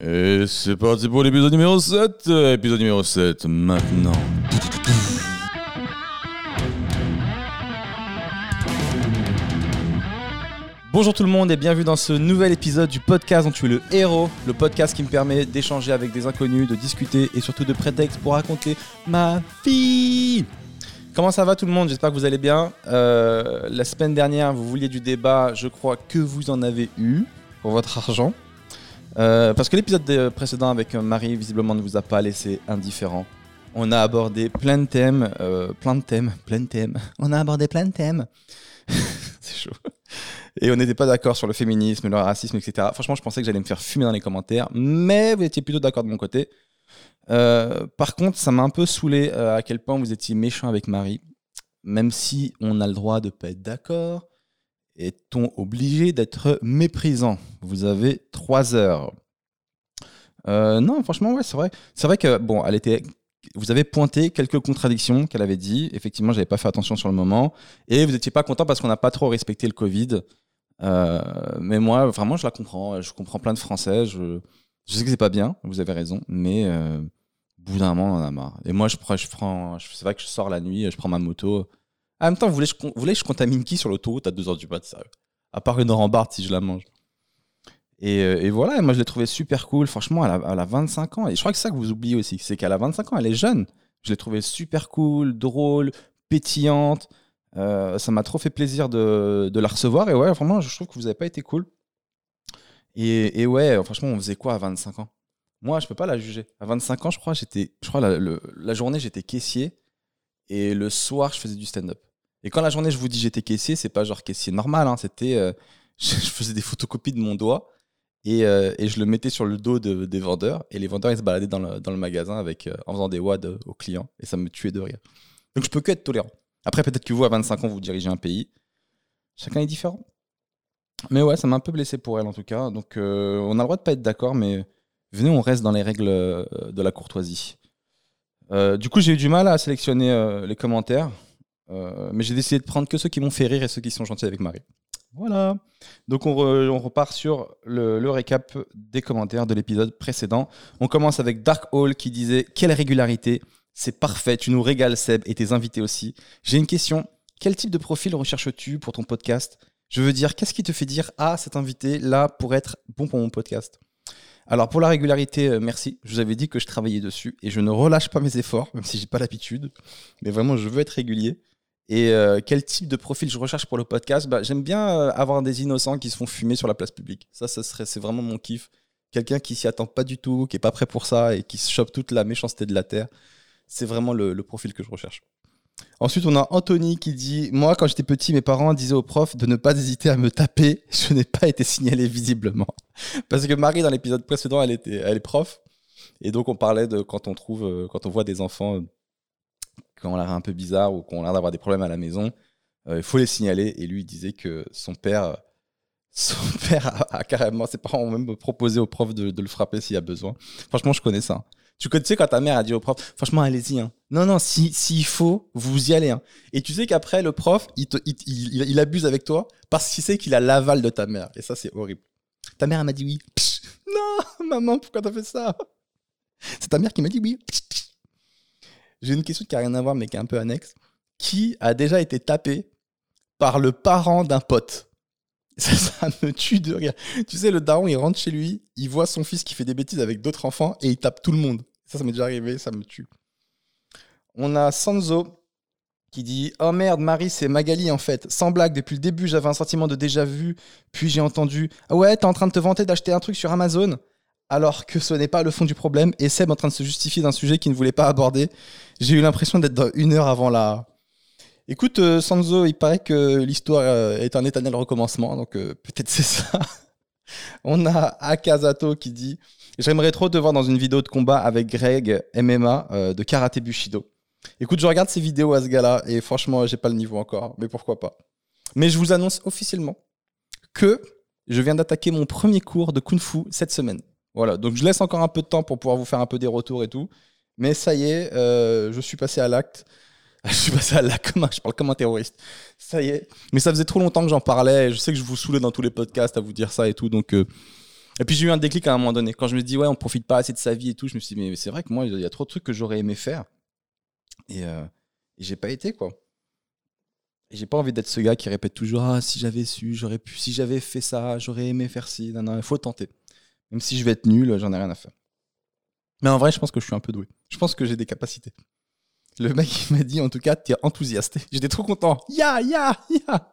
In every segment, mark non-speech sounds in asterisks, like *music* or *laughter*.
Et c'est parti pour l'épisode numéro 7. Épisode numéro 7 maintenant. Bonjour tout le monde et bienvenue dans ce nouvel épisode du podcast dont tu es le héros, le podcast qui me permet d'échanger avec des inconnus, de discuter et surtout de prétextes pour raconter ma vie. Comment ça va tout le monde? J'espère que vous allez bien. Euh, la semaine dernière, vous vouliez du débat, je crois que vous en avez eu pour votre argent. Euh, parce que l'épisode précédent avec Marie, visiblement, ne vous a pas laissé indifférent. On a abordé plein de thèmes, euh, plein de thèmes, plein de thèmes. *laughs* On a abordé plein de thèmes. *laughs* C'est chaud. Et on n'était pas d'accord sur le féminisme, le racisme, etc. Franchement, je pensais que j'allais me faire fumer dans les commentaires, mais vous étiez plutôt d'accord de mon côté. Euh, par contre, ça m'a un peu saoulé à quel point vous étiez méchant avec Marie. Même si on a le droit de pas être d'accord, est-on obligé d'être méprisant? Vous avez trois heures. Euh, non, franchement, ouais, c'est vrai. C'est vrai que, bon, elle était. Vous avez pointé quelques contradictions qu'elle avait dit. Effectivement, j'avais pas fait attention sur le moment. Et vous n'étiez pas content parce qu'on n'a pas trop respecté le Covid. Euh, mais moi, vraiment, je la comprends. Je comprends plein de Français. Je, sais que c'est pas bien, vous avez raison. Mais euh, au bout d'un moment, on en a marre. Et moi, je prends, je c'est vrai que je sors la nuit, je prends ma moto, en même temps, vous voulez, je, vous voulez que je contamine qui sur l'autoroute à 2h du mat, sérieux À part une rambarde si je la mange. Et, euh, et voilà, moi je l'ai trouvé super cool. Franchement, elle a, 25 ans. Et je crois que c'est ça que vous oubliez aussi, c'est qu'elle a 25 ans, elle est jeune. Je l'ai trouvée super cool, drôle, pétillante. Euh, ça m'a trop fait plaisir de, de, la recevoir. Et ouais, vraiment, je trouve que vous n'avez pas été cool. Et, ouais, franchement, on faisait quoi à 25 ans? Moi, je peux pas la juger. À 25 ans, je crois, j'étais, je crois, la journée, j'étais caissier. Et le soir, je faisais du stand-up. Et quand la journée, je vous dis j'étais caissier, c'est pas genre caissier normal. Hein, c'était, euh, *laughs* je, faisais des photocopies de mon doigt et, euh, et, je le mettais sur le dos de, des vendeurs. Et les vendeurs, ils se baladaient dans le, dans le magasin avec, euh, en faisant des wads aux clients. Et ça me tuait de rire. Donc je peux que être tolérant. Après, peut-être que vous, à 25 ans, vous dirigez un pays. Chacun est différent. Mais ouais, ça m'a un peu blessé pour elle en tout cas. Donc on a le droit de pas être d'accord, mais venez, on reste dans les règles de la courtoisie. du coup, j'ai eu du mal à sélectionner les commentaires. Euh, mais j'ai décidé de prendre que ceux qui m'ont fait rire et ceux qui sont gentils avec Marie. Voilà. Donc on, repart sur le, récap des commentaires de l'épisode précédent. On commence avec Dark Hall qui disait Quelle régularité C'est parfait, tu nous régales Seb et tes invités aussi. J'ai une question. Quel type de profil recherches-tu pour ton podcast? Je veux dire, qu'est-ce qui te fait dire Ah, cet invité là pour être bon pour mon podcast? Alors pour la régularité, euh, merci. Je vous avais dit que je travaillais dessus et je ne relâche pas mes efforts, même si j'ai pas l'habitude. Mais vraiment, je veux être régulier. Et euh, quel type de profil je recherche pour le podcast? Bah, J'aime bien euh, avoir des innocents qui se font fumer sur la place publique. Ça, ça serait, c'est vraiment mon kiff. Quelqu'un qui s'y attend pas du tout, qui est pas prêt pour ça et qui se chope toute la méchanceté de la terre. C'est vraiment le, profil que je recherche. Ensuite, on a Anthony qui dit Moi, quand j'étais petit, mes parents disaient aux profs de ne pas hésiter à me taper. Je n'ai pas été signalé visiblement. Parce que Marie, dans l'épisode précédent, elle, était, elle est prof. Et donc, on parlait de quand on trouve, euh, quand on voit des enfants quand on a l'air un peu bizarre ou qu'on a l'air d'avoir des problèmes à la maison, euh, il faut les signaler. Et lui, il disait que son père, *laughs* son père a, carrément, ses parents ont même proposé au prof de, le frapper s'il y a besoin. Franchement, je connais ça. Tu sais quand ta mère a dit au prof, franchement, allez-y. Hein. Non, non, s'il si, faut, vous y allez. Hein. Et tu sais qu'après, le prof, il, abuse avec toi parce qu'il sait qu'il a l'aval de ta mère. Et ça, c'est horrible. Ta mère, elle m'a dit oui. non, maman, pourquoi t'as fait ça? C'est ta mère qui m'a dit oui. J'ai une question qui n'a rien à voir, mais qui est un peu annexe. Qui a déjà été tapé par le parent d'un pote? *laughs* Ça, me tue de rire. Tu sais, le daron, il rentre chez lui, il voit son fils qui fait des bêtises avec d'autres enfants et il tape tout le monde. Ça, ça m'est déjà arrivé, ça me tue. On a Sanzo qui dit Oh merde, Marie, c'est Magali en fait. Sans blague, depuis le début, j'avais un sentiment de déjà vu. Puis j'ai entendu Ah ouais, t'es en train de te vanter d'acheter un truc sur Amazon? Alors que ce n'est pas le fond du problème. Et Seb en train de se justifier d'un sujet qu'il ne voulait pas aborder. J'ai eu l'impression d'être une heure avant la. Écoute, euh, Sanzo, il paraît que l'histoire euh, est un éternel recommencement, donc euh, peut-être c'est ça. *laughs* On a Akazato qui dit J'aimerais trop te voir dans une vidéo de combat avec Greg MMA de Karate Bushido. Écoute, je regarde ces vidéos à ce gars-là et franchement, j'ai pas le niveau encore, mais pourquoi pas. Mais je vous annonce officiellement que je viens d'attaquer mon premier cours de Kung Fu cette semaine. Voilà, donc je laisse encore un peu de temps pour pouvoir vous faire un peu des retours et tout. Mais ça y est, euh, je suis passé à l'acte. *laughs* Je suis passé à l'acte, je parle comme un terroriste. Ça y est. Mais ça faisait trop longtemps que j'en parlais. je sais que je vous saoulais dans tous les podcasts à vous dire ça et tout. Donc, euh, Et puis j'ai eu un déclic à un moment donné. Quand je me dis, ouais, on profite pas assez de sa vie et tout, je me suis dit, mais c'est vrai que moi, il y a trop de trucs que j'aurais aimé faire. Et, euh, et j'ai pas été, quoi. Et j'ai pas envie d'être ce gars qui répète toujours, ah, si j'avais su, j'aurais pu, si j'avais fait ça, j'aurais aimé faire ci. Non, non, il faut tenter. Même si je vais être nul, j'en ai rien à faire. Mais en vrai, je pense que je suis un peu doué. Je pense que j'ai des capacités. Le mec m'a dit, en tout cas, t'es enthousiaste. *laughs* J'étais trop content. Ya, ya, ya.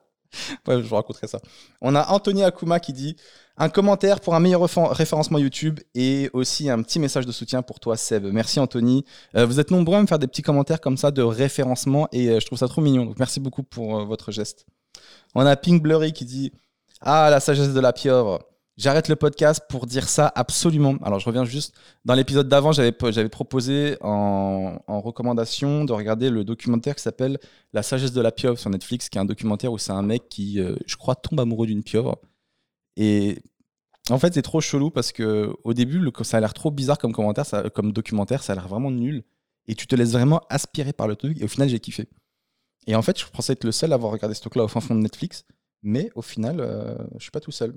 Ouais, je vous raconterai ça. On a Anthony Akuma qui dit un commentaire pour un meilleur référencement YouTube et aussi un petit message de soutien pour toi, Seb. Merci, Anthony. Euh, vous êtes nombreux à me faire des petits commentaires comme ça de référencement et euh, je trouve ça trop mignon. Donc, merci beaucoup pour euh, votre geste. On a Pink Blurry qui dit Ah, la sagesse de la pieuvre. J'arrête le podcast pour dire ça absolument. Alors, je reviens juste. Dans l'épisode d'avant, j'avais, proposé en, recommandation de regarder le documentaire qui s'appelle La sagesse de la pieuvre sur Netflix, qui est un documentaire où c'est un mec qui, euh, je crois, tombe amoureux d'une pieuvre. Et en fait, c'est trop chelou parce que au début, ça a l'air trop bizarre comme documentaire, ça a l'air vraiment nul. Et tu te laisses vraiment aspirer par le truc. Et au final, j'ai kiffé. Et en fait, je pensais être le seul à avoir regardé ce truc-là au fin fond de Netflix. Mais au final, euh, je suis pas tout seul.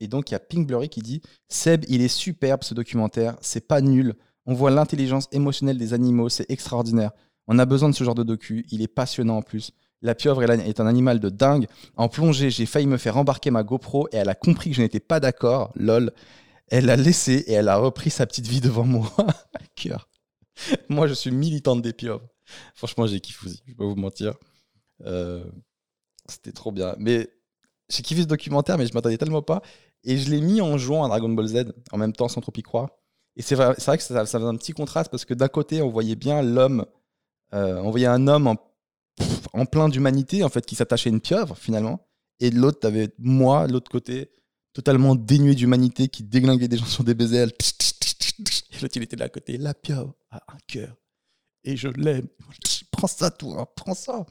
Et donc, il y a Pink Blurry qui dit Seb, il est superbe ce documentaire, c'est pas nul. On voit l'intelligence émotionnelle des animaux, c'est extraordinaire. On a besoin de ce genre de docu, il est passionnant en plus. La pieuvre est un animal de dingue. En plongée, j'ai failli me faire embarquer ma GoPro et elle a compris que je n'étais pas d'accord. Lol. Elle l'a laissé et elle a repris sa petite vie devant moi. *laughs* Cœur. moi, je suis militante des pieuvres. Franchement, j'ai kiffé aussi, je vais pas vous mentir. Euh, c'était trop bien. Mais j'ai kiffé ce documentaire, mais je m'attendais tellement pas. Et je l'ai mis en jouant à Dragon Ball Z en même temps sans trop y croire. Et c'est vrai, vrai, que ça, ça un petit contraste parce que d'un côté, on voyait bien l'homme, euh, on voyait un homme en, plein d'humanité en fait qui s'attachait à une pieuvre finalement. Et de l'autre, t'avais moi, de l'autre côté, totalement dénué d'humanité qui déglinguait des gens sur des baisers. Et l'autre, il était de l'à côté. La pieuvre a un cœur. Et je l'aime. Prends ça, toi, prends ça.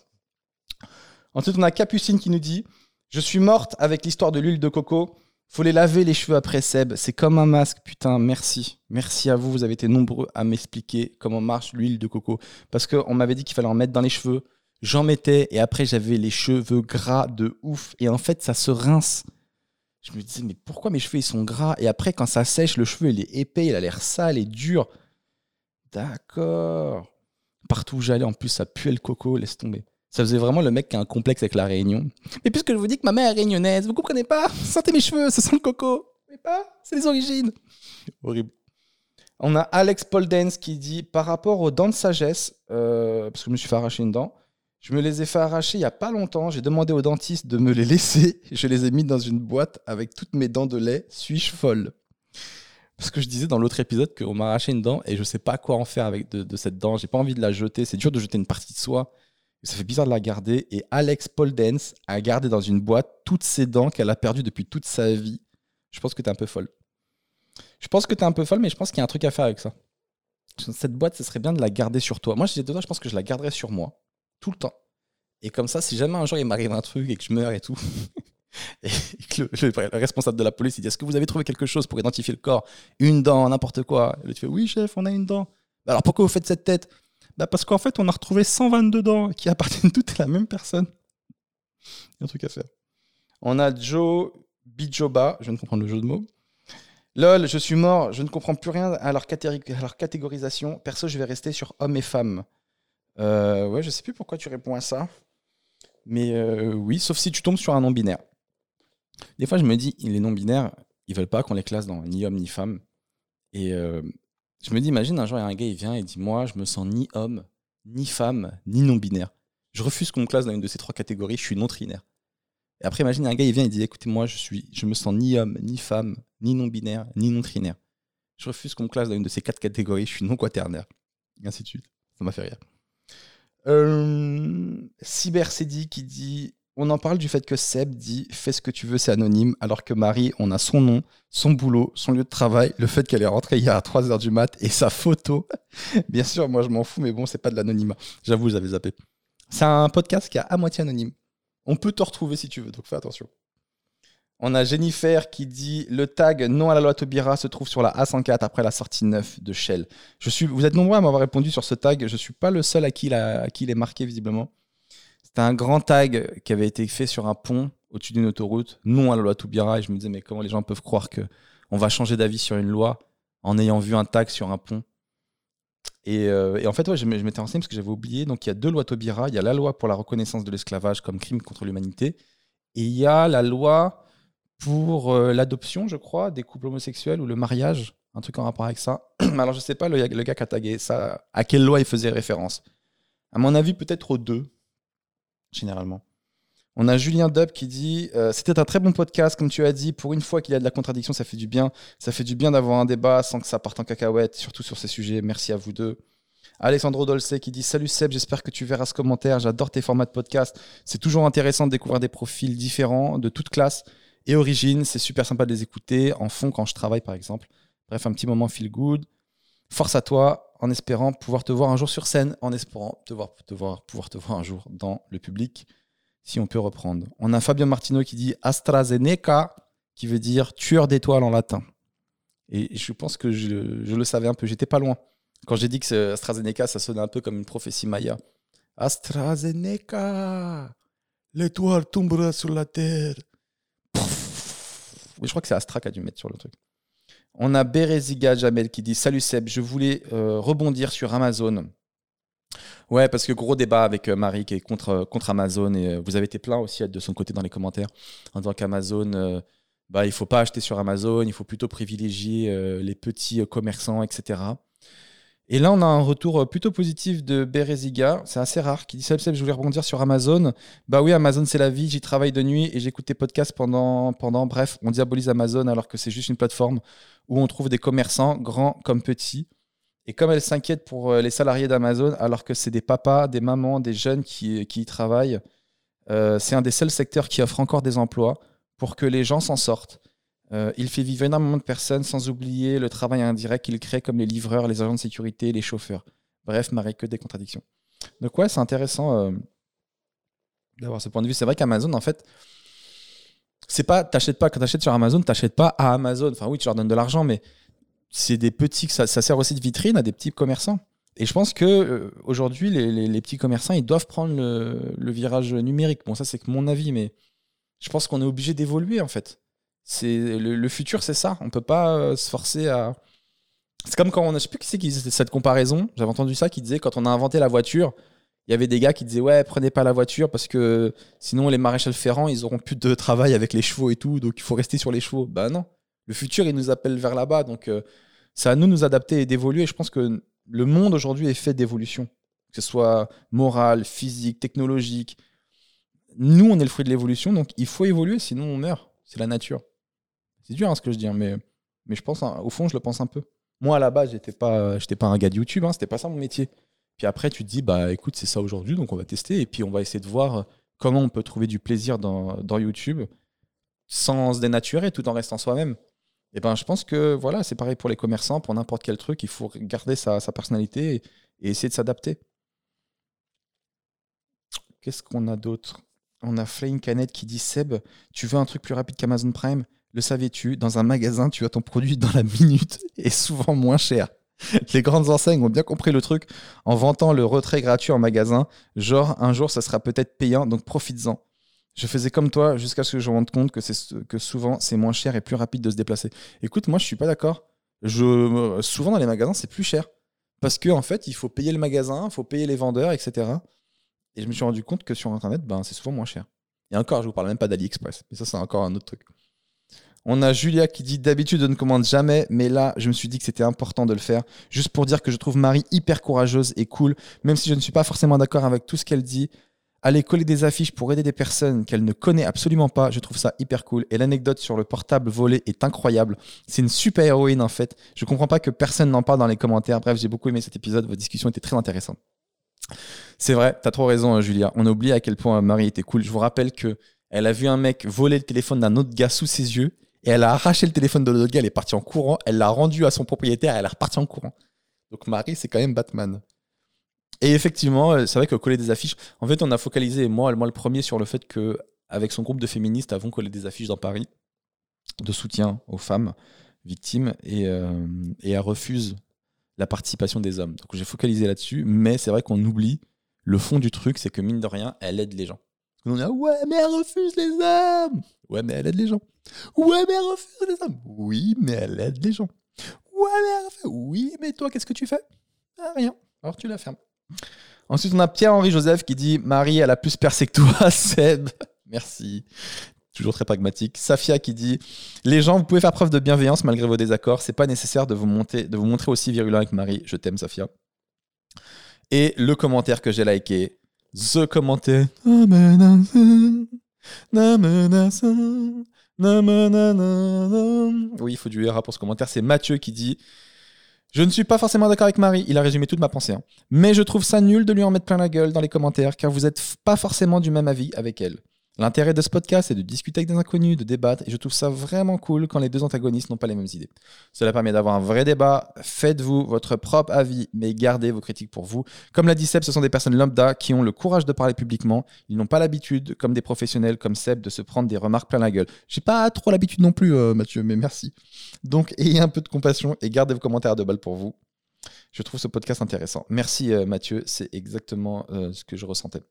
Ensuite, on a Capucine qui nous dit Je suis morte avec l'histoire de l'huile de coco. Faut les laver les cheveux après Seb. C'est comme un masque. Putain, merci. Merci à vous. Vous avez été nombreux à m'expliquer comment marche l'huile de coco. Parce qu'on m'avait dit qu'il fallait en mettre dans les cheveux. J'en mettais et après j'avais les cheveux gras de ouf. Et en fait, ça se rince. Je me disais, mais pourquoi mes cheveux ils sont gras? Et après, quand ça sèche, le cheveu il est épais, il a l'air sale et dur. D'accord. Partout où j'allais, en plus, ça puait le coco. Laisse tomber. Ça faisait vraiment le mec qui a un complexe avec la Réunion. Mais puisque je vous dis que ma mère est réunionnaise, vous comprenez pas Sentez mes cheveux, ça sent le coco. Mais pas C'est les origines. Horrible. On a Alex Poldens qui dit par rapport aux dents de sagesse, euh, parce que je me suis fait arracher une dent, je me les ai fait arracher il y a pas longtemps. J'ai demandé au dentiste de me les laisser. *laughs* Je les ai mis dans une boîte avec toutes mes dents de lait. Suis-je folle? Parce que je disais dans l'autre épisode qu'on m'a arraché une dent et je sais pas quoi en faire avec de, de cette dent. J'ai pas envie de la jeter. C'est dur de jeter une partie de soi. Ça fait bizarre de la garder. Et Alex Poldens a gardé dans une boîte toutes ses dents qu'elle a perdues depuis toute sa vie. Je pense que tu es un peu folle. Je pense que tu es un peu folle, mais je pense qu'il y a un truc à faire avec ça. Cette boîte, ce serait bien de la garder sur toi. Moi, j'étais toi, je pense que je la garderais sur moi. Tout le temps. Et comme ça, si jamais un jour il m'arrive un truc et que je meurs et tout, *laughs* et que le, responsable de la police il dit Est-ce que vous avez trouvé quelque chose pour identifier le corps? Une dent, n'importe quoi. Et tu fais Oui, chef, on a une dent. Alors pourquoi vous faites cette tête? Bah, parce qu'en fait, on a retrouvé 122 dents qui appartiennent toutes à la même personne. Il y a un truc à faire. On a Joe Bijoba, je viens de comprendre le jeu de mots. Lol, je suis mort, je ne comprends plus rien à leur, catégorisation. Perso, je vais rester sur hommes et femmes. Euh, ouais, je sais plus pourquoi tu réponds à ça. Mais euh, oui, sauf si tu tombes sur un non-binaire. Des fois, je me dis, les non-binaires, ils veulent pas qu'on les classe dans ni homme ni femme. Et euh, je me dis, imagine un jour, il y a un gars, il vient et dit Moi, je me sens ni homme, ni femme, ni non-binaire. Je refuse qu'on me classe dans une de ces trois catégories, je suis non-trinaire. Et après, imagine un gars, il vient et dit Écoutez, moi, je suis, je me sens ni homme, ni femme, ni non-binaire, ni non-trinaire. Je refuse qu'on me classe dans une de ces quatre catégories, je suis non-quaternaire. Et ainsi de suite. Ça m'a fait rire. Euh, Cyber qui dit on en parle du fait que Seb dit fais ce que tu veux, c'est anonyme, alors que Marie, on a son nom, son boulot, son lieu de travail, le fait qu'elle est rentrée il y a 3 heures du mat et sa photo. *laughs* Bien sûr, moi je m'en fous, mais bon, c'est pas de l'anonymat. J'avoue, j'avais zappé. C'est un podcast qui est à moitié anonyme. On peut te retrouver si tu veux, donc fais attention. On a Jennifer qui dit le tag non à la loi Tobira se trouve sur la A104 après la sortie 9 de Shell. Vous êtes nombreux à m'avoir répondu sur ce tag. Je ne suis pas le seul à à qui il est marqué visiblement. C'était un grand tag qui avait été fait sur un pont au-dessus d'une autoroute, non à la loi Toubira. Et je me disais, mais comment les gens peuvent croire que on va changer d'avis sur une loi en ayant vu un tag sur un pont? Et, euh, en fait, ouais, je m'étais renseigné parce que j'avais oublié. Donc, il y a deux lois Taubira. Il y a la loi pour la reconnaissance de l'esclavage comme crime contre l'humanité. Et il y a la loi pour euh, l'adoption, je crois, des couples homosexuels ou le mariage. Un truc en rapport avec ça. *clears throat* Alors, je sais pas, le, le gars qui a tagué ça, à quelle loi il faisait référence? À mon avis, peut-être aux deux, généralement. On a Julien Dub qui dit euh, C'était un très bon podcast, comme tu as dit. Pour une fois qu'il y a de la contradiction, ça fait du bien. Ça fait du bien d'avoir un débat sans que ça parte en cacahuète, surtout sur ces sujets. Merci à vous deux. Alessandro Dolce qui dit Salut Seb, j'espère que tu verras ce commentaire. J'adore tes formats de podcast. C'est toujours intéressant de découvrir des profils différents, de toute classe et origine. C'est super sympa de les écouter en fond quand je travaille, par exemple. Bref, un petit moment feel good. Force à toi, en espérant pouvoir te voir un jour sur scène, en espérant te voir, pouvoir te voir un jour dans le public si on peut reprendre. On a Fabien Martino qui dit AstraZeneca, qui veut dire tueur d'étoiles en latin. Et je pense que je, le savais un peu, j'étais pas loin. Quand j'ai dit que AstraZeneca, ça sonnait un peu comme une prophétie maya. AstraZeneca, l'étoile tombera sur la terre. je crois que c'est Astra qui a dû mettre sur le truc. On a Bereziga Jamel qui dit Salut Seb, je voulais euh, rebondir sur Amazon. Ouais, parce que gros débat avec euh, Marie qui est contre, euh, Amazon et euh, vous avez été plein aussi de son côté dans les commentaires en disant qu'Amazon, bah, il faut pas acheter sur Amazon, il faut plutôt privilégier les petits commerçants, etc. Et là, on a un retour plutôt positif de Bereziga, c'est assez rare, qui dit Seb, je voulais rebondir sur Amazon. Bah oui, Amazon, c'est la vie, j'y travaille de nuit et j'écoute tes podcasts pendant. Bref, on diabolise Amazon alors que c'est juste une plateforme où on trouve des commerçants, grands comme petits. Et comme elle s'inquiète pour euh, les salariés d'Amazon, alors que c'est des papas, des mamans, des jeunes qui, qui y travaillent, euh, c'est un des seuls secteurs qui offre encore des emplois pour que les gens s'en sortent. Euh, il fait vivre énormément de personnes sans oublier le travail indirect qu'il crée comme les livreurs, les agents de sécurité, les chauffeurs. Bref, Marie, que des contradictions. Donc ouais, c'est intéressant d'avoir ce point de vue. C'est vrai qu'Amazon, en fait, c'est pas, t'achètes pas, quand t'achètes sur Amazon, t'achètes pas à Amazon. Enfin oui, tu leur donnes de l'argent, mais c'est des petits, ça, sert aussi de vitrine à des petits commerçants. Et je pense que euh, aujourd'hui, les, petits commerçants, ils doivent prendre le, virage numérique. Bon, ça, c'est que mon avis, mais je pense qu'on est obligé d'évoluer, en fait. C'est le, futur, c'est ça. On peut pas euh, se forcer à. C'est comme quand on a, je sais plus qui c'est qui cette comparaison. J'avais entendu ça qui disait quand on a inventé la voiture, il y avait des gars qui disaient ouais prenez pas la voiture parce que sinon les maréchals ferrants ils auront plus de travail avec les chevaux et tout donc il faut rester sur les chevaux. Bah non le futur, il nous appelle vers là-bas. Donc, euh, c'est à nous de nous adapter et d'évoluer. Je pense que le monde aujourd'hui est fait d'évolution, que ce soit morale, physique, technologique. Nous, on est le fruit de l'évolution, donc il faut évoluer, sinon on meurt. C'est la nature. C'est dur hein, ce que je dis, hein, mais, mais je pense, hein, au fond, je le pense un peu. Moi, à la base, j'étais pas, j'étais pas un gars de YouTube, c'était pas ça mon métier. Puis après, tu te dis, bah écoute, c'est ça aujourd'hui, donc on va tester, et puis on va essayer de voir comment on peut trouver du plaisir dans, dans YouTube sans se dénaturer, tout en restant soi-même. Et eh ben, je pense que voilà, c'est pareil pour les commerçants, pour n'importe quel truc, il faut garder sa, personnalité et, essayer de s'adapter. Qu'est-ce qu'on a d'autre? On a Flame Canet qui dit Seb, tu veux un truc plus rapide qu'Amazon Prime? Le savais-tu Dans un magasin, tu as ton produit dans la minute et souvent moins cher. Les grandes enseignes ont bien compris le truc en vantant le retrait gratuit en magasin. Genre, un jour, ça sera peut-être payant, donc profites-en. Je faisais comme toi jusqu'à ce que je me rende compte que, souvent c'est moins cher et plus rapide de se déplacer. Écoute, moi je suis pas d'accord. Je, souvent dans les magasins c'est plus cher. Parce qu'en en fait il faut payer le magasin, il faut payer les vendeurs, etc. Et je me suis rendu compte que sur Internet, ben, c'est souvent moins cher. Et encore, je vous parle même pas d'AliExpress. Mais ça, c'est encore un autre truc. On a Julia qui dit d'habitude, je ne commande jamais, mais là, je me suis dit que c'était important de le faire. Juste pour dire que je trouve Marie hyper courageuse et cool, même si je ne suis pas forcément d'accord avec tout ce qu'elle dit aller coller des affiches pour aider des personnes qu'elle ne connaît absolument pas, je trouve ça hyper cool. Et l'anecdote sur le portable volé est incroyable. C'est une super héroïne en fait. Je comprends pas que personne n'en parle dans les commentaires. Bref, j'ai beaucoup aimé cet épisode. Vos discussions étaient très intéressantes. C'est vrai, t'as trop raison, hein, Julia. On a oublié à quel point Marie était cool. Je vous rappelle que elle a vu un mec voler le téléphone d'un autre gars sous ses yeux et elle a arraché le téléphone de l'autre gars. Elle est partie en courant. Elle l'a rendu à son propriétaire. Elle est repartie en courant. Donc Marie, c'est quand même Batman. Et effectivement, euh, c'est vrai que coller des affiches, en fait, on a focalisé, moi, moi le premier, sur le fait que avec son groupe de féministes, avons collé des affiches dans Paris de soutien aux femmes victimes et, euh, et elles refusent la participation des hommes. Donc j'ai focalisé là-dessus, mais c'est vrai qu'on oublie le fond du truc, c'est que mine de rien, elle aide les gens. On là, ouais, mais elle refuse les hommes Ouais, mais elle aide les gens. Ouais, mais refuse les hommes. Oui, mais elle aide les gens. Ouais, mais refuse. Oui, mais toi, qu'est-ce que tu fais? Ah, Rien. Alors tu la fermes. Ensuite, on a Pierre-Henri Joseph qui dit Marie, elle a plus percé que toi, *laughs* Seb. Merci. Toujours très pragmatique. Safia qui dit Les gens, vous pouvez faire preuve de bienveillance malgré vos désaccords. C'est pas nécessaire de vous, monter, de vous montrer aussi virulent avec Marie. Je t'aime, Safia. Et le commentaire que j'ai liké, The commentaire. Oui, il faut du RA pour ce commentaire. C'est Mathieu qui dit Je ne suis pas forcément d'accord avec Marie. Il a résumé toute ma pensée. Hein. Mais je trouve ça nul de lui en mettre plein la gueule dans les commentaires, car vous n'êtes pas forcément du même avis avec elle. L'intérêt de ce podcast, c'est de discuter avec des inconnus, de débattre, et je trouve ça vraiment cool quand les deux antagonistes n'ont pas les mêmes idées. Cela permet d'avoir un vrai débat. Faites-vous votre propre avis, mais gardez vos critiques pour vous. Comme l'a dit Seb, ce sont des personnes lambda qui ont le courage de parler publiquement. Ils n'ont pas l'habitude, comme des professionnels comme Seb, de se prendre des remarques plein la gueule. J'ai pas trop l'habitude non plus, euh, Mathieu, mais merci. Donc, ayez un peu de compassion et gardez vos commentaires de balle pour vous. Je trouve ce podcast intéressant. Merci euh, Mathieu, c'est exactement euh, ce que je ressentais.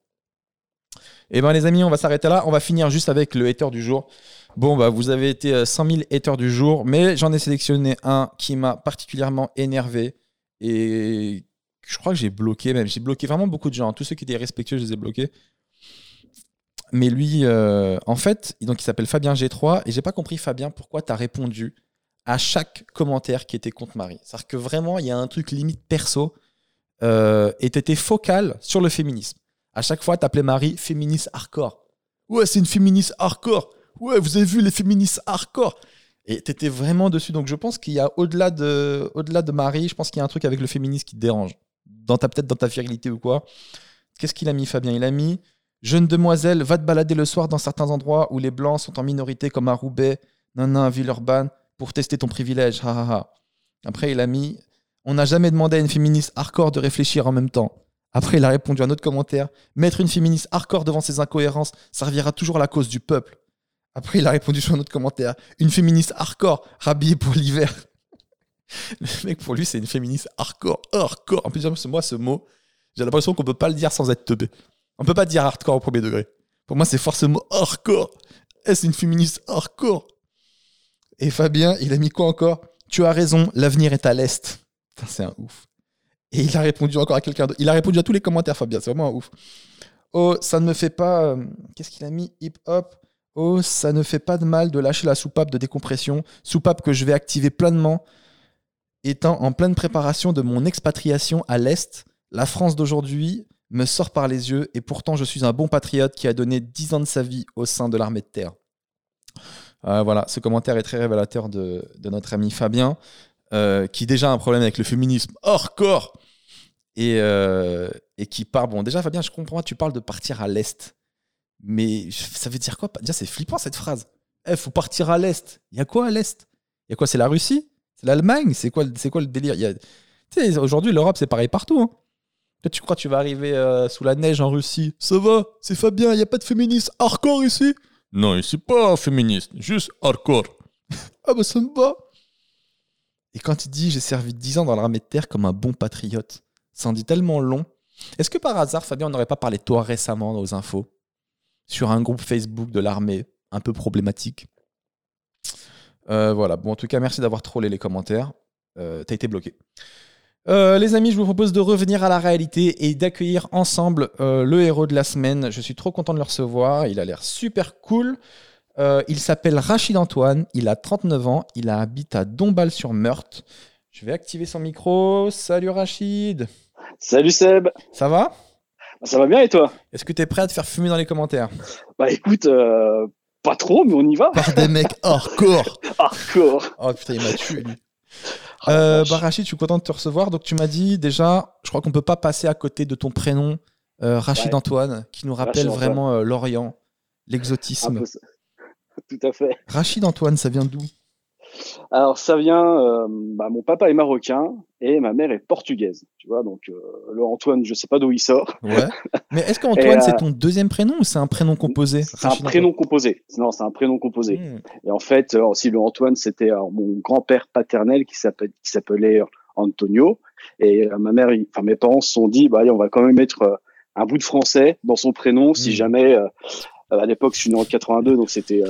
Et eh ben les amis, on va s'arrêter là. On va finir juste avec le hater du jour. Bon, bah vous avez été 100 euh, 000 haters du jour, mais j'en ai sélectionné un qui m'a particulièrement énervé et je crois que j'ai bloqué même. J'ai bloqué vraiment beaucoup de gens. Tous ceux qui étaient respectueux, je les ai bloqués. Mais lui, euh, en fait, donc il s'appelle Fabien G3 et j'ai pas compris Fabien pourquoi tu as répondu à chaque commentaire qui était contre Marie. C'est-à-dire que vraiment, il y a un truc limite perso euh, et tu étais focal sur le féminisme. À chaque fois, t'appelais Marie féministe hardcore. Ouais, c'est une féministe hardcore. Ouais, vous avez vu les féministes hardcore. Et t'étais vraiment dessus. Donc je pense qu'il y a au-delà de, au-delà de Marie, je pense qu'il y a un truc avec le féminisme qui te dérange. Dans ta, peut-être dans ta virilité ou quoi. Qu'est-ce qu'il a mis, Fabien? Il a mis Jeune demoiselle, va te balader le soir dans certains endroits où les blancs sont en minorité, comme à Roubaix, à Villeurbanne, pour tester ton privilège. Après, il a mis On n'a jamais demandé à une féministe hardcore de réfléchir en même temps. Après, il a répondu à un autre commentaire Mettre une féministe hardcore devant ses incohérences servira toujours à la cause du peuple. Après, il a répondu sur un autre commentaire Une féministe hardcore rhabillée pour l'hiver. *laughs* Le mec, pour lui, c'est une féministe hardcore. Hardcore. En plus, moi, ce mot, j'ai l'impression qu'on peut pas le dire sans être teubé. On peut pas dire hardcore au premier degré. Pour moi, c'est forcément hardcore. Est-ce une féministe hardcore? Et Fabien, il a mis quoi encore? Tu as raison, l'avenir est à l'Est. C'est un ouf. Et il a répondu à quelqu'un. Il a répondu à tous les commentaires, Fabien. C'est vraiment ouf. Oh, ça ne me fait pas. Euh, qu'est-ce qu'il a mis? Hip-hop. Oh, ça ne fait pas de mal de lâcher la soupape de décompression. Soupape que je vais activer pleinement. Étant en pleine préparation de mon expatriation à l'Est, la France d'aujourd'hui me sort par les yeux et pourtant je suis un bon patriote qui a donné 10 ans de sa vie au sein de l'armée de terre. Euh, voilà, ce commentaire est très révélateur de, notre ami Fabien, euh, qui déjà a un problème avec le féminisme hors corps et, euh, et qui part. Bon, déjà, Fabien, je comprends, tu parles de partir à l'Est. Mais ça veut dire quoi? C'est flippant cette phrase. Il eh, faut partir à l'Est. Il y a quoi à l'Est? Il y a quoi? C'est la Russie? C'est l'Allemagne? C'est quoi, quoi le délire? Aujourd'hui, l'Europe, c'est pareil partout. Hein. tu crois que tu vas arriver euh, sous la neige en Russie? Ça va C'est Fabien, il n'y a pas de féministe hardcore ici? Non, ici, pas féministe, juste hardcore. *laughs* ah bah ça me va Et quand il dit j'ai servi 10 ans dans l'armée de terre comme un bon patriote, ça en dit tellement long. Est-ce que par hasard, Fabien, on n'aurait pas parlé de toi récemment aux infos? Sur un groupe Facebook de l'armée un peu problématique euh, Voilà. Bon, en tout cas, merci d'avoir trollé les commentaires. Euh, T'as été bloqué. Euh, les amis, je vous propose de revenir à la réalité et d'accueillir ensemble le héros de la semaine. Je suis trop content de le recevoir. Il a l'air super cool. Il s'appelle Rachid Antoine. Il a 39 ans. Il habite à Dombasle-sur-Meurthe. Je vais activer son micro. Salut Rachid. Salut Seb. Ça va? Ça va bien et toi? Est-ce que tu es prêt à te faire fumer dans les commentaires? Bah écoute, euh, pas trop, mais on y va. Par des mecs hardcore. *laughs* hardcore. Oh putain, il m'a tué lui. Oh, *laughs* euh, bah Rachid, je suis content de te recevoir. Donc tu m'as dit déjà, je crois qu'on peut pas passer à côté de ton prénom, euh, Rachid Antoine, qui nous rappelle vraiment euh, l'Orient, l'exotisme. *laughs* Tout à fait. Rachid Antoine, ça vient d'où? Alors ça vient, euh, bah, mon papa est marocain et ma mère est portugaise, tu vois. Donc euh, le Antoine, je sais pas d'où il sort. Ouais. Mais est-ce *laughs* qu'Antoine c'est euh, ton deuxième prénom ou c'est un prénom composé C'est un prénom composé. Non, c'est un prénom composé. Hmm. Et en fait, aussi le Antoine, c'était mon grand-père paternel qui s'appelait Antonio. Et ma mère, enfin mes parents se sont dit, bah allez, on va quand même mettre un bout de français dans son prénom si hmm. jamais. À l'époque, je suis né en 82, donc c'était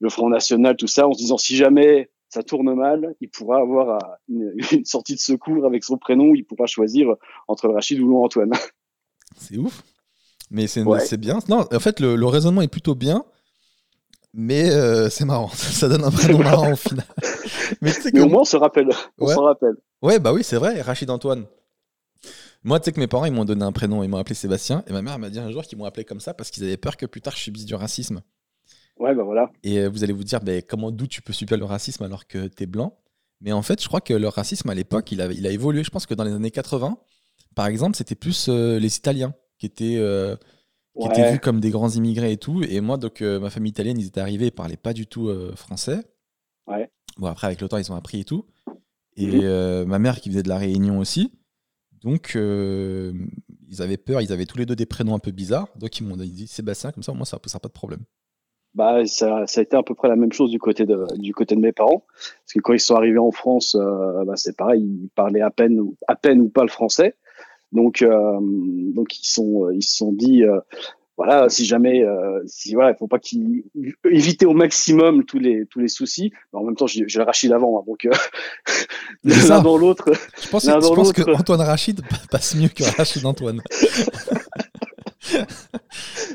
le Front National, tout ça, en se disant si jamais ça tourne mal, il pourra avoir une, *laughs* une sortie de secours avec son prénom, il pourra choisir entre Rachid ou Antoine. *laughs* C'est ouf. Mais c'est bien. Non, en fait, le, raisonnement est plutôt bien. Mais euh, c'est marrant, *laughs* ça donne un prénom marrant au final. mais, au moins on se rappelle. On se rappelle. Ouais, bah oui, c'est vrai, Rachid Antoine. Moi, tu sais que mes parents, ils m'ont donné un prénom, ils m'ont appelé Sébastien. Et ma mère m'a dit un jour qu'ils m'ont appelé comme ça parce qu'ils avaient peur que plus tard je subisse du racisme. Ouais, bah voilà. Et euh, vous allez vous dire, bah, comment, d'où tu peux subir le racisme alors que t'es blanc? Mais en fait, je crois que le racisme à l'époque, il a, il a évolué. Je pense que dans les années 80, par exemple, c'était plus euh, les Italiens qui étaient, euh, qui étaient vus comme des grands immigrés et tout. Et moi, donc, ma famille italienne, ils étaient arrivés, ils parlaient pas du tout français. Ouais. Bon, après, avec le temps, ils ont appris et tout. Et mhm. ma mère qui faisait de la Réunion aussi. Donc, euh, ils avaient peur, ils avaient tous les deux des prénoms un peu bizarres. Donc, ils m'ont dit Sébastien, comme ça, moins, ça ne posera pas de problème. Bah, ça, a été à peu près la même chose du côté de, mes parents. Parce que quand ils sont arrivés en France, euh, bah, c'est pareil, ils parlaient à peine, à peine ou pas le français. Donc, euh, donc ils sont, ils se sont dit, voilà, si jamais, euh, si voilà, il faut pas qu'il éviter au maximum tous les tous les soucis. Mais en même temps, j'ai Rachid avant, hein, donc euh, *laughs* *laughs* l'un dans l'autre. Je pense, je pense que Antoine Rachid *laughs* passe mieux que Rachid Antoine.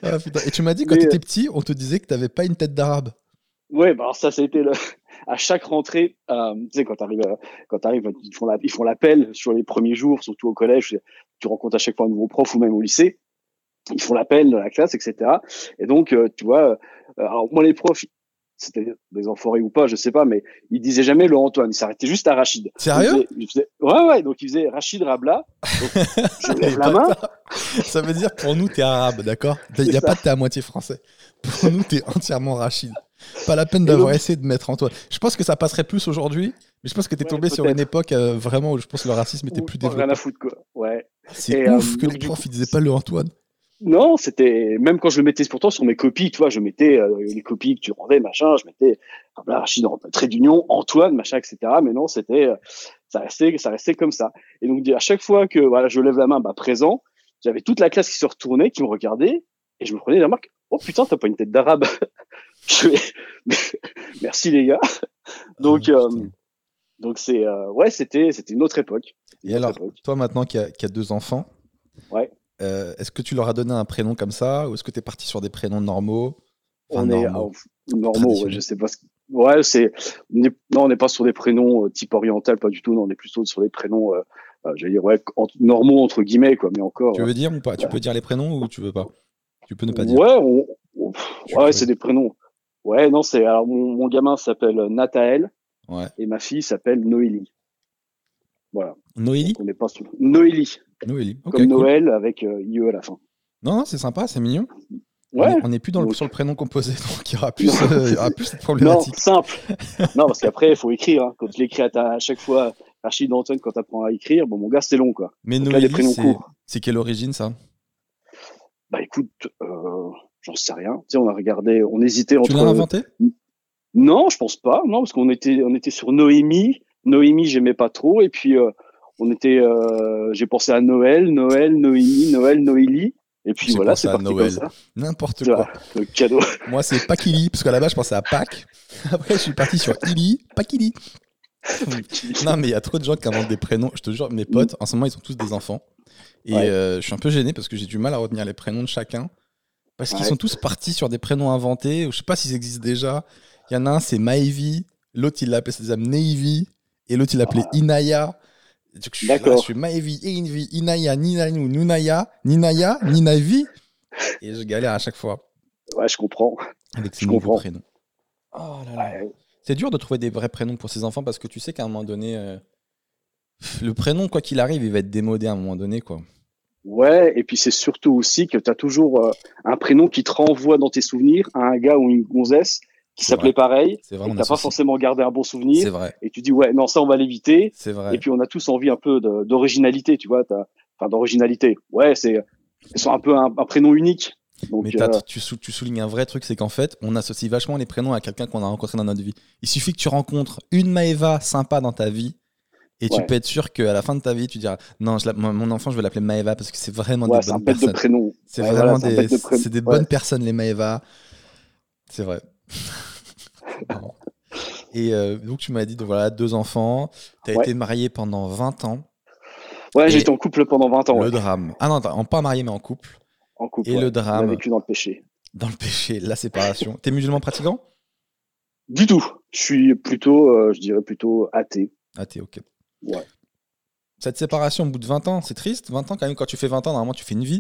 ah, Et tu m'as dit quand tu étais petit, on te disait que tu n'avais pas une tête d'arabe. Ouais, bah alors ça, ça a été le... à chaque rentrée, euh, tu sais, quand tu arrives, quand arrives, ils font la, ils font l'appel sur les premiers jours, surtout au collège. Tu rencontres à chaque fois un nouveau prof ou même au lycée ils font l'appel dans la classe, etc. Et donc, euh, tu vois, euh, alors moi les profs, c'était des enfoirés ou pas, je sais pas, mais ils disaient jamais le Antoine, ils s'arrêtaient juste à Rachid. Sérieux Ouais, ouais, donc ils faisaient Rachid Rabla. *laughs* je lève la main. Ça veut dire pour nous, t'es arabe, d'accord? Il n'y a pas de t'es à moitié français. Pour nous, t'es entièrement Rachid. Pas la peine d'avoir essayé de mettre Antoine. Je pense que ça passerait plus aujourd'hui, mais je pense que t'es tombé sur une époque euh, vraiment où je pense que le racisme était plus développé. Rien à foutre, quoi. Ouais. C'est ouf que les profs, ils disaient pas le Antoine. Non, c'était même quand je le mettais pourtant sur mes copies, tu vois, je mettais euh, les copies que tu rendais, machin, je mettais là, Rachid trait d'union, Antoine, machin, etc. Mais non, c'était euh, ça restait ça restait comme ça. Et donc à chaque fois que voilà, je lève la main, bah présent, j'avais toute la classe qui se retournait, qui me regardait, et je me prenais la remarque, oh putain, t'as pas une tête d'arabe. *laughs* je merci les gars. Donc ah, euh, donc c'est ouais, c'était c'était une autre époque. et alors, toi maintenant qui a, qui a deux enfants, ouais. Euh, est-ce que tu leur as donné un prénom comme ça ou est-ce que tu es parti sur des prénoms normaux On est normaux, je sais pas. Ce... Ouais, c'est non, on n'est pas sur des prénoms euh, type oriental, pas du tout. Non, on est plutôt sur des prénoms, euh, j'allais dire ouais, normaux entre guillemets quoi, mais encore. Tu veux dire ou pas? Tu peux dire les prénoms ou tu veux pas? Tu peux ne pas dire. Ouais, ouais, c'est des prénoms. Ouais, non, c'est alors mon, gamin s'appelle Nathael et ma fille s'appelle Noélie. Voilà. Noélie? On n'est pas sur Noélie. Noélie. Comme Noël avec euh, IE à la fin. Non, non c'est sympa, c'est mignon. Ouais. On n'est plus dans le, sur le prénom composé, *laughs* donc il y aura plus, euh, il y aura plus cette problématique. Non, simple. *laughs* non, parce qu'après, il faut écrire. Hein. Quand tu l'écris à, à, chaque fois, Archie Danton, quand tu apprends à écrire, bon, mon gars, c'est long, quoi. Mais Noélie, c'est quelle origine, ça? Bah écoute, euh, j'en sais rien. Tu sais, on a regardé, on hésitait entre. Tu l'as inventé? Non, je pense pas. Non, parce qu'on était, on était sur Noémie. Noémie, j'aimais pas trop. Et puis, euh, on était, euh, j'ai pensé à Noël, Noël, Noémie, Noël, Noélie. Et puis voilà, c'est parti Noël. comme ça. N'importe quoi. Le cadeau. *laughs* Moi, c'est Pakili, parce qu'à la base, je pensais à Pâques. *laughs* Après, je suis parti sur Ili, Pakili. non, mais il y a trop de gens qui inventent des prénoms. Je te jure, mes potes, en ce moment, ils sont tous des enfants. Et euh, je suis un peu gêné parce que j'ai du mal à retenir les prénoms de chacun. Parce qu'ils sont tous partis sur des prénoms inventés. Je sais pas s'ils existent déjà. Il y en a un, c'est Maïvi. L'autre, il l'appelait ses Neivi. Et l'autre, il l'appelait ah. Inaya. D'accord. Je suis Maevi, Invi, Inaya, Ninanu, Nunaya, Ninaya, Ninavi. Et je galère à chaque fois. Ouais, je comprends. Avec ces nouveaux prénoms. Oh là là. C'est dur de trouver des vrais prénoms pour ses enfants parce que tu sais qu'à un moment donné, euh, le prénom, quoi qu'il arrive, il va être démodé à un moment donné. quoi. Ouais, et puis c'est surtout aussi que tu as toujours euh, un prénom qui te renvoie dans tes souvenirs à un gars ou une gonzesse qui s'appelait pareil. C'est vrai. T'as pas forcément gardé un bon souvenir. C'est vrai. Et tu dis ouais, non ça on va l'éviter. C'est vrai. Et puis on a tous envie un peu d'originalité, tu vois. Enfin d'originalité. Ouais, c'est sont un peu un, prénom unique. Donc, Mais euh, tu, tu, soulignes un vrai truc, c'est qu'en fait, on associe vachement les prénoms à quelqu'un qu'on a rencontré dans notre vie. Il suffit que tu rencontres une Maeva sympa dans ta vie, et tu peux être sûr qu'à la fin de ta vie, tu diras non, je mon enfant, je vais l'appeler Maeva parce que c'est vraiment des bonnes personnes. C'est vraiment des, des bonnes personnes, les Maeva. C'est vrai. *laughs* Et euh, donc, tu m'as dit, voilà, deux enfants. Tu as été marié pendant 20 ans. Ouais, j'étais en couple pendant 20 ans. Le drame. Ah non, pas marié, mais en couple. En couple. Et le drame. On a vécu dans le péché. Dans le péché, la séparation. T'es musulman pratiquant? Du tout. Je suis plutôt, euh, je dirais plutôt athée. Athée, ok. Ouais. Cette séparation au bout de 20 ans, c'est triste 20 ans quand même, quand tu fais 20 ans, normalement tu fais une vie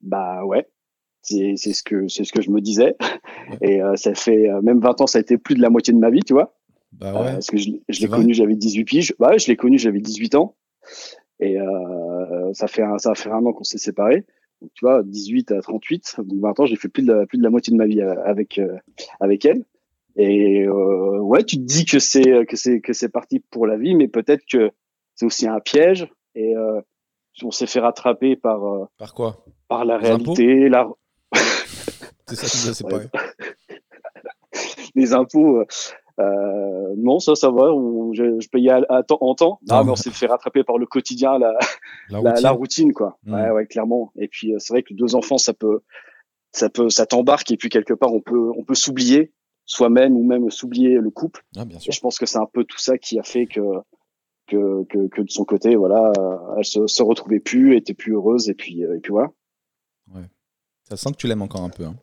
Bah ouais. C'est ce que c'est ce que je me disais. Et euh, ça fait euh, même 20 ans, ça a été plus de la moitié de ma vie, tu vois. Bah ouais. parce que je, l'ai connu, j'avais 18 piges. Bah ouais, je l'ai connu, j'avais 18 ans. Et ça fait un, ça fait un an qu'on s'est séparés. Donc, tu vois, 18 à 38, donc 20 ans, j'ai fait plus de la, plus de la moitié de ma vie avec avec elle. Et euh, ouais, tu te dis que c'est que c'est que c'est parti pour la vie, mais peut-être que c'est aussi un piège. Et euh, on s'est fait rattraper par euh, par quoi? Par la réalité, la. C'est ça a *laughs* séparés. *laughs* Les impôts. Euh, non, ça, ça va. je, je, payais à, temps, en temps. Non, mais on s'est fait rattraper par le quotidien, la, la, routine. La, routine. quoi. Hmm. Ouais, ouais, clairement. Et puis, c'est vrai que deux enfants, ça peut, ça peut, ça t'embarque. Et puis quelque part, on peut, on peut s'oublier soi-même ou même s'oublier le couple. Ah, bien sûr. Et je pense que c'est un peu tout ça qui a fait que que, que, que de son côté, voilà, elle se, se retrouvait plus, était plus heureuse et puis et puis voilà. Ouais. Ça sent que tu l'aimes encore un peu. Hein.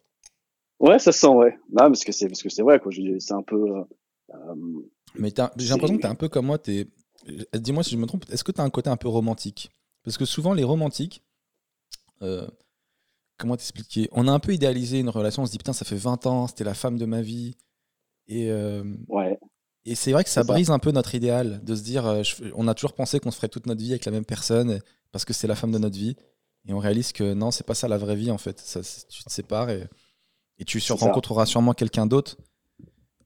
Ouais, ça sent, ouais. Non, parce que c'est parce que c'est vrai quoi. C'est un peu. Euh, Mais j'ai l'impression que t'es un peu comme moi. T'es. Dis-moi si je me trompe. Est-ce que t'as un côté un peu romantique? Parce que souvent les romantiques. Euh, comment t'expliquer? On a un peu idéalisé une relation, on se dit putain, ça fait 20 ans, c'était la femme de ma vie. Et, euh, ouais. et c'est vrai que ça brise un peu notre idéal de se dire, euh, on a toujours pensé qu'on se ferait toute notre vie avec la même personne parce que c'est la femme de notre vie. Et on réalise que non, c'est pas ça la vraie vie en fait. Ça, tu te sépares et, et tu rencontreras sûrement quelqu'un d'autre.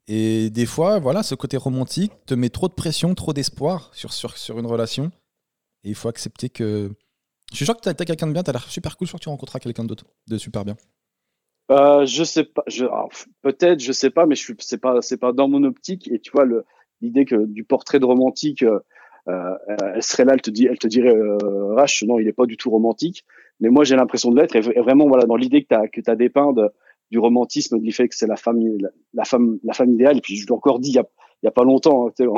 Et des fois, voilà, ce côté romantique te met trop de pression, trop d'espoir sur, sur, sur une relation. Et il faut accepter que je suis sûr que tu as, quelqu'un de bien, tu as l'air super cool, je sûr que tu rencontreras quelqu'un d'autre de super bien. Euh, je sais pas, je, peut-être, je sais pas, mais je suis, c'est pas, c'est pas dans mon optique. Et tu vois, l'idée que du portrait de romantique, euh, euh elle serait là, elle te dit, elle te dirait, euh, Rache, non, il est pas du tout romantique. Mais moi, j'ai l'impression de l'être. Et, vraiment, voilà, dans l'idée que tu as, que t'as dépeint de, du romantisme, du fait que c'est la femme, la, femme, la femme idéale. Et puis, je l'ai encore dit il y a, il y a pas longtemps, hein,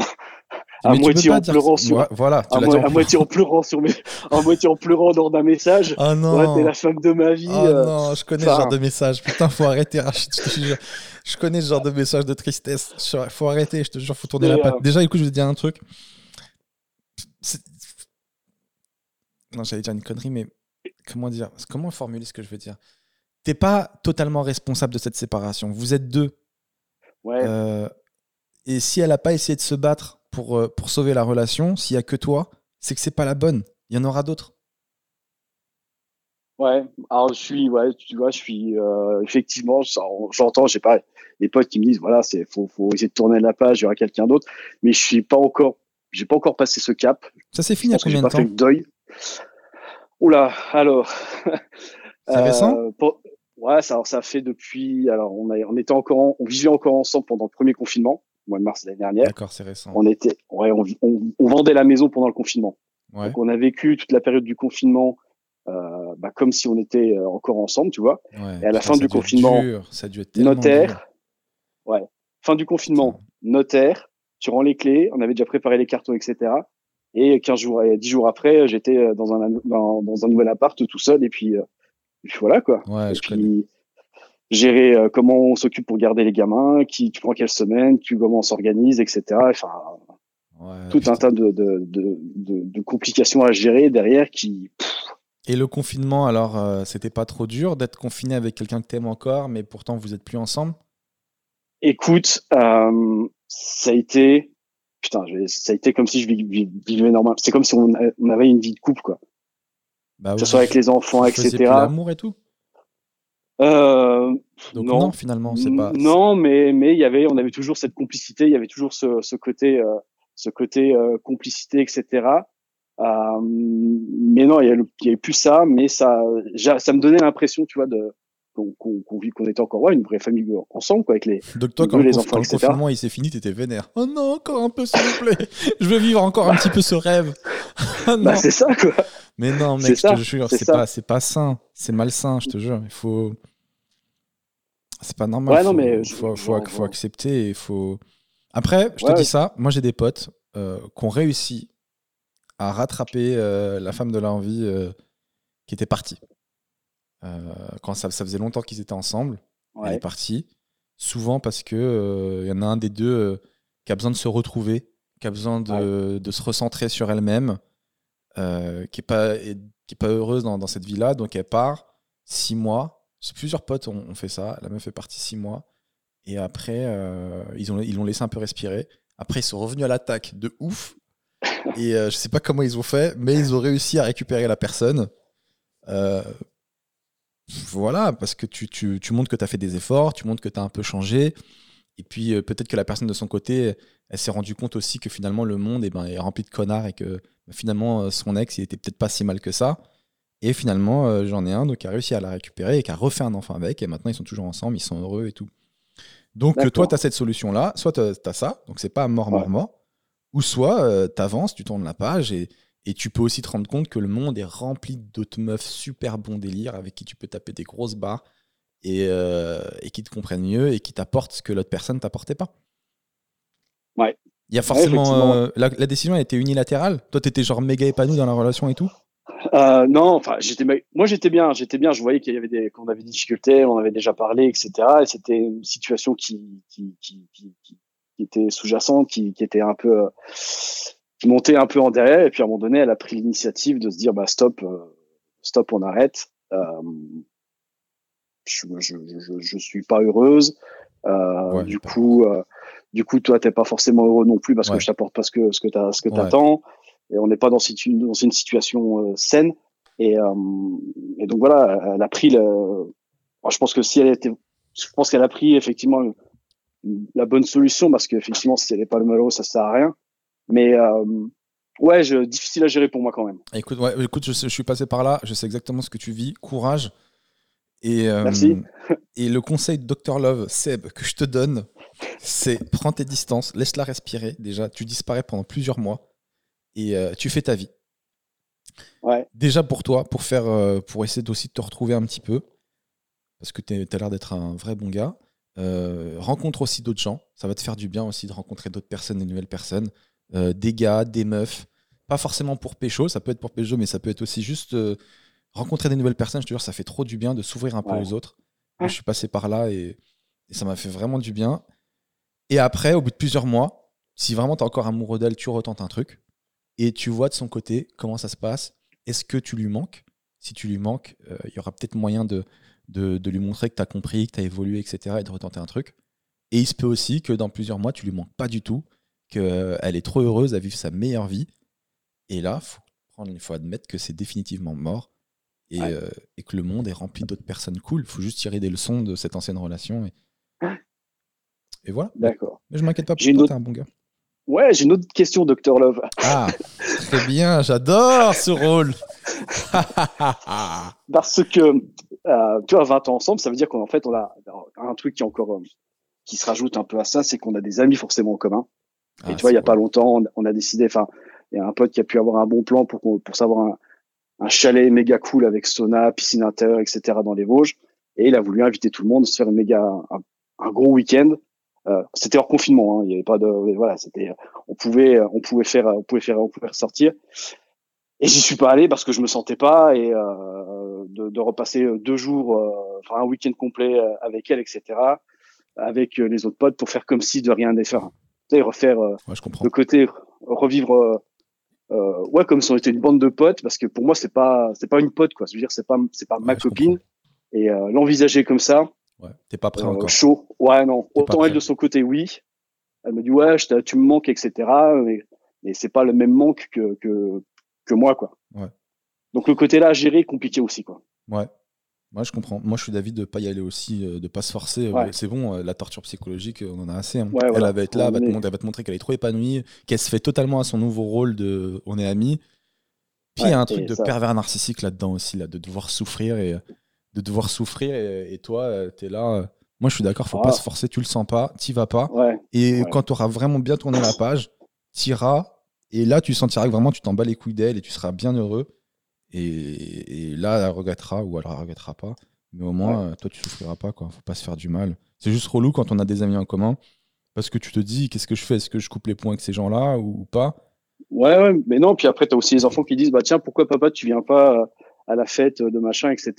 à moitié en pleurant sur, voilà, à, moitié en pleurant sur mes, à moitié en pleurant lors d'un message. Ah non. Ouais, t'es la femme de ma vie. Ah euh, non, je connais ce genre de message. Putain, faut arrêter, Rachid. Je, je connais ce genre de message de tristesse. Faut arrêter, je te jure, faut tourner la patte. Déjà, écoute, je vais te dire un truc. Non, j'allais dire une connerie, mais comment dire? Comment formuler ce que je veux dire? T'es pas totalement responsable de cette séparation. Vous êtes deux. Ouais. Euh, et si elle n'a pas essayé de se battre pour, euh, pour sauver la relation, s'il n'y a que toi, c'est que c'est pas la bonne. Il y en aura d'autres. Ouais, alors je suis, ouais, tu vois, je suis euh, effectivement, j'entends, j'ai pas des potes qui me disent, voilà, c'est faut, faut essayer de tourner la page, il y aura quelqu'un d'autre, mais je suis pas encore, j'ai pas encore passé ce cap. Ça s'est fini à combien de temps pas fait le deuil. Oula, alors. *laughs* C'est récent. Euh, ouais, ça, ça fait depuis, alors on a, on était encore, on vivait encore ensemble pendant le premier confinement mois de mars l'année dernière. D'accord, c'est récent. On était, ouais, on, on, vendait la maison pendant le confinement. Donc on a vécu toute la période du confinement euh, bah, comme si on était euh, encore ensemble, tu vois. Ouais, et à la fin du confinement, ça a dû être notaire. Ouais. Fin du confinement, notaire. Tu rends les clés. On avait déjà préparé les cartons, etc. Et 15 jours, et 10 jours après, j'étais euh, dans un, dans, dans, un nouvel appart tout seul. Et puis, euh, voilà, quoi. Ouais, et je puis, gérer euh, comment on s'occupe pour garder les gamins, qui tu prends quelle semaine, tu comment on s'organise, etc. Enfin, tout un tas de, de, de, de, complications à gérer derrière qui. Et le confinement, alors, euh, c'était pas trop dur d'être confiné avec quelqu'un que t'aimes encore, mais pourtant vous êtes plus ensemble? Écoute, euh, ça a été, putain, ça a été comme si je vivais normal. C'est comme si on, avait une vie de couple, quoi. Bah, que ce soit avec les enfants, etc. L'amour et tout. Euh, Donc non, finalement, c'est pas. Non, mais mais il y avait, on avait toujours cette complicité, il y avait toujours ce, ce côté, euh, ce côté euh, complicité, etc. Euh, mais non, il y, a, avait plus ça, mais ça, ça me donnait l'impression, tu vois, de qu'on qu'on était encore ouais, une vraie famille ensemble, quoi, avec les, *laughs* Donc toi, quand, les enfants, quand le confinement il s'est fini, t'étais vénère. Oh non, encore un peu, s'il vous plaît. *laughs* je veux vivre encore un petit peu ce rêve. Ah *laughs* bah, c'est ça, quoi. Mais non, mec, je te jure, c'est pas, sain, c'est malsain, je te jure. Il faut C'est pas normal. Ouais, faut, non, mais faut, accepter et faut. Après, je te dis ça. Moi, j'ai des potes euh, qui ont réussi à rattraper euh, la femme de leur vie euh, qui était partie. Quand ça, ça faisait longtemps qu'ils étaient ensemble, elle est partie. Souvent parce que il y en a un des deux qui a besoin de se retrouver, qui a besoin de, de se recentrer sur elle-même, euh, qui est pas qui est pas heureuse dans, cette vie-là, donc elle part six mois. Plusieurs potes ont, fait ça. La meuf est partie six mois et après euh, ils ont ils l'ont laissé un peu respirer. Après ils sont revenus à l'attaque de ouf et euh, je sais pas comment ils ont fait, mais ils ont réussi à récupérer la personne. Euh, voilà, parce que tu, tu, tu montres que tu as fait des efforts, tu montres que tu as un peu changé. Et puis peut-être que la personne de son côté, elle s'est rendue compte aussi que finalement le monde eh ben, est rempli de connards et que finalement euh, son ex, il était peut-être pas si mal que ça. Et finalement, euh, j'en ai un donc, qui a réussi à la récupérer et qui a refait un enfant avec. Et maintenant, ils sont toujours ensemble, ils sont heureux et tout. Donc euh, toi, tu as cette solution-là. Soit tu as, ça, donc c'est pas mort, mort, Ouais. mort. Ou soit tu avances, tu tournes la page et, et tu peux aussi te rendre compte que le monde est rempli d'autres meufs super bon délire avec qui tu peux taper des grosses barres et, euh, et qui te comprennent mieux et qui t'apportent ce que l'autre personne t'apportait pas. Ouais. Il y a forcément. effectivement. euh, la, la décision a été unilatérale. Toi, t'étais genre méga épanoui dans la relation et tout. Euh, non, enfin, j'étais, moi, j'étais bien, j'étais bien. Je voyais qu'il y avait des, qu'on avait des difficultés, on avait déjà parlé, etc. Et c'était une situation qui, qui, qui, qui, était sous-jacente, qui, qui était un peu, euh, qui montait un peu en derrière. Et puis à un moment donné, elle a pris l'initiative de se dire, bah stop, euh, stop, on arrête. Euh, je, je, je, je suis pas heureuse. Euh, Ouais, du coup, euh, du coup, toi, t'es pas forcément heureux non plus parce Ouais. que je t'apporte pas ce que ce que t'as, ce que Ouais. t'attends. Et on n'est pas dans, dans une situation euh, saine. Et, euh, et donc voilà, elle a pris le. Je pense que si elle était, je pense qu'elle a pris effectivement la bonne solution parce qu'effectivement, si elle n'est pas le malheureux, ça sert à rien. Mais euh, ouais, je, difficile à gérer pour moi quand même. Écoute, ouais, écoute je, je suis passé par là. Je sais exactement ce que tu vis. Courage. Et, euh, Merci. Et le conseil de Dr Love, Seb, que je te donne, c'est prends tes distances, laisse-la respirer. Déjà, tu disparais pendant plusieurs mois et euh, tu fais ta vie. Ouais. Déjà pour toi, pour faire, euh, pour essayer aussi de te retrouver un petit peu, parce que tu as l'air d'être un vrai bon gars. Rencontre aussi d'autres gens. Ça va te faire du bien aussi de rencontrer d'autres personnes, des nouvelles personnes, des gars, des meufs. Pas forcément pour pécho, ça peut être pour pécho, mais ça peut être aussi juste rencontrer des nouvelles personnes. Je te jure, ça fait trop du bien de s'ouvrir un peu Ouais. aux autres. Moi, je suis passé par là et, et ça m'a fait vraiment du bien. Et après, au bout de plusieurs mois, si vraiment tu es encore amoureux d'elle, tu retentes un truc et tu vois de son côté comment ça se passe. Est-ce que tu lui manques? Si tu lui manques, euh, il y aura peut-être moyen de, de, de lui montrer que tu as compris, que tu as évolué, etc. et de retenter un truc. Et il se peut aussi que dans plusieurs mois, tu lui manques pas du tout, qu'elle est trop heureuse à vivre sa meilleure vie. Et là, faut prendre, il faut admettre que c'est définitivement mort et, Ouais. euh, et que le monde est rempli d'autres personnes cool. Il faut juste tirer des leçons de cette ancienne relation. Et, et voilà. D'accord. Mais je m'inquiète pas pour toi, autre- t'es un bon gars. Ouais, j'ai une autre question, Docteur Love. Ah, très bien, j'adore ce rôle. *laughs* Parce que, euh, tu vois, 20 ans ensemble, ça veut dire qu'en fait, on a un truc qui est encore, euh, qui se rajoute un peu à ça, c'est qu'on a des amis forcément en commun. Et Ah, tu vois, il y a pas longtemps, on, on a décidé, enfin, il y a un pote qui a pu avoir un bon plan pour, pour savoir un, un chalet méga cool avec sauna, piscine intérieure, etc. dans les Vosges. Et il a voulu inviter tout le monde, se faire une méga, un, un gros week-end. Euh, c'était hors confinement, hein, il y avait pas de, voilà, c'était, on pouvait, on pouvait faire, on pouvait faire, on pouvait ressortir. Et j'y suis pas allé parce que je me sentais pas et euh, de, de repasser deux jours, euh, enfin un week-end complet euh, avec elle, etc. Avec euh, les autres potes pour faire comme si de rien n'était fait. Tu sais, refaire euh, Ouais, je comprends. le côté revivre euh, ouais comme si on était une bande de potes parce que pour moi c'est pas c'est pas une pote quoi. Je veux dire c'est pas c'est pas ma Ouais, copine. Et euh, l'envisager comme ça Ouais, T'es pas prêt euh, encore. chaud. Ouais non. Autant elle de son côté oui. Elle me dit ouais je tu me manques etc mais, mais c'est pas le même manque que que que moi quoi. Ouais. donc le côté là à gérer est compliqué aussi quoi. Ouais. Moi, je comprends. Moi, je suis d'avis de pas y aller aussi, euh, de pas se forcer. Euh, Ouais. C'est bon, euh, la torture psychologique, on en a assez. hein. Ouais, elle voilà. va être là, elle va, te montrer, elle va te montrer qu'elle est trop épanouie, qu'elle se fait totalement à son nouveau rôle de on est amis. Puis il y a un truc de ça- pervers narcissique là-dedans aussi, là, de devoir souffrir et de devoir souffrir. Et, et toi, tu es là. Moi, je suis d'accord, faut Ah. pas se forcer, tu le sens pas, t'y vas pas. Et quand tu auras vraiment bien tourné la page, t'iras. Et là, tu sentiras que vraiment tu t'en bats les couilles d'elle et tu seras bien heureux. Et, et là, elle regrettera ou elle ne regrettera pas. Mais au moins, euh, toi, tu souffriras pas, quoi. Faut pas se faire du mal. C'est juste relou quand on a des amis en commun. Parce que tu te dis, qu'est-ce que je fais? Est-ce que je coupe les points avec ces gens-là ou pas? Ouais, ouais, mais non. Puis après, tu as aussi les enfants qui disent, bah tiens, pourquoi papa, tu viens pas à la fête de machin, etc.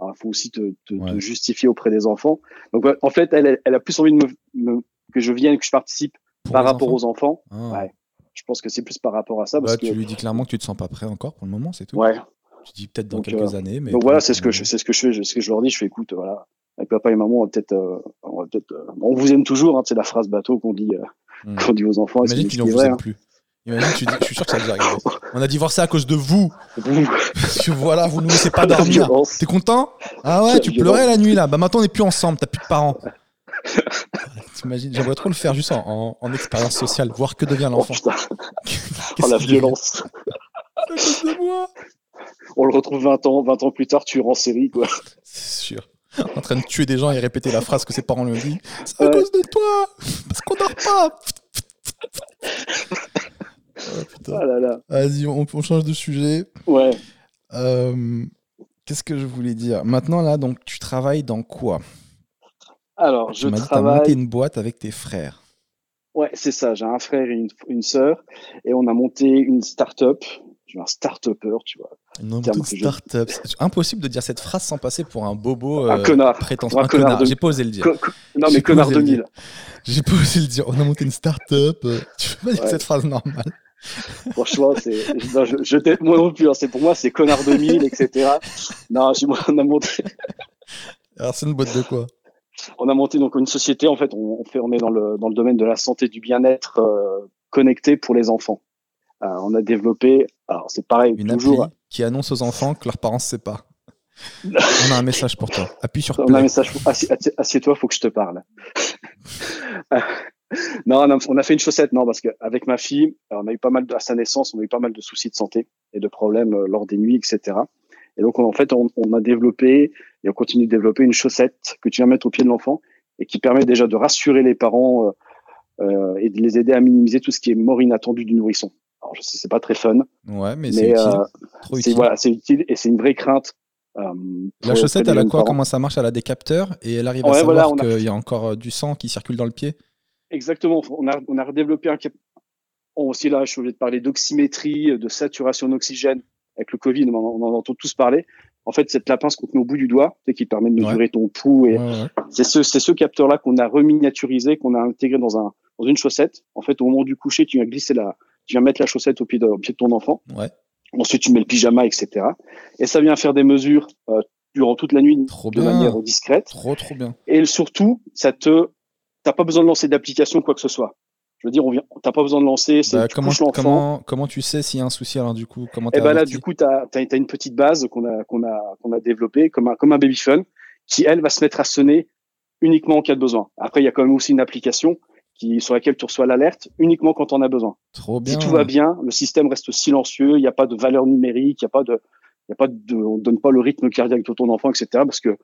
Alors, il faut aussi te, justifier auprès des enfants. Donc, en fait, elle, elle a plus envie de me, que je vienne, que je participe par rapport aux enfants. Ah. Ouais. Je pense que c'est plus par rapport à ça. Parce tu lui dis clairement que tu te sens pas prêt encore pour le moment, c'est tout. Ouais. Tu dis peut-être dans quelques euh, années. Mais donc voilà, c'est ce que je, c'est ce que je fais, ce que je leur dis. Je fais, écoute, voilà, avec papa et maman, on peut-être, euh, on, peut euh, on vous aime toujours. Hein, c'est la phrase bateau qu'on dit, hmm. qu'on dit aux enfants. Imagine qu'ils ne vous aiment hein. plus. Imagine, tu dis, je suis sûr que ça va arriver. On a divorcé à cause de vous. Parce que voilà, vous ne nous laissez pas *laughs* dormir. T'es content? Ah ouais, tu pleurais la nuit là. Bah maintenant on n'est plus ensemble, t'as plus de parents. *laughs* T'imagines, j'aimerais trop le faire juste en, en, expérience sociale, voir que devient l'enfant. Oh, oh la violence. à cause de moi. On le retrouve 20 ans, 20 ans plus tard, tu es en série quoi. C'est sûr. En train de tuer des gens et répéter la phrase que ses parents lui ont dit. C'est à cause de toi Parce qu'on dort pas oh, Vas-y, on, change de sujet. Ouais. Euh, qu'est-ce que je voulais dire? Maintenant, là, donc, tu travailles dans quoi? Alors, je tu travaille. monté une boîte avec tes frères. Ouais, c'est ça. J'ai un frère et une, une sœur. Et on a monté une start-up. Je suis un start-upper, tu vois. Une start-up. C'est impossible de dire cette phrase sans passer pour un bobo. un euh, connard. Prétentieux. Un, connard. J'ai pas osé le dire. non, mais connard 2000. J'ai pas osé le dire. On a monté une start-up. Tu peux pas dire cette phrase normale. Franchement, c'est, je, je moi non plus. Hein. C'est pour moi, c'est connard 2000, etc. Non, on a monté. Alors, c'est une boîte de quoi? On a monté donc une société. En fait, on, fait, on est dans le dans le domaine de la santé du bien-être euh, connecté pour les enfants. Euh, on a développé. Alors, c'est pareil. Une toujours. Appli qui annonce aux enfants que leurs parents ne savent pas. *laughs* on a un message pour toi. Appuie sur. On a un message. Assieds-toi, faut que je te parle. *laughs* non, on a, fait une chaussette, non, parce qu'avec ma fille, on a eu pas mal de, à sa naissance, on a eu pas mal de soucis de santé et de problèmes euh, lors des nuits, etc. Et donc, en fait, on, a développé et on continue de développer une chaussette que tu viens mettre au pied de l'enfant et qui permet déjà de rassurer les parents euh, euh, et de les aider à minimiser tout ce qui est mort inattendu du nourrisson. Alors, je sais, c'est pas très fun. Ouais, mais, c'est utile. utile. Voilà, c'est utile et c'est une vraie crainte la chaussette, elle a quoi? Comment ça marche? Elle a des capteurs et elle arrive à savoir qu'il y a encore du sang qui circule dans le pied? Exactement. On a, on a redéveloppé un cap. aussi là, je suis obligé de parler d'oxymétrie, de saturation d'oxygène. Avec le Covid, on en, entend tous parler. En fait, cette la pince qu'on met au bout du doigt, qui permet de mesurer ton pouls. Et c'est ce, c'est ce capteur-là qu'on a reminiaturisé, qu'on a intégré dans un, dans une chaussette. En fait, au moment du coucher, tu viens glisser la, tu viens mettre la chaussette au pied de, au pied de ton enfant. Ouais. Ensuite, tu mets le pyjama, etc. Et ça vient faire des mesures euh, durant toute la nuit de manière discrète. Trop, trop bien. Et surtout, ça te t'as pas besoin de lancer d'application quoi que ce soit. Je veux dire, on vient, t'as pas besoin de lancer. C'est bah, comment, comment, comment tu sais s'il y a un souci alors du coup comment Eh ben là, du coup, t'as as, as, une petite base qu'on a qu'on a qu'on a développée comme un comme un babyphone qui elle va se mettre à sonner uniquement en cas de besoin. Après, il y a quand même aussi une application qui sur laquelle tu reçois l'alerte uniquement quand on a besoin. Trop bien. Si tout va bien, le système reste silencieux, il n'y a pas de valeur numérique, il n'y a pas de y a pas de, on donne pas le rythme cardiaque de ton enfant, etc. Parce que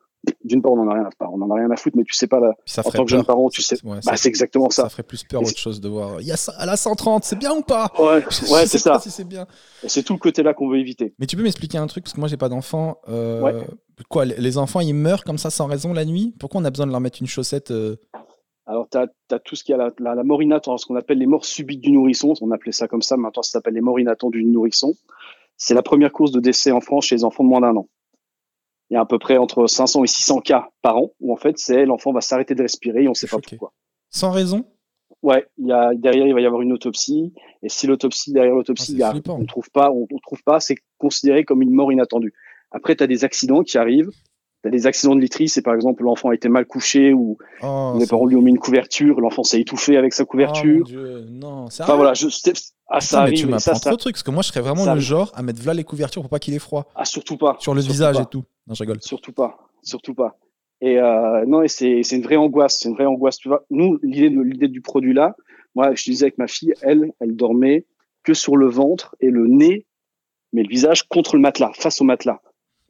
d'une part, on en a rien à, on en a rien à foutre, mais tu sais pas là. Ça en tant que jeune parent, tu sais. bah, c'est exactement ça. Ça ferait plus peur autre chose de voir. Il y a ça, à la 130, c'est bien ou pas? Ouais, ouais, c'est ça. Si c'est bien. C'est tout le côté là qu'on veut éviter. Mais tu peux m'expliquer un truc parce que moi j'ai pas d'enfants. Euh, Quoi, les enfants ils meurent comme ça sans raison la nuit? Pourquoi on a besoin de leur mettre une chaussette euh? Alors, tu as, tout ce qui a la, la, la ce qu'on appelle les morts subites du nourrisson. On appelait ça comme ça, maintenant ça s'appelle les morts inattendues du nourrisson. C'est la première cause de décès en France chez les enfants de moins d'un an. Il y a à peu près entre 500 et 600 cas par an où en fait c'est l'enfant va s'arrêter de respirer et on ne sait pas pourquoi. Sans raison? Ouais, il y a, derrière il va y avoir une autopsie et si l'autopsie derrière l'autopsie ah, on trouve pas, on, on trouve pas, c'est considéré comme une mort inattendue. Après tu as des accidents qui arrivent T'as des accidents de literie, c'est par exemple l'enfant a été mal couché ou oh, les parents lui ont mis une couverture, l'enfant s'est étouffé avec sa couverture. Oh, mon Dieu. Non, enfin voilà, je, ah, ça arrive. Mais tu m'apprends ça, trop de trucs parce que moi je serais vraiment le genre à mettre là les couvertures pour pas qu'il ait froid. Ah surtout pas. Sur le visage et tout. Non, je rigole. Surtout pas, surtout pas. Et euh, non, et c'est c'est une vraie angoisse, c'est une vraie angoisse. Tu vois, nous l'idée de l'idée du produit là, moi je disais avec ma fille, elle, elle dormait que sur le ventre et le nez, mais le visage contre le matelas, face au matelas.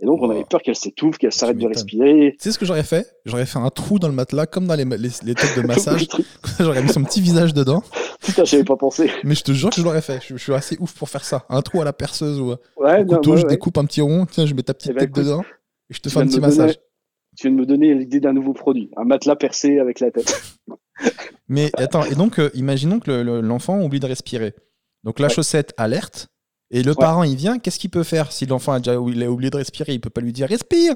Et donc, on avait peur qu'elle s'étouffe, qu'elle s'arrête de respirer. Tu sais ce que j'aurais fait? J'aurais fait un trou dans le matelas, comme dans les, les, têtes de *laughs* massage. *laughs* j'aurais mis son petit visage dedans. Putain, j'y avais pas pensé. *laughs* Mais je te jure que je l'aurais fait. Je, suis assez ouf pour faire ça. Un trou à la perceuse ou ouais, couteau, je découpe un petit rond. Tiens, je mets ta petite eh ben, tête dedans et je te fais un petit massage. tu viens de me donner l'idée d'un nouveau produit, un matelas percé avec la tête. Mais attends, et donc, euh, imaginons que l'enfant oublie de respirer. Donc la chaussette alerte, et le parent il vient, qu'est-ce qu'il peut faire si l'enfant a déjà a oublié de respirer? Il peut pas lui dire respire.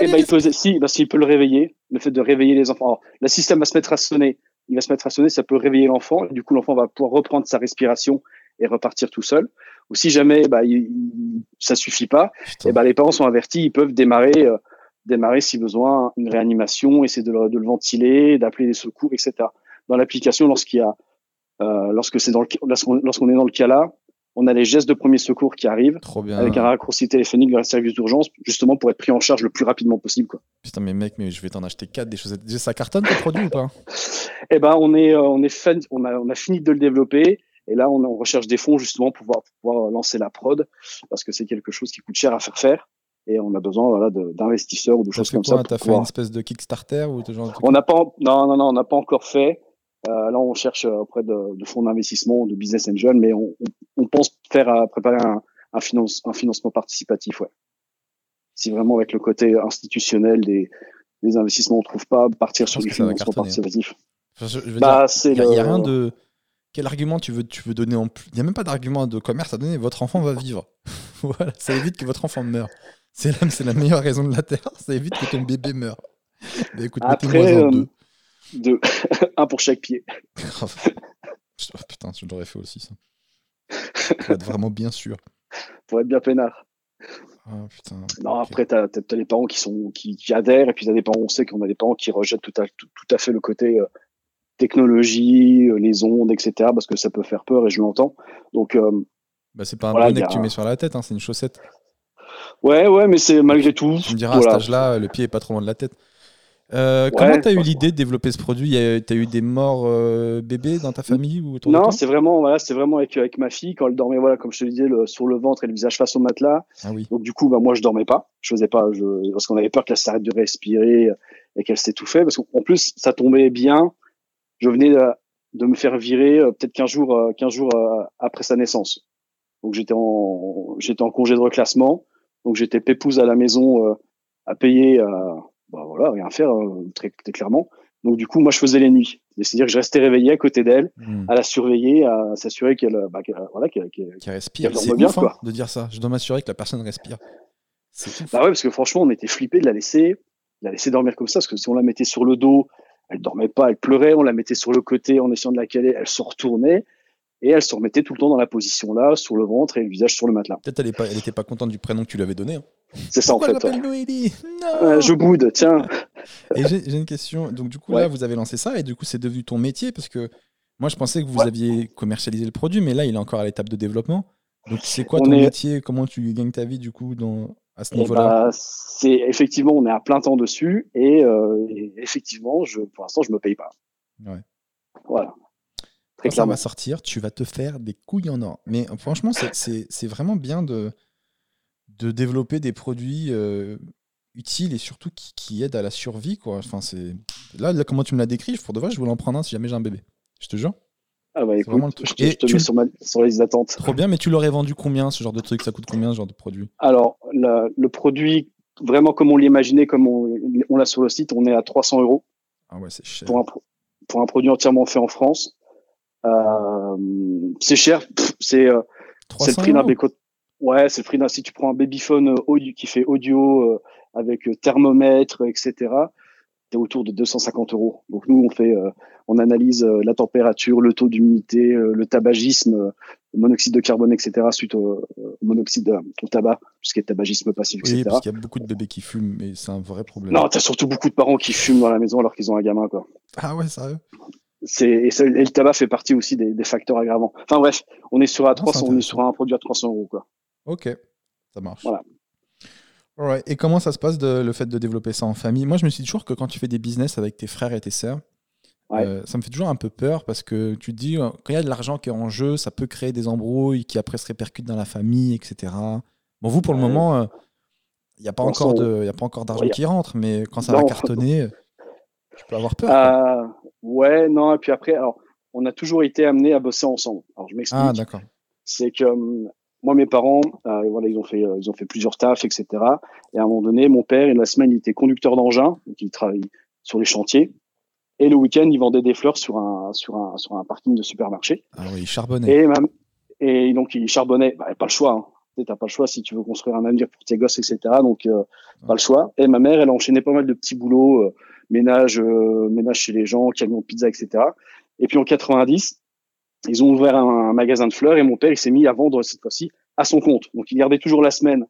Eh ben, il peut, si, bah, s'il peut le réveiller, le fait de réveiller les enfants. Alors, le système va se mettre à sonner. Il va se mettre à sonner, ça peut réveiller l'enfant. Du coup, l'enfant va pouvoir reprendre sa respiration et repartir tout seul. Ou si jamais bah, il, ça suffit pas, et eh ben, les parents sont avertis, ils peuvent démarrer, euh, démarrer si besoin une réanimation, essayer de le, de le ventiler, d'appeler des secours, etc. Dans l'application, lorsqu'il y a, euh, lorsque c'est dans le, lorsqu'on est dans le cas là, on a les gestes de premier secours qui arrivent avec un raccourci téléphonique vers le service d'urgence justement pour être pris en charge le plus rapidement possible quoi. Putain mais mec mais je vais t'en acheter quatre des choses ça cartonne ton produit ou pas? Eh ben on est euh, on est fan, on a on a fini de le développer et là on, on recherche des fonds justement pour pouvoir, pour pouvoir lancer la prod parce que c'est quelque chose qui coûte cher à faire faire et on a besoin voilà, d'investisseurs ou de choses comme ça. Tu as fait une espèce de Kickstarter ou genre On n'a pas non non non on n'a pas encore fait. Euh, là, on cherche euh, auprès de, de fonds d'investissement, de business angel, mais on, on, pense faire à préparer un, un, finance, un financement participatif, ouais. Si vraiment avec le côté institutionnel des, des investissements, on trouve pas partir sur du financement hein. participatif. bah, il n'y a, rien de. Quel argument tu veux, tu veux donner en plus? Il n'y a même pas d'argument de commerce à donner. Votre enfant va vivre. *laughs* voilà, ça évite que votre enfant meure. C'est la, la meilleure raison de la Terre. *laughs* Ça évite que ton bébé meure. Bah, écoute, Après, euh, deux. *laughs* un pour chaque pied. *laughs* Putain, je l'aurais fait aussi, ça. Pour être vraiment bien sûr. Pour être bien peinard. Oh, putain. Non, après, t'as as, les parents qui, sont, qui, adhèrent, et puis t'as des parents, on sait qu'on a des parents qui rejettent tout à, tout, à fait le côté euh, technologie, euh, les ondes, etc., parce que ça peut faire peur, et je l'entends. Donc. Euh, bah, c'est pas un bonnet que tu mets sur la tête, hein, c'est une chaussette. Ouais, ouais, mais c'est malgré tout. Tu me diras, à cet âge-là, le pied est pas trop loin de la tête. Euh, comment tu as eu l'idée de développer ce produit? Tu as eu des morts euh, bébés dans ta famille ou Non, c'est vraiment, voilà, c'est vraiment avec, avec ma fille quand elle dormait, voilà, comme je te disais, le, sur le ventre et le visage face au matelas. Ah oui. Donc du coup, bah, moi, je dormais pas. Je faisais pas, je, parce qu'on avait peur qu'elle s'arrête de respirer et qu'elle s'étouffait. Parce qu'en plus, ça tombait bien. Je venais de, de me faire virer euh, peut-être 15 jours, 15 jours après sa naissance. Donc j'étais en, j'étais en congé de reclassement. Donc j'étais pépouse à la maison à payer bah voilà, rien faire euh, très, clairement. Donc du coup, moi, je faisais les nuits. C'est-à-dire que je restais réveillé à côté d'elle, hmm. à la surveiller, à s'assurer qu'elle bah, voilà, qu'elle respire. c'est bien, hein, de dire ça. Je dois m'assurer que la personne respire. Bah ouais, parce que franchement, on était flippé de la laisser, la laisser dormir comme ça, parce que si on la mettait sur le dos, elle dormait pas, elle pleurait. On la mettait sur le côté en essayant de la caler, elle se retournait et elle se remettait tout le temps dans la position là, sur le ventre et le visage sur le matelas. Peut-être elle n'était pas, contente du prénom que tu lui avais donné. Hein. C'est ça en fait. je boude, tiens. Et j'ai une question. Donc du coup là, vous avez lancé ça et du coup c'est devenu ton métier parce que moi je pensais que vous aviez commercialisé le produit, mais là il est encore à l'étape de développement. Donc c'est quoi ton métier? Comment tu gagnes ta vie du coup dans, à ce eh niveau-là? bah, C'est effectivement on est à plein temps dessus et, euh, et effectivement je, pour l'instant je me paye pas. Ouais. Voilà. Quand ça va sortir, tu vas te faire des couilles en or. Mais franchement, c'est vraiment bien de, de développer des produits euh, utiles et surtout qui, aident à la survie. Quoi. Enfin, là, là, comment tu me l'as décrit, pour de vrai, je voulais en prendre un si jamais j'ai un bébé. Je te jure. Ah bah écoute, le truc. je te, mets sur, sur, les attentes. Trop bien, mais tu l'aurais vendu combien ce genre de truc? Ça coûte combien ce genre de produit? Alors, le produit, vraiment comme on l'imaginait, comme on, l'a sur le site, on est à 300 euros. Ah ouais, c'est cher. Pour un, pour un produit entièrement fait en France. Euh, c'est cher, c'est euh, le prix d'un Ouais, c'est le. Si tu prends un babyphone euh, audio, qui fait audio avec thermomètre, etc., t'es autour de 250 euros. Donc nous, on fait, on analyse la température, le taux d'humidité, le tabagisme, le monoxyde de carbone, etc. suite au, monoxyde au tabac, puisqu'il y a tabagisme passif, etc. Oui, parce qu'il y a beaucoup de bébés qui fument, mais c'est un vrai problème. Non, t'as surtout beaucoup de parents qui fument dans la maison alors qu'ils ont un gamin, quoi. Ah ouais, sérieux? C'est et, le tabac fait partie aussi des, des, facteurs aggravants. Enfin bref, on est sur à 300, on est sur un produit à 300 euros quoi. Ok, ça marche. Voilà. Et comment ça se passe de, le fait de développer ça en famille? Moi, je me suis dit toujours que quand tu fais des business avec tes frères et tes sœurs, euh, ça me fait toujours un peu peur parce que tu te dis, euh, quand il y a de l'argent qui est en jeu, ça peut créer des embrouilles qui après se répercutent dans la famille, etc. Bon, vous, pour le moment, euh, il n'y a pas encore de, y a pas encore d'argent qui rentre, mais quand ça va cartonner, tu peux avoir peur. Ouais, non, et puis après, alors, on a toujours été amené à bosser ensemble. Alors, je m'explique. Ah, d'accord. C'est que hum, moi, mes parents, euh, voilà, ils ont fait, ils ont fait plusieurs tafs, etc. Et à un moment donné, mon père, la semaine, il était conducteur d'engin, donc il travaille sur les chantiers. Et le week-end, il vendait des fleurs sur un, sur un, sur un parking de supermarché. Ah oui, il charbonnait. Et, et donc, il charbonnait. Bah, pas le choix. Hein. Tu n'as pas le choix si tu veux construire un avenir pour tes gosses, etc. Donc, euh, pas le choix. Et ma mère, elle a enchaîné pas mal de petits boulots, euh, ménage, euh, ménage chez les gens, camion pizza, etc. Et puis en 90, ils ont ouvert un, magasin de fleurs et mon père, il s'est mis à vendre cette fois-ci à son compte. Donc, il gardait toujours la semaine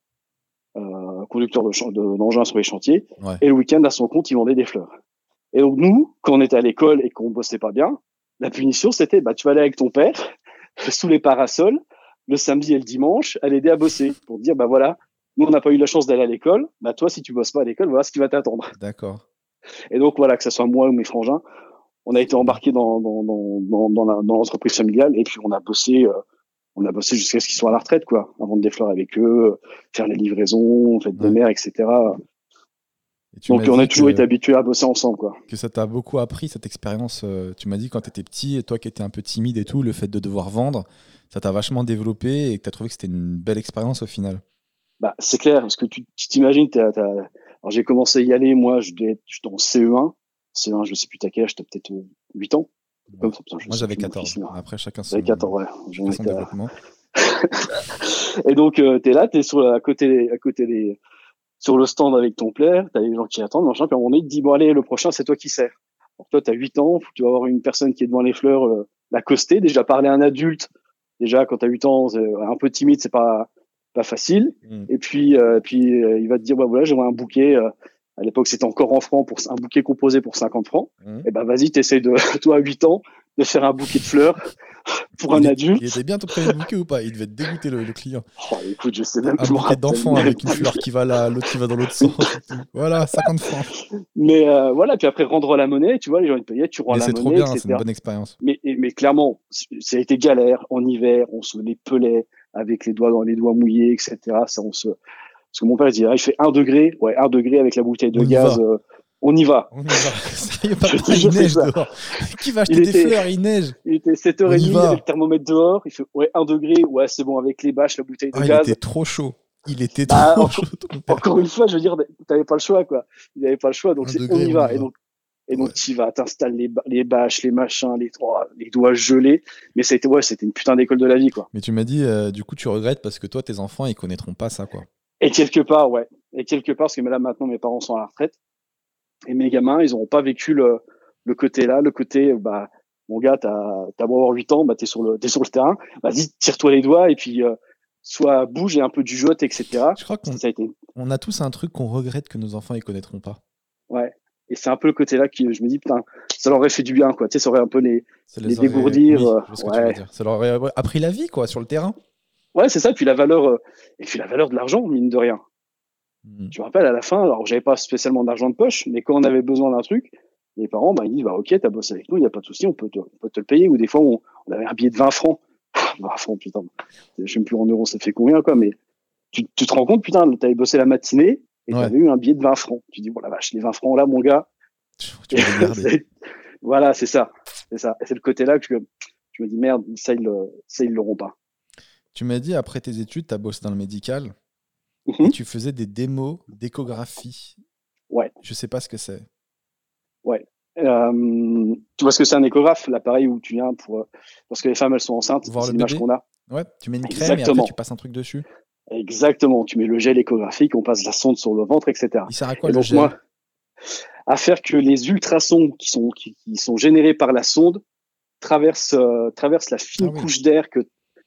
euh, conducteur d'engins de, sur les chantiers. Et le week-end, à son compte, il vendait des fleurs. Et donc, nous, quand on était à l'école et qu'on bossait pas bien, la punition, c'était, bah, tu vas aller avec ton père *laughs* sous les parasols le samedi et le dimanche à l'aider à bosser pour dire bah voilà, nous on n'a pas eu la chance d'aller à l'école, bah toi si tu bosses pas à l'école, voilà ce qui va t'attendre. D'accord. Et donc voilà, que ce soit moi ou mes frangins, on a été embarqués dans dans dans dans, dans l'entreprise familiale et puis on a bossé euh, on a bossé jusqu'à ce qu'ils soient à la retraite quoi, vendre des fleurs avec eux, faire les livraisons, faire des mères, etc. Donc on a toujours été habitués à bosser ensemble quoi. Que ça t'a beaucoup appris cette expérience. Euh, tu m'as dit quand tu étais petit, et toi qui étais un peu timide et tout, le fait de devoir vendre, ça t'a vachement développé et que tu as trouvé que c'était une belle expérience au final. Bah, c'est clair, parce que tu t'imagines, j'ai commencé à y aller, moi, je j'étais en CE1. CE1, je sais plus t'as quel âge, t'as peut-être 8 euh, ans. moi, j'avais 14. Après, chacun son, 14, ouais. son développement. *laughs* et donc, euh, tu es là, tu es sur, à côté, à côté des, sur le stand avec ton père, tu as des gens qui attendent, machin, puis à un moment donné, ils te disent, bon, allez, le prochain, c'est toi qui sers. Alors, toi, tu as 8 ans, tu vas avoir une personne qui est devant les fleurs, euh, l'accoster, déjà parler à un adulte, déjà quand tu as 8 ans, un peu timide, c'est pas pas facile. Mm. Et puis euh, puis euh, il va te dire bah voilà, j'aimerais un bouquet euh, à l'époque, c'était encore en francs pour un bouquet composé pour 50 francs. Mm. Et ben vas-y, t'essayes de *laughs* toi à 8 ans de faire un bouquet de fleurs *laughs* pour un adulte. Il était bien ton premier bouquet ou pas? Il devait te dégoûter le, client. Oh, écoute, je sais même Un bouquet d'enfant avec une fleur qui va là, l'autre qui va dans l'autre sens. voilà, 50 francs. Mais euh, voilà, puis après rendre la monnaie, tu vois, les gens ils payaient, tu rends la monnaie. C'est trop bien, c'est une bonne expérience. Mais, mais clairement, ça a été galère en hiver, on se les pelait avec les doigts dans les doigts mouillés, etc. Ça, on se parce que mon père disait, ah, il fait un degré, ouais, un degré avec la bouteille de gaz on y va. On y va. *laughs* Sérieux, *laughs* il neige dehors. *laughs* Qui va acheter des fleurs? Il neige. Il était 7h30, il y avait le thermomètre dehors. Il fait ouais, 1 degré. Ouais, c'est bon, avec les bâches, la bouteille de ah, gaz. Il était trop chaud. Il était bah, trop chaud. Encore une fois, je veux dire, t'avais pas le choix, quoi. Il avait pas le choix, donc on y va. Et donc, et donc, tu vas, t'installes les, les bâches, les machins, les, les doigts gelés. Mais c'était, ouais, c'était une putain d'école de la vie, quoi. Mais tu m'as dit, euh, du coup, tu regrettes parce que toi, tes enfants, ils connaîtront pas ça, quoi. Et quelque part, ouais. Et quelque part, parce que là, maintenant, mes parents sont à la retraite. Et mes gamins, ils n'auront pas vécu le, le côté là, le côté, bah, mon gars, t'as, t'as beau avoir 8 ans, bah, t'es sur le, t'es sur le terrain. Vas-y, tire-toi les doigts et puis, euh, soit bouge et un peu du jeu, etc. Je crois qu'on ça a été... on a tous un truc qu'on regrette que nos enfants ils connaîtront pas. Ouais. Et c'est un peu le côté là qui, je me dis, putain, ça leur aurait fait du bien, quoi. Tu sais, ça aurait un peu les, les, dégourdir. ouais. Ça leur aurait appris la vie, quoi, sur le terrain. Ouais, c'est ça. Puis la valeur, euh, et puis la valeur de l'argent, mine de rien. Mm. Je me rappelle à la fin, alors j'avais pas spécialement d'argent de poche, mais quand on avait besoin d'un truc, les parents bah, ils disent bah ok t'as bossé avec nous, il y a pas de souci, on peut te, on peut te le payer. Ou des fois on, on, avait un billet de 20 francs, *laughs* 20 francs putain, je sais plus en euros ça fait combien quoi, mais tu, tu te rends compte putain t'avais bossé la matinée et t'avais eu un billet de 20 francs. Tu dis bon la vache les 20 francs là mon gars, *laughs* voilà c'est ça, c'est ça. Et c'est le côté là que je, je me dis merde ça ils ça ils l'auront pas. Tu m'as dit après tes études t'as bossé dans le médical. Mhm. tu faisais des démos d'échographie. Ouais. Je sais pas ce que c'est. Ouais. Euh, tu vois ce que c'est un échographe, l'appareil où tu viens pour parce que les femmes elles sont enceintes, c'est l'image qu'on a. Ouais. Tu mets une crème et après tu passes un truc dessus. Exactement. Tu mets le gel échographique, on passe la sonde sur le ventre, etc. Il sert à quoi le gel? À faire que les ultrasons qui sont qui, sont générés par la sonde traversent euh, traversent la fine ah couche d'air que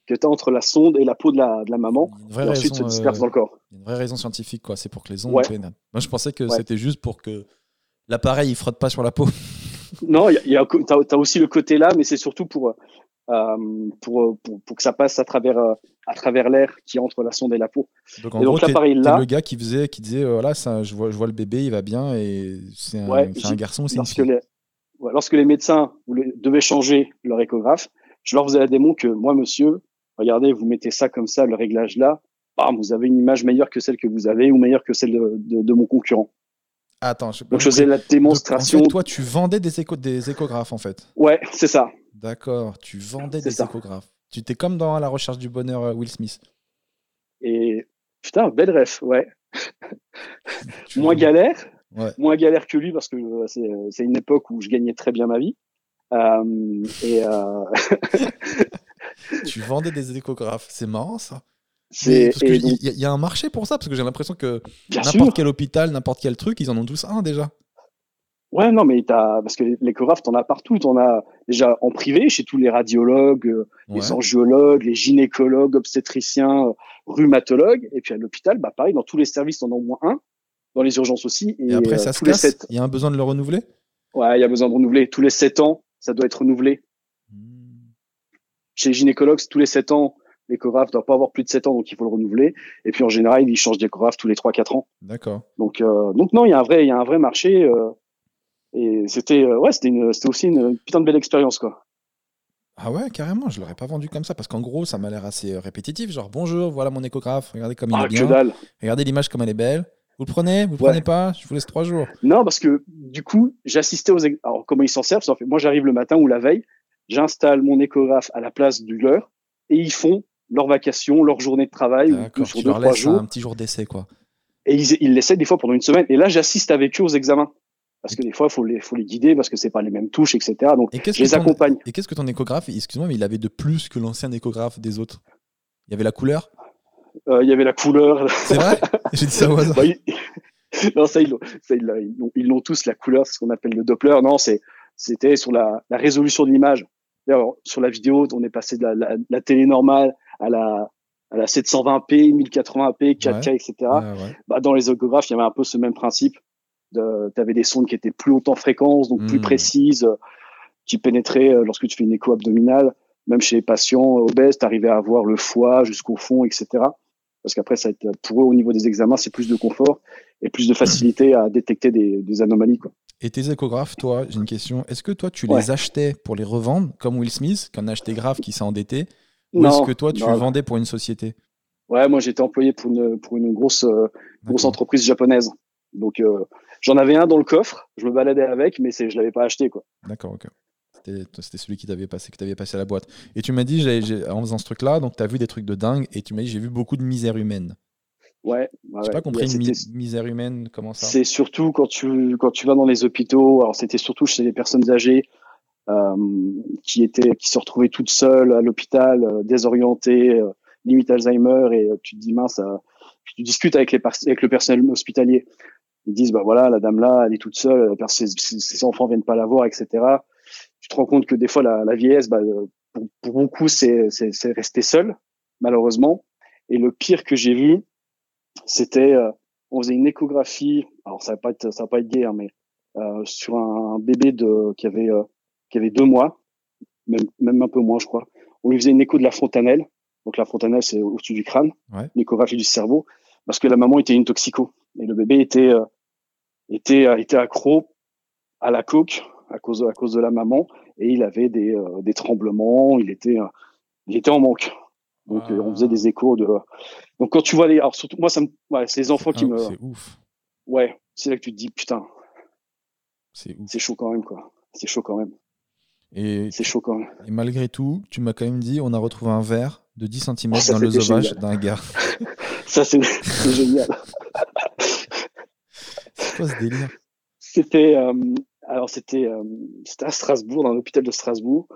que tu as entre la sonde et la peau de la, de la maman, et ensuite se disperse dans le corps. Une vraie raison scientifique, quoi. C'est pour que les ondes ouais. Moi, je pensais que c'était juste pour que l'appareil il frotte pas sur la peau. *laughs* non, y y a, tu as, aussi le côté là, mais c'est surtout pour, euh, pour, pour, pour, que ça passe à travers, euh, à travers l'air qui entre la sonde et la peau. Donc, en et donc, l'appareil là. le gars qui, faisait, qui disait voilà, je, vois, je vois le bébé, il va bien, et c'est un, un, garçon, c'est lorsque les, lorsque les médecins devaient changer leur échographe, je leur faisais la démon que moi, monsieur, regardez, vous mettez ça comme ça, le réglage là, bam, vous avez une image meilleure que celle que vous avez ou meilleure que celle de, mon concurrent. Attends, je, Donc je faisais la démonstration. en toi, tu vendais des, des échographes en fait. Ouais, c'est ça. D'accord, tu vendais des échographes. Tu étais comme dans la recherche du bonheur euh, Will Smith. Et putain, belle ref, ouais. *laughs* moins galère, moins galère que lui parce que euh, c'est une époque où je gagnais très bien ma vie. Euh, et euh... *laughs* tu vendais des échographes, c'est marrant ça. Il y, a un marché pour ça parce que j'ai l'impression que n'importe quel hôpital, n'importe quel truc, ils en ont tous un déjà. Ouais, non, mais as, parce que l'échographe, t'en as partout. T'en as déjà en privé, chez tous les radiologues, euh, les angiologues, les gynécologues, obstétriciens, rhumatologues. Et puis à l'hôpital, bah, pareil, dans tous les services, t'en as au moins un. Dans les urgences aussi. Et, après, ça euh, se casse. Il y a un besoin de le renouveler? Ouais, il y a besoin de renouveler. Tous les 7 ans, ça doit être renouvelé. Chez les gynécologues, tous les 7 ans, l'échographe doit pas avoir plus de 7 ans, donc il faut le renouveler. Et puis en général, ils changent d'échographe tous les 3-4 ans. D'accord. Donc, euh, donc non, il y a un vrai, il y a un vrai marché. Euh, et c'était, euh, ouais, c'était, c'était aussi une putain de belle expérience, quoi. Ah ouais, carrément, je l'aurais pas vendu comme ça parce qu'en gros, ça m'a l'air assez répétitif. Genre, bonjour, voilà mon échographe, regardez comme il ah, est bien. Regardez l'image comme elle est belle. Vous le prenez Vous le prenez pas Je vous laisse trois jours. Non, parce que du coup, j'assistais aux. Alors, comment ils s'en servent Moi, j'arrive le matin ou la veille, j'installe mon échographe à la place du leur et ils font leur vacation, leur journée de travail, ou sur deux, trois jours. un petit jour d'essai, quoi. Et ils, ils l'essaient des fois pendant une semaine. Et là, j'assiste avec eux aux examens. Parce que des fois, il faut les, faut les guider parce que c'est pas les mêmes touches, etc. Donc, je les accompagne. Et qu'est-ce que ton échographe, excuse-moi, mais il avait de plus que l'ancien échographe des autres? Il y avait la couleur? Euh, Il y avait la couleur. C'est vrai? *laughs* J'ai dit ça au hasard. Bah, *laughs* non, ça, ils l'ont tous, la couleur, c'est ce qu'on appelle le Doppler. Non, c'était sur la, la résolution de l'image. Sur la vidéo, on est passé de la, la télé normale à la, à la 720p, 1080p, 4K, etc. Bah, dans les échographes, il y avait un peu ce même principe. Tu avais des sondes qui étaient plus hautes en fréquence, donc plus hmm. précises, qui pénétraient euh, lorsque tu fais une écho abdominale. Même chez les patients obèses, tu arrivais à voir le foie jusqu'au fond, etc. Parce qu'après, ça pour eux, au niveau des examens, c'est plus de confort et plus de facilité à détecter des, des anomalies. Quoi. Et tes échographes, toi, j'ai une question. Est-ce que toi, tu les achetais pour les revendre, comme Will Smith, qu'un acheté grave qui s'est endetté ou est-ce que toi, tu vendais pour une société? Ouais, moi, j'étais employé pour une, pour une grosse, euh, grosse entreprise japonaise. Donc, euh, j'en avais un dans le coffre, je me baladais avec, mais je ne l'avais pas acheté. quoi. D'accord, ok. C'était celui qui t'avait passé, que t'avais passé à la boîte. Et tu m'as dit, en faisant ce truc-là, donc tu as vu des trucs de dingue, et tu m'as dit, j'ai vu beaucoup de misère humaine. Ouais. ouais j'ai pas compris une misère humaine, comment ça C'est surtout quand tu, quand tu vas dans les hôpitaux, alors c'était surtout chez les personnes âgées, euh, qui était qui se retrouvait toute seule à l'hôpital, euh, désorientée, euh, limite Alzheimer, et tu te dis mince, tu discutes avec les avec le personnel hospitalier. Ils disent bah voilà, la dame là, elle est toute seule, ses, ses enfants viennent pas la voir, etc. Tu te rends compte que des fois la, la vieillesse, bah, pour, pour beaucoup, c'est c'est rester seul, malheureusement. Et le pire que j'ai vu, c'était on faisait une échographie. Alors ça va pas être ça va pas être gay, hein, mais euh, sur un, bébé de qui avait qui avait deux mois, même, même un peu moins, je crois. On lui faisait une écho de la fontanelle. Donc la fontanelle, c'est au-dessus du crâne, ouais. l'échographie du cerveau, parce que la maman était une toxico et le bébé était euh, était euh, était accro à la coke à cause de, à cause de la maman et il avait des euh, des tremblements, il était il était en manque. Donc on faisait des échos de. Donc quand tu vois les, alors surtout moi ça me, ouais, c'est les enfants qui me. C'est ouf. Ouais, c'est là que tu te dis putain. C'est C'est chaud quand même quoi. C'est chaud quand même. Et c'est choquant. Et malgré tout, tu m'as quand même dit on a retrouvé un verre de 10 cm dans l'œsophage d'un gars. *laughs* ça, c'est génial. *laughs* c'est quoi ce délire? C'était euh, alors c'était euh, c'était à Strasbourg, dans l'hôpital de Strasbourg.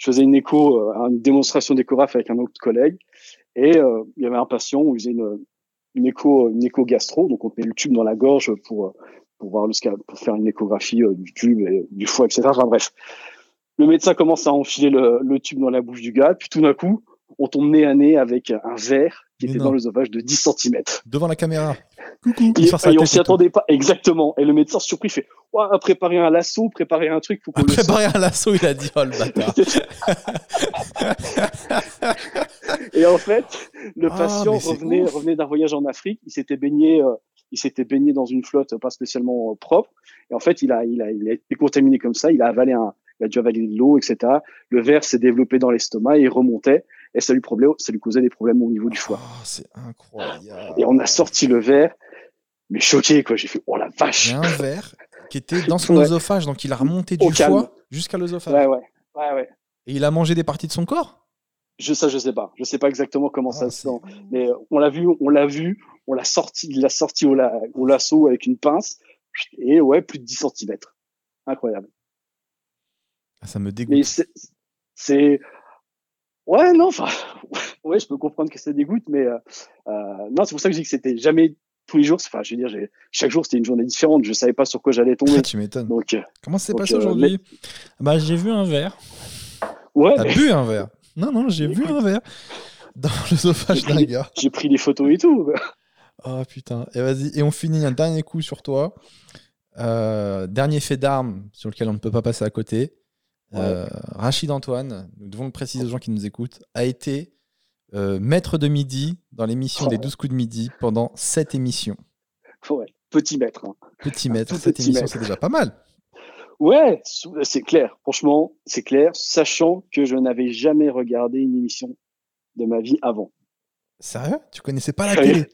Je faisais une écho, euh, une démonstration d'échographe avec un autre collègue, et il y avait un patient où il faisait une, une écho, une écho gastro, donc on met le tube dans la gorge pour pour voir le pour faire une échographie du tube du foie, etc. Enfin bref. Le médecin commence à enfiler le, tube dans la bouche du gars, puis tout d'un coup, on tombe nez à nez avec un verre qui était dans l'œsophage de 10 cm. Devant la caméra. Coucou. Et, et on s'y attendait pas exactement. Et le médecin surpris fait ouais, préparer un lasso, préparer un truc. Faut préparer un lasso, il a dit oh le bâtard. *laughs* et en fait, le ah, patient revenait, revenait d'un voyage en Afrique. Il s'était baigné, euh, il s'était baigné dans une flotte pas spécialement euh, propre. Et en fait, il a, il a, il a été contaminé comme ça. Il a avalé un, il a dû avaler de l'eau, etc. Le verre s'est développé dans l'estomac et il remontait et ça lui, problème, ça lui causait des problèmes au niveau du foie. Oh, c'est incroyable. Et on a sorti le verre, mais choqué quoi. J'ai fait oh la vache. Il y a un verre qui était dans son œsophage, donc il a remonté du foie jusqu'à l'œsophage. Ouais, ouais, ouais, ouais. Et il a mangé des parties de son corps? Je ça je sais pas, je sais pas exactement comment ça ah, se sent, mais on l'a vu, on l'a vu, on l'a sorti, il l'a sorti au, la, au lasso avec une pince et ouais plus de 10 cm. Incroyable. Ah, ça me dégoûte. c'est ouais non enfin *laughs* ouais je peux comprendre que ça dégoûte mais euh, euh, non c'est pour ça que je dis que c'était jamais tous les jours enfin je veux dire chaque jour c'était une journée différente je savais pas sur quoi j'allais tomber. *laughs* Tu m'étonnes. Donc euh, comment c'est passé aujourd'hui bah j'ai vu un verre. Ouais. T'as bu un verre. Non non j'ai vu un verre *laughs* dans l'œsophage d'un gars. j'ai pris des photos et tout. Oh putain. Et vas-y et on finit un dernier coup sur toi. Dernier fait d'armes sur lequel on ne peut pas passer à côté euh, Rachid Antoine, nous devons le préciser aux gens qui nous écoutent, a été euh, maître de midi dans l'émission des 12 coups de midi pendant 7 émissions. Ouais, petit maître. Hein. Petit maître, cette émission, c'est déjà pas mal. Ouais, c'est clair. Franchement, c'est clair, sachant que je n'avais jamais regardé une émission de ma vie avant. Sérieux? Tu connaissais pas la télé?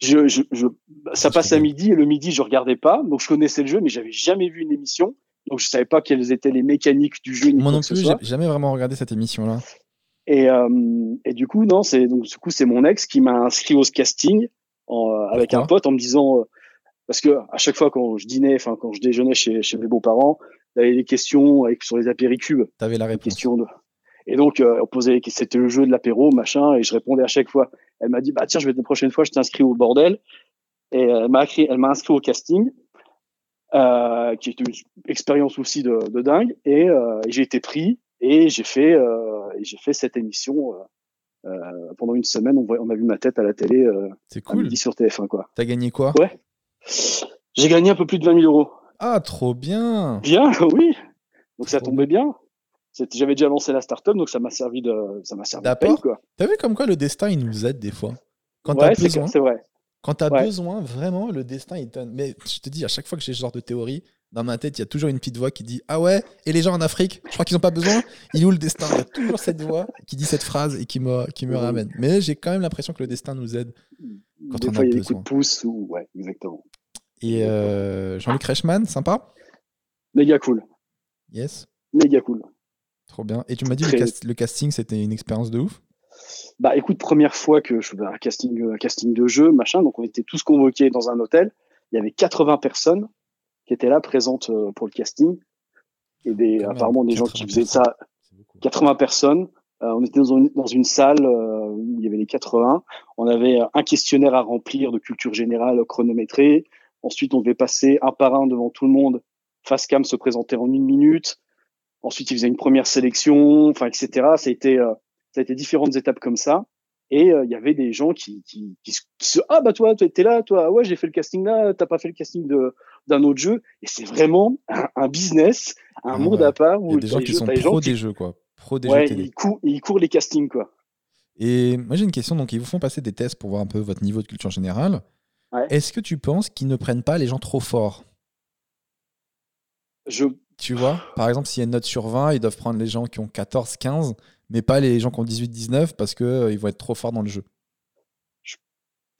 Je, je, ça passe à midi et le midi je regardais pas, donc je connaissais le jeu, mais j'avais jamais vu une émission. Donc je savais pas quelles étaient les mécaniques du jeu. Moi non plus, j'ai jamais vraiment regardé cette émission-là. Et, euh, et, du coup, non, c'est donc du coup c'est mon ex qui m'a inscrit au casting en, euh, avec un pote en me disant euh, parce que à chaque fois quand je dînais, enfin quand je déjeunais chez, chez mes beaux-parents, il y avait des questions avec, sur les apéricubes. T'avais la réponse. De... Et donc on posait c'était le jeu de l'apéro machin et je répondais à chaque fois. Elle m'a dit bah tiens je vais la prochaine fois je t'inscris au bordel et elle m'a elle m'a inscrit au casting euh, qui est une expérience aussi de, de dingue. Et, euh, j'ai été pris et j'ai fait, euh, j'ai fait cette émission. Euh, pendant une semaine, on, on, a vu ma tête à la télé. C'est cool. sur TF1 quoi. T'as gagné quoi? Ouais. J'ai gagné un peu plus de 20 000 euros. Ah, trop bien. Bien, *laughs* oui. Donc ça tombait bien. J'avais déjà lancé la startup, donc ça m'a servi de, ça m'a servi de quoi. T'as vu comme quoi le destin il nous aide des fois? Quand ouais, c'est vrai. Quand tu as besoin, vraiment, le destin, il donne. Mais je te dis, à chaque fois que j'ai ce genre de théorie, dans ma tête, il y a toujours une petite voix qui dit Ah ouais, et les gens en Afrique, je crois qu'ils n'ont pas besoin. Il est où le destin? Il y a toujours cette voix qui dit cette phrase et qui me, qui me ramène. Mais j'ai quand même l'impression que le destin nous aide quand on a il y a des coups de pouce ou. Ouais, exactement. Et euh, Jean-Luc Reichmann, sympa? Méga cool. Yes. Méga cool. Trop bien. Et tu m'as dit que le casting, c'était une expérience de ouf? Bah écoute, première fois que je faisais un casting, un casting de jeu, machin, donc on était tous convoqués dans un hôtel. Il y avait 80 personnes qui étaient là présentes euh, pour le casting et des apparemment des gens qui faisaient ça. 80 personnes. Euh, on était dans une, dans une salle euh, où il y avait les 80. On avait un questionnaire à remplir de culture générale chronométré. Ensuite, on devait passer un par un devant tout le monde. Face cam se présenter en une minute. Ensuite, ils faisaient une première sélection, enfin, etc. Ça a été ça a été différentes étapes comme ça. Et euh, il y avait des gens qui, qui, qui, se ah bah toi t'es là toi ouais j'ai fait le casting là t'as pas fait le casting de d'un autre jeu. Et c'est vraiment un, business un ah monde à part où il y a des gens qui sont pro des jeux quoi. Pro des jeux télé. Ils, courent, ils courent les castings quoi. Et moi j'ai une question. Donc ils vous font passer des tests pour voir un peu votre niveau de culture générale. Est-ce que tu penses qu'ils ne prennent pas les gens trop forts? Je tu vois? Par exemple s'il y a une note sur 20 ils doivent prendre les gens qui ont 14 15 mais pas les gens qui ont 18-19 parce qu'ils euh, ils vont être trop forts dans le jeu. Je,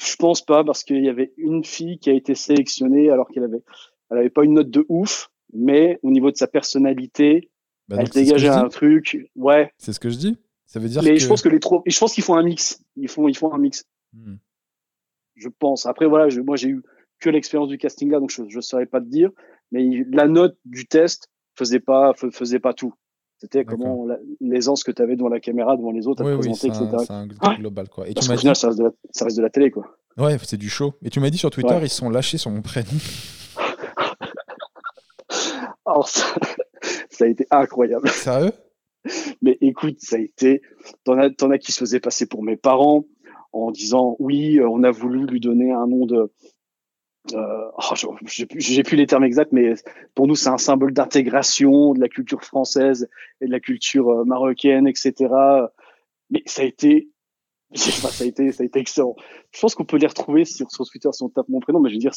je pense pas parce qu'il y avait une fille qui a été sélectionnée alors qu'elle avait, elle avait pas une note de ouf, mais au niveau de sa personnalité, bah elle dégageait un truc. Ouais. C'est ce que je dis. Ça veut dire. Mais je pense que les trop, je pense qu'ils font un mix. Ils font, ils font un mix. Hmm. Je pense. Après voilà, je, moi j'ai eu que l'expérience du casting là, donc je ne saurais pas te dire. Mais la note du test faisait pas, faisait pas tout. C'était comment l'aisance que tu avais devant la caméra, devant les autres, à présenter, etc. C'est un ah global, quoi. Et tu m'as dit... ça reste, de la, ça reste de la télé, quoi. Ouais, c'est du show. Et tu m'as dit sur Twitter, ils sont lâchés sur mon prénom. *laughs* Alors, ça, *laughs* ça, a été incroyable. Sérieux? Mais écoute, ça a été. T'en as, en as qui se faisaient passer pour mes parents en disant oui, on a voulu lui donner un nom de euh, oh, j'ai plus les termes exacts, mais pour nous c'est un symbole d'intégration de la culture française et de la culture euh, marocaine, etc. Mais ça a été, *laughs* ça a été, ça a été excellent. Je pense qu'on peut les retrouver sur, sur Twitter si on tape mon prénom, mais je veux dire,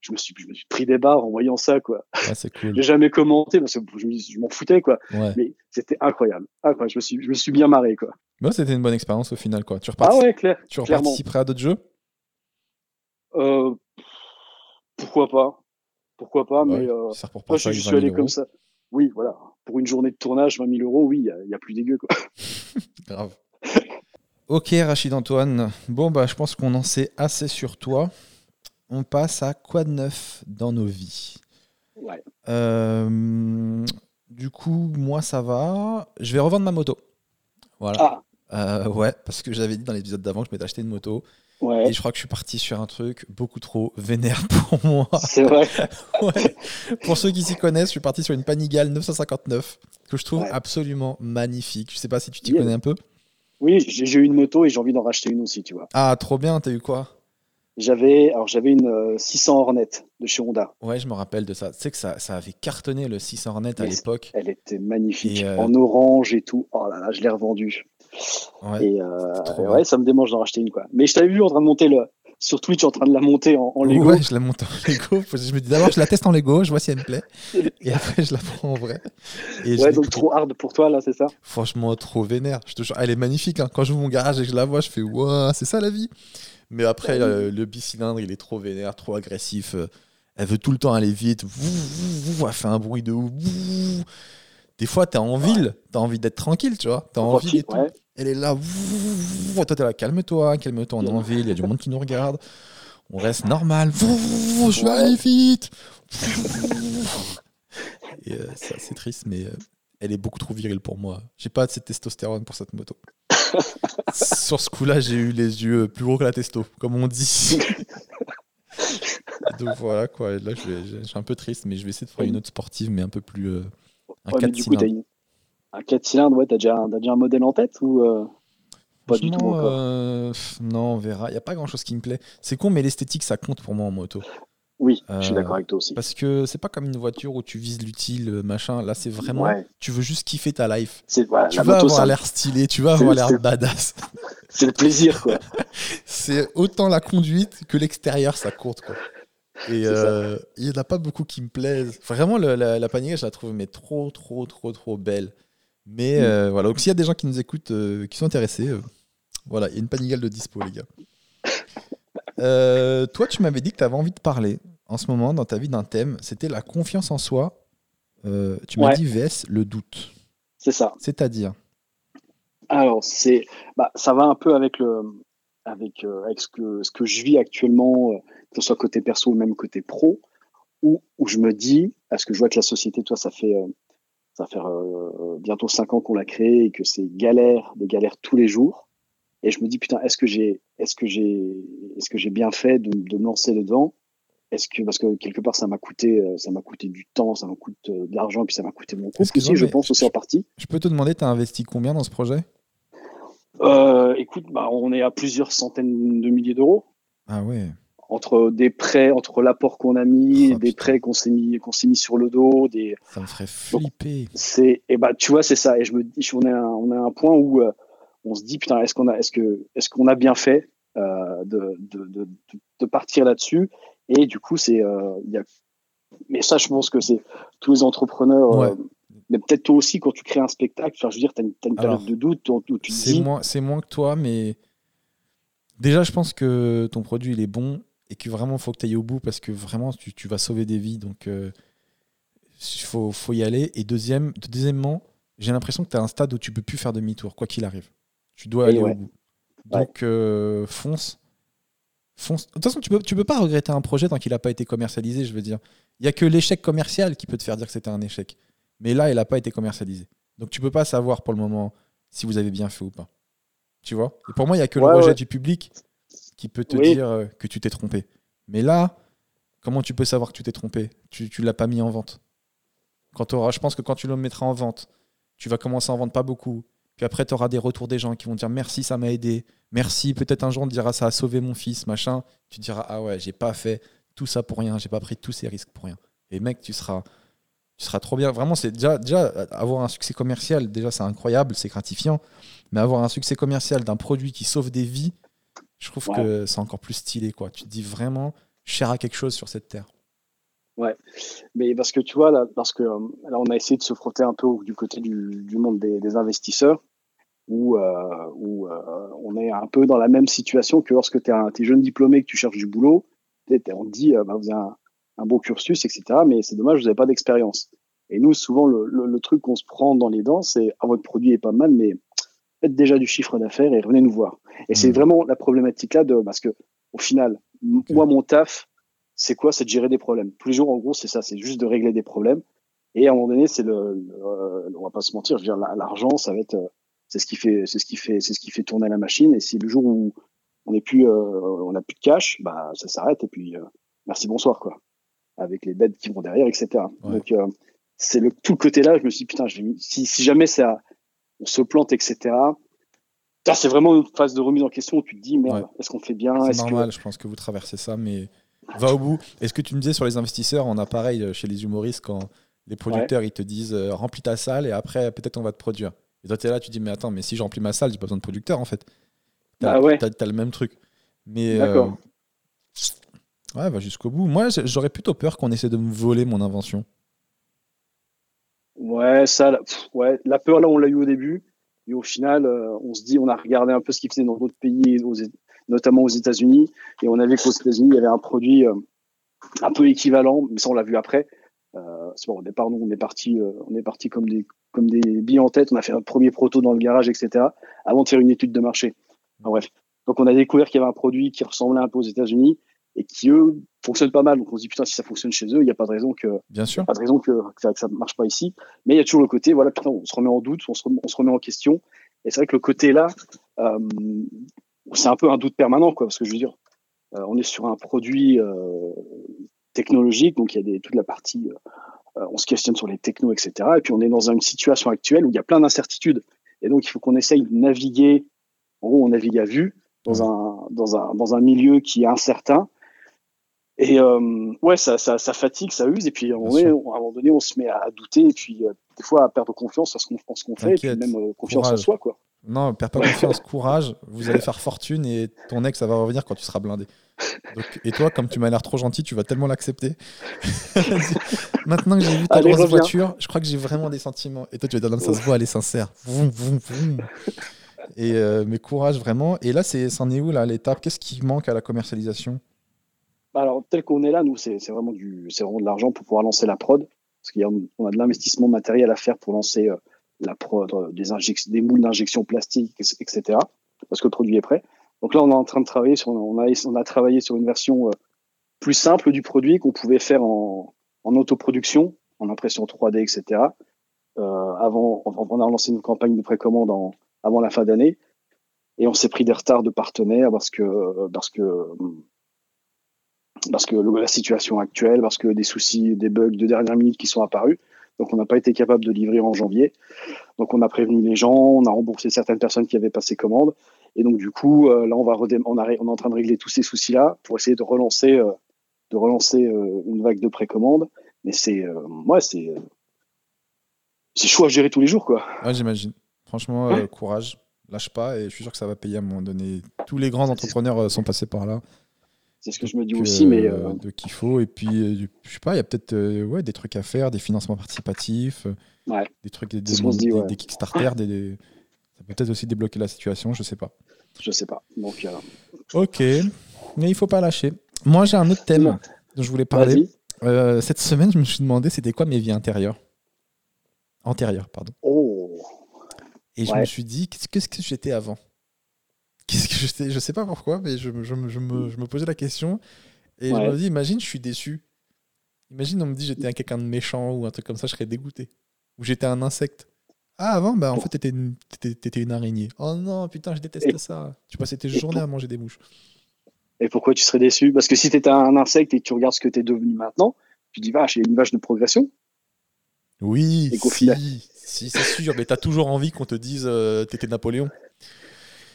je me suis, je me suis pris des barres en voyant ça, quoi. c'est cool. J'ai jamais commenté parce que je, je m'en foutais, quoi. Mais c'était incroyable. incroyable. Je me suis, je me suis bien marré, quoi. Moi, c'était une bonne expérience au final, quoi. Tu ah ouais, clair. Tu reparticiperais à d'autres jeux? Euh, pourquoi pas? Pourquoi pas Mais euh, moi, je, suis allé comme ça. oui, voilà. Pour une journée de tournage, 20 000 euros, oui, il n'y a, plus dégueu. Quoi. *laughs* Grave. Ok, Rachid Antoine. Bon, bah, je pense qu'on en sait assez sur toi. On passe à quoi de neuf dans nos vies? Ouais. Euh, du coup, moi, ça va. Je vais revendre ma moto. Voilà. Ah. Euh, ouais, parce que j'avais dit dans l'épisode d'avant que je m'étais acheté une moto. Ouais. Et je crois que je suis parti sur un truc beaucoup trop vénère *laughs* pour moi. C'est vrai. *laughs* ouais. Pour ceux qui s'y connaissent, je suis parti sur une Panigale 959 que je trouve absolument magnifique. Je sais pas si tu t'y connais un peu. Oui, j'ai eu une moto et j'ai envie d'en racheter une aussi, tu vois. Ah, trop bien. T'as eu quoi? J'avais alors j'avais une 600 euh, Hornet de chez Honda. Ouais, je me rappelle de ça. Tu sais que ça, ça avait cartonné le 600 Hornet à l'époque. Elle était magnifique, euh, en orange et tout. Oh là là, je l'ai revendue. Ouais, et euh, ouais, ça me démange d'en racheter une quoi. Mais je t'avais vu en train de monter le sur Twitch en train de la monter en, Lego. Ouais, je la monte en *laughs* Lego. Je me dis d'abord je la teste en Lego, je vois si elle me plaît, et après je la prends en vrai. Et ouais, donc trop hard pour toi là, c'est ça? Franchement, trop vénère. Je te jure, elle est magnifique. Hein. Quand je mon garage et que je la vois, je fais waouh, c'est ça la vie. Mais après, euh, le bicylindre, il est trop vénère, trop agressif. Euh, elle veut tout le temps aller vite. Elle fait un bruit de Des fois, t'es en ville, t'as envie d'être tranquille, tu vois. T'as envie Elle est là. Toi, t'es là, calme-toi, calme-toi, on est en ville, il y a du monde qui nous regarde. On reste normal. Je vais aller vite. Et euh, c'est triste, mais elle est beaucoup trop virile pour moi. J'ai pas assez de testostérone pour cette moto. *laughs* Sur ce coup-là, j'ai eu les yeux plus gros que la testo, comme on dit. *laughs* Donc voilà, quoi. là, je, suis un peu triste, mais je vais essayer de faire une autre sportive, mais un peu plus. Euh, un 4 cylindres. Un 4 cylindres, ouais, t'as déjà, as déjà un modèle en tête ou euh, pas du tout euh, Non, on verra. Il n'y a pas grand-chose qui me plaît. C'est con, mais l'esthétique, ça compte pour moi en moto. Oui, je suis d'accord avec toi aussi. Parce que c'est pas comme une voiture où tu vises l'utile, machin. Là, c'est vraiment. Tu veux juste kiffer ta life. tu vas avoir l'air stylé, tu vas *laughs* avoir l'air badass. C'est le plaisir, quoi. *laughs* c'est autant la conduite que l'extérieur, ça compte, quoi. Et euh, il n'y en a pas beaucoup qui me plaisent. Vraiment, la, la panier, je la trouve mais trop, trop, trop, trop belle. Mais mm. euh, voilà, donc s'il y a des gens qui nous écoutent, euh, qui sont intéressés, voilà, il y a une panigale de dispo, les gars. *laughs* Toi, tu m'avais dit que tu avais envie de parler en ce moment dans ta vie d'un thème. C'était la confiance en soi. Tu m'as dit VS, le doute. C'est ça. C'est-à-dire? Alors, c'est, bah, ça va un peu avec, le, avec, euh, avec ce, que, ce que je vis actuellement, que ce soit côté perso ou même côté pro, où, où je me dis, parce que je vois que la société, toi, ça fait, ça fait bientôt cinq ans qu'on l'a créée et que c'est galère, des galères tous les jours. Et je me dis putain est-ce que j'ai est-ce que j'ai est-ce que j'ai bien fait de, de me lancer dedans? Est-ce que parce que quelque part ça m'a coûté euh, ça m'a coûté du temps ça m'a coûté euh, de l'argent puis ça m'a coûté mon couple aussi je pense aussi en partie. je peux te demander tu as investi combien dans ce projet? Euh, écoute bah, on est à plusieurs centaines de milliers d'euros. Ah ouais. Entre des prêts entre l'apport qu'on a mis oh, des prêts qu'on s'est mis qu'on s'est mis sur le dos des ça me ferait flipper. c'est et bah tu vois c'est ça. Et je me dis on est à, on est à un point où on se dit putain, est-ce qu'on a, est-ce que, est-ce qu'on a bien fait euh, de, de, de, partir là-dessus? Et du coup, c'est, euh, y a... mais ça, je pense que c'est tous les entrepreneurs. Euh, mais peut-être toi aussi, quand tu crées un spectacle, je veux dire, tu as une, période de doute où tu c'est dis... Moins, c'est moins que toi, mais déjà, je pense que ton produit, il est bon et que vraiment, il faut que tu ailles au bout parce que vraiment, tu, tu vas sauver des vies. Donc, il faut, faut, y aller. Et deuxième, deuxièmement, j'ai l'impression que tu as un stade où tu peux plus faire demi-tour, quoi qu'il arrive. Tu dois aller au bout. Donc, euh, fonce. Fonce. De toute façon, tu peux, tu peux pas regretter un projet tant qu'il n'a pas été commercialisé, je veux dire. Il n'y a que l'échec commercial qui peut te faire dire que c'était un échec. Mais là, il n'a pas été commercialisé. Donc, tu peux pas savoir pour le moment si vous avez bien fait ou pas. Tu vois? Et pour moi, il n'y a que le rejet du public qui peut te dire euh, que tu t'es trompé. Mais là, comment tu peux savoir que tu t'es trompé? Tu ne l'as pas mis en vente. Quand auras, je pense que quand tu le mettras en vente, tu vas commencer à en vendre pas beaucoup. Puis après, tu auras des retours des gens qui vont dire merci, ça m'a aidé. Merci, peut-être un jour on te dira ça a sauvé mon fils, machin. Tu diras ah ouais, j'ai pas fait tout ça pour rien, j'ai pas pris tous ces risques pour rien. Et mec, tu seras, tu seras trop bien. Vraiment, c'est déjà, déjà avoir un succès commercial, déjà c'est incroyable, c'est gratifiant. Mais avoir un succès commercial d'un produit qui sauve des vies, je trouve que c'est encore plus stylé. Quoi. Tu te dis vraiment, cher à quelque chose sur cette terre. Ouais, mais parce que tu vois, là, parce que euh, là, on a essayé de se frotter un peu du côté du, du monde des, des, investisseurs, où, euh, où euh, on est un peu dans la même situation que lorsque tu es, jeune diplômé, que tu cherches du boulot, on te dit, bah, vous avez un, un, beau cursus, etc., mais c'est dommage, vous n'avez pas d'expérience. Et nous, souvent, le, le, truc qu'on se prend dans les dents, c'est ah, votre produit est pas mal, mais faites déjà du chiffre d'affaires et revenez nous voir. Et c'est hmm. vraiment la problématique là de parce que au final, moi, mon taf, c'est quoi? C'est de gérer des problèmes. Tous les jours, en gros, c'est ça, c'est juste de régler des problèmes. Et à un moment donné, c'est le, on va pas se mentir, je veux dire, l'argent, ça va être, c'est ce qui fait, c'est ce qui fait, c'est ce qui fait tourner la machine. Et si le jour où on n'est plus, euh, on n'a plus de cash, bah ça s'arrête et puis euh, merci bonsoir quoi. Avec les dettes qui vont derrière, etc. Donc euh, c'est le tout le côté là. Je me suis dit, putain, si, si jamais ça, on se plante, etc. C'est vraiment une phase de remise en question où tu te dis, mais est-ce qu'on fait bien C'est normal, je pense que vous traversez ça, mais va au bout. Est-ce que tu me disais sur les investisseurs, on a pareil chez les humoristes quand les producteurs ils te disent remplis ta salle et après peut-être on va te produire. Et toi tu es là, tu dis mais attends, mais si je remplis ma salle, j'ai pas besoin de producteur en fait. T'as ah as, le même truc. Mais. Euh, ouais, va jusqu'au bout. Moi, j'aurais plutôt peur qu'on essaie de me voler mon invention. Ouais, ça, ouais, la peur là, on l'a eu au début. Et au final, euh, on se dit, on a regardé un peu ce qu'ils faisaient dans d'autres pays, notamment aux États-Unis, et on a qu'aux États-Unis, il y avait un produit euh, un peu équivalent, mais ça, on l'a vu après. bon, au départ, nous, on est parti, on est parti comme des comme des billes en tête. On a fait un premier proto dans le garage, etc. Avant de faire une étude de marché bref. Donc on a découvert qu'il y avait un produit qui ressemblait un peu aux États-Unis et qui eux fonctionne pas mal. Donc on se dit putain si ça fonctionne chez eux, il n'y a pas de raison que bien sûr pas de raison que, que, ça, ne marche pas ici. Mais il y a toujours le côté voilà putain on se remet en doute, on se, remet, en question. Et c'est vrai que le côté là, euh, c'est un peu un doute permanent quoi parce que je veux dire euh, on est sur un produit euh, technologique donc il y a des, toute la partie on se questionne sur les technos etc. Et puis on est dans une situation actuelle où il y a plein d'incertitudes et donc il faut qu'on essaye de naviguer en gros, on navigue à vue dans un, dans un, dans un milieu qui est incertain. Et euh, ouais, ça, ça, ça, fatigue, ça use, et puis à un, moment donné, on se met à, douter, et puis euh, des fois à perdre confiance à ce qu'on qu'on fait, et puis même euh, confiance en soi. Quoi. Non, perds pas confiance, *laughs* courage, vous allez faire fortune, et ton ex, ça va revenir quand tu seras blindé. et toi, comme tu m'as l'air trop gentil, tu vas tellement l'accepter. *laughs* Maintenant que j'ai vu ta grosse voiture, je crois que j'ai vraiment des sentiments. Et toi, tu vas dire, ça se voit, elle est sincère. Vroom, vroom, vroom. Et mes courage vraiment. Et là, c'est c'en est où là l'étape? Qu'est-ce qui manque à la commercialisation? Alors tel qu'on est là, nous, c'est vraiment du, vraiment de l'argent pour pouvoir lancer la prod, parce qu'on a, de l'investissement matériel à faire pour lancer euh, la prod, euh, des des moules d'injection plastique, etc. Parce que le produit est prêt. Donc là, on est en train de travailler sur, on a, on a travaillé sur une version plus simple du produit qu'on pouvait faire en, en autoproduction, en impression 3D, etc. avant, on a lancé une campagne de précommande en, avant la fin d'année. Et on s'est pris des retards de partenaires parce que, parce que, parce que la situation actuelle, parce que des soucis, des bugs de dernière minute qui sont apparus. Donc on n'a pas été capable de livrer en janvier. Donc on a prévenu les gens, on a remboursé certaines personnes qui avaient passé commande. Et donc du coup, euh, là on va on, on, est en train de régler tous ces soucis-là pour essayer de relancer, euh, de relancer euh, une vague de précommande. Mais c'est, moi c'est, c'est chaud à gérer tous les jours quoi. j'imagine. Franchement, euh, courage, lâche pas et je suis sûr que ça va payer à un moment donné. Tous les grands entrepreneurs euh, sont passés par là. C'est ce que je me dis aussi, mais. Euh, de qu'il faut. Et puis, je sais pas, il y a peut-être ouais, des trucs à faire, des financements participatifs, des trucs, des, des, Kickstarter, des, ça peut peut-être aussi débloquer la situation, je sais pas. Je sais pas. Donc, Ok, mais il faut pas lâcher. Moi, j'ai un autre thème dont je voulais parler. cette semaine, je me suis demandé c'était quoi mes vies intérieures? Antérieures, pardon. Oh et je me suis dit, qu'est-ce que j'étais avant? Qu'est-ce que j'étais Je sais pas pourquoi, mais je, je, je, me, je, me, posais la question. Et je me dis, imagine, je suis déçu. Imagine, on me dit, j'étais quelqu'un de méchant ou un truc comme ça, je serais dégoûté. Ou j'étais un insecte. Ah, avant, bah, en fait, t'étais une, une araignée. Oh non, putain, je déteste ça. Tu passais tes journées à manger des mouches. Et pourquoi tu serais déçu? Parce que si t'étais un insecte et que tu regardes ce que t'es devenu maintenant, tu dis, vache, il y a une vache de progression. Oui, si, si c'est sûr, mais t'as toujours envie qu'on te dise euh, t'étais Napoléon.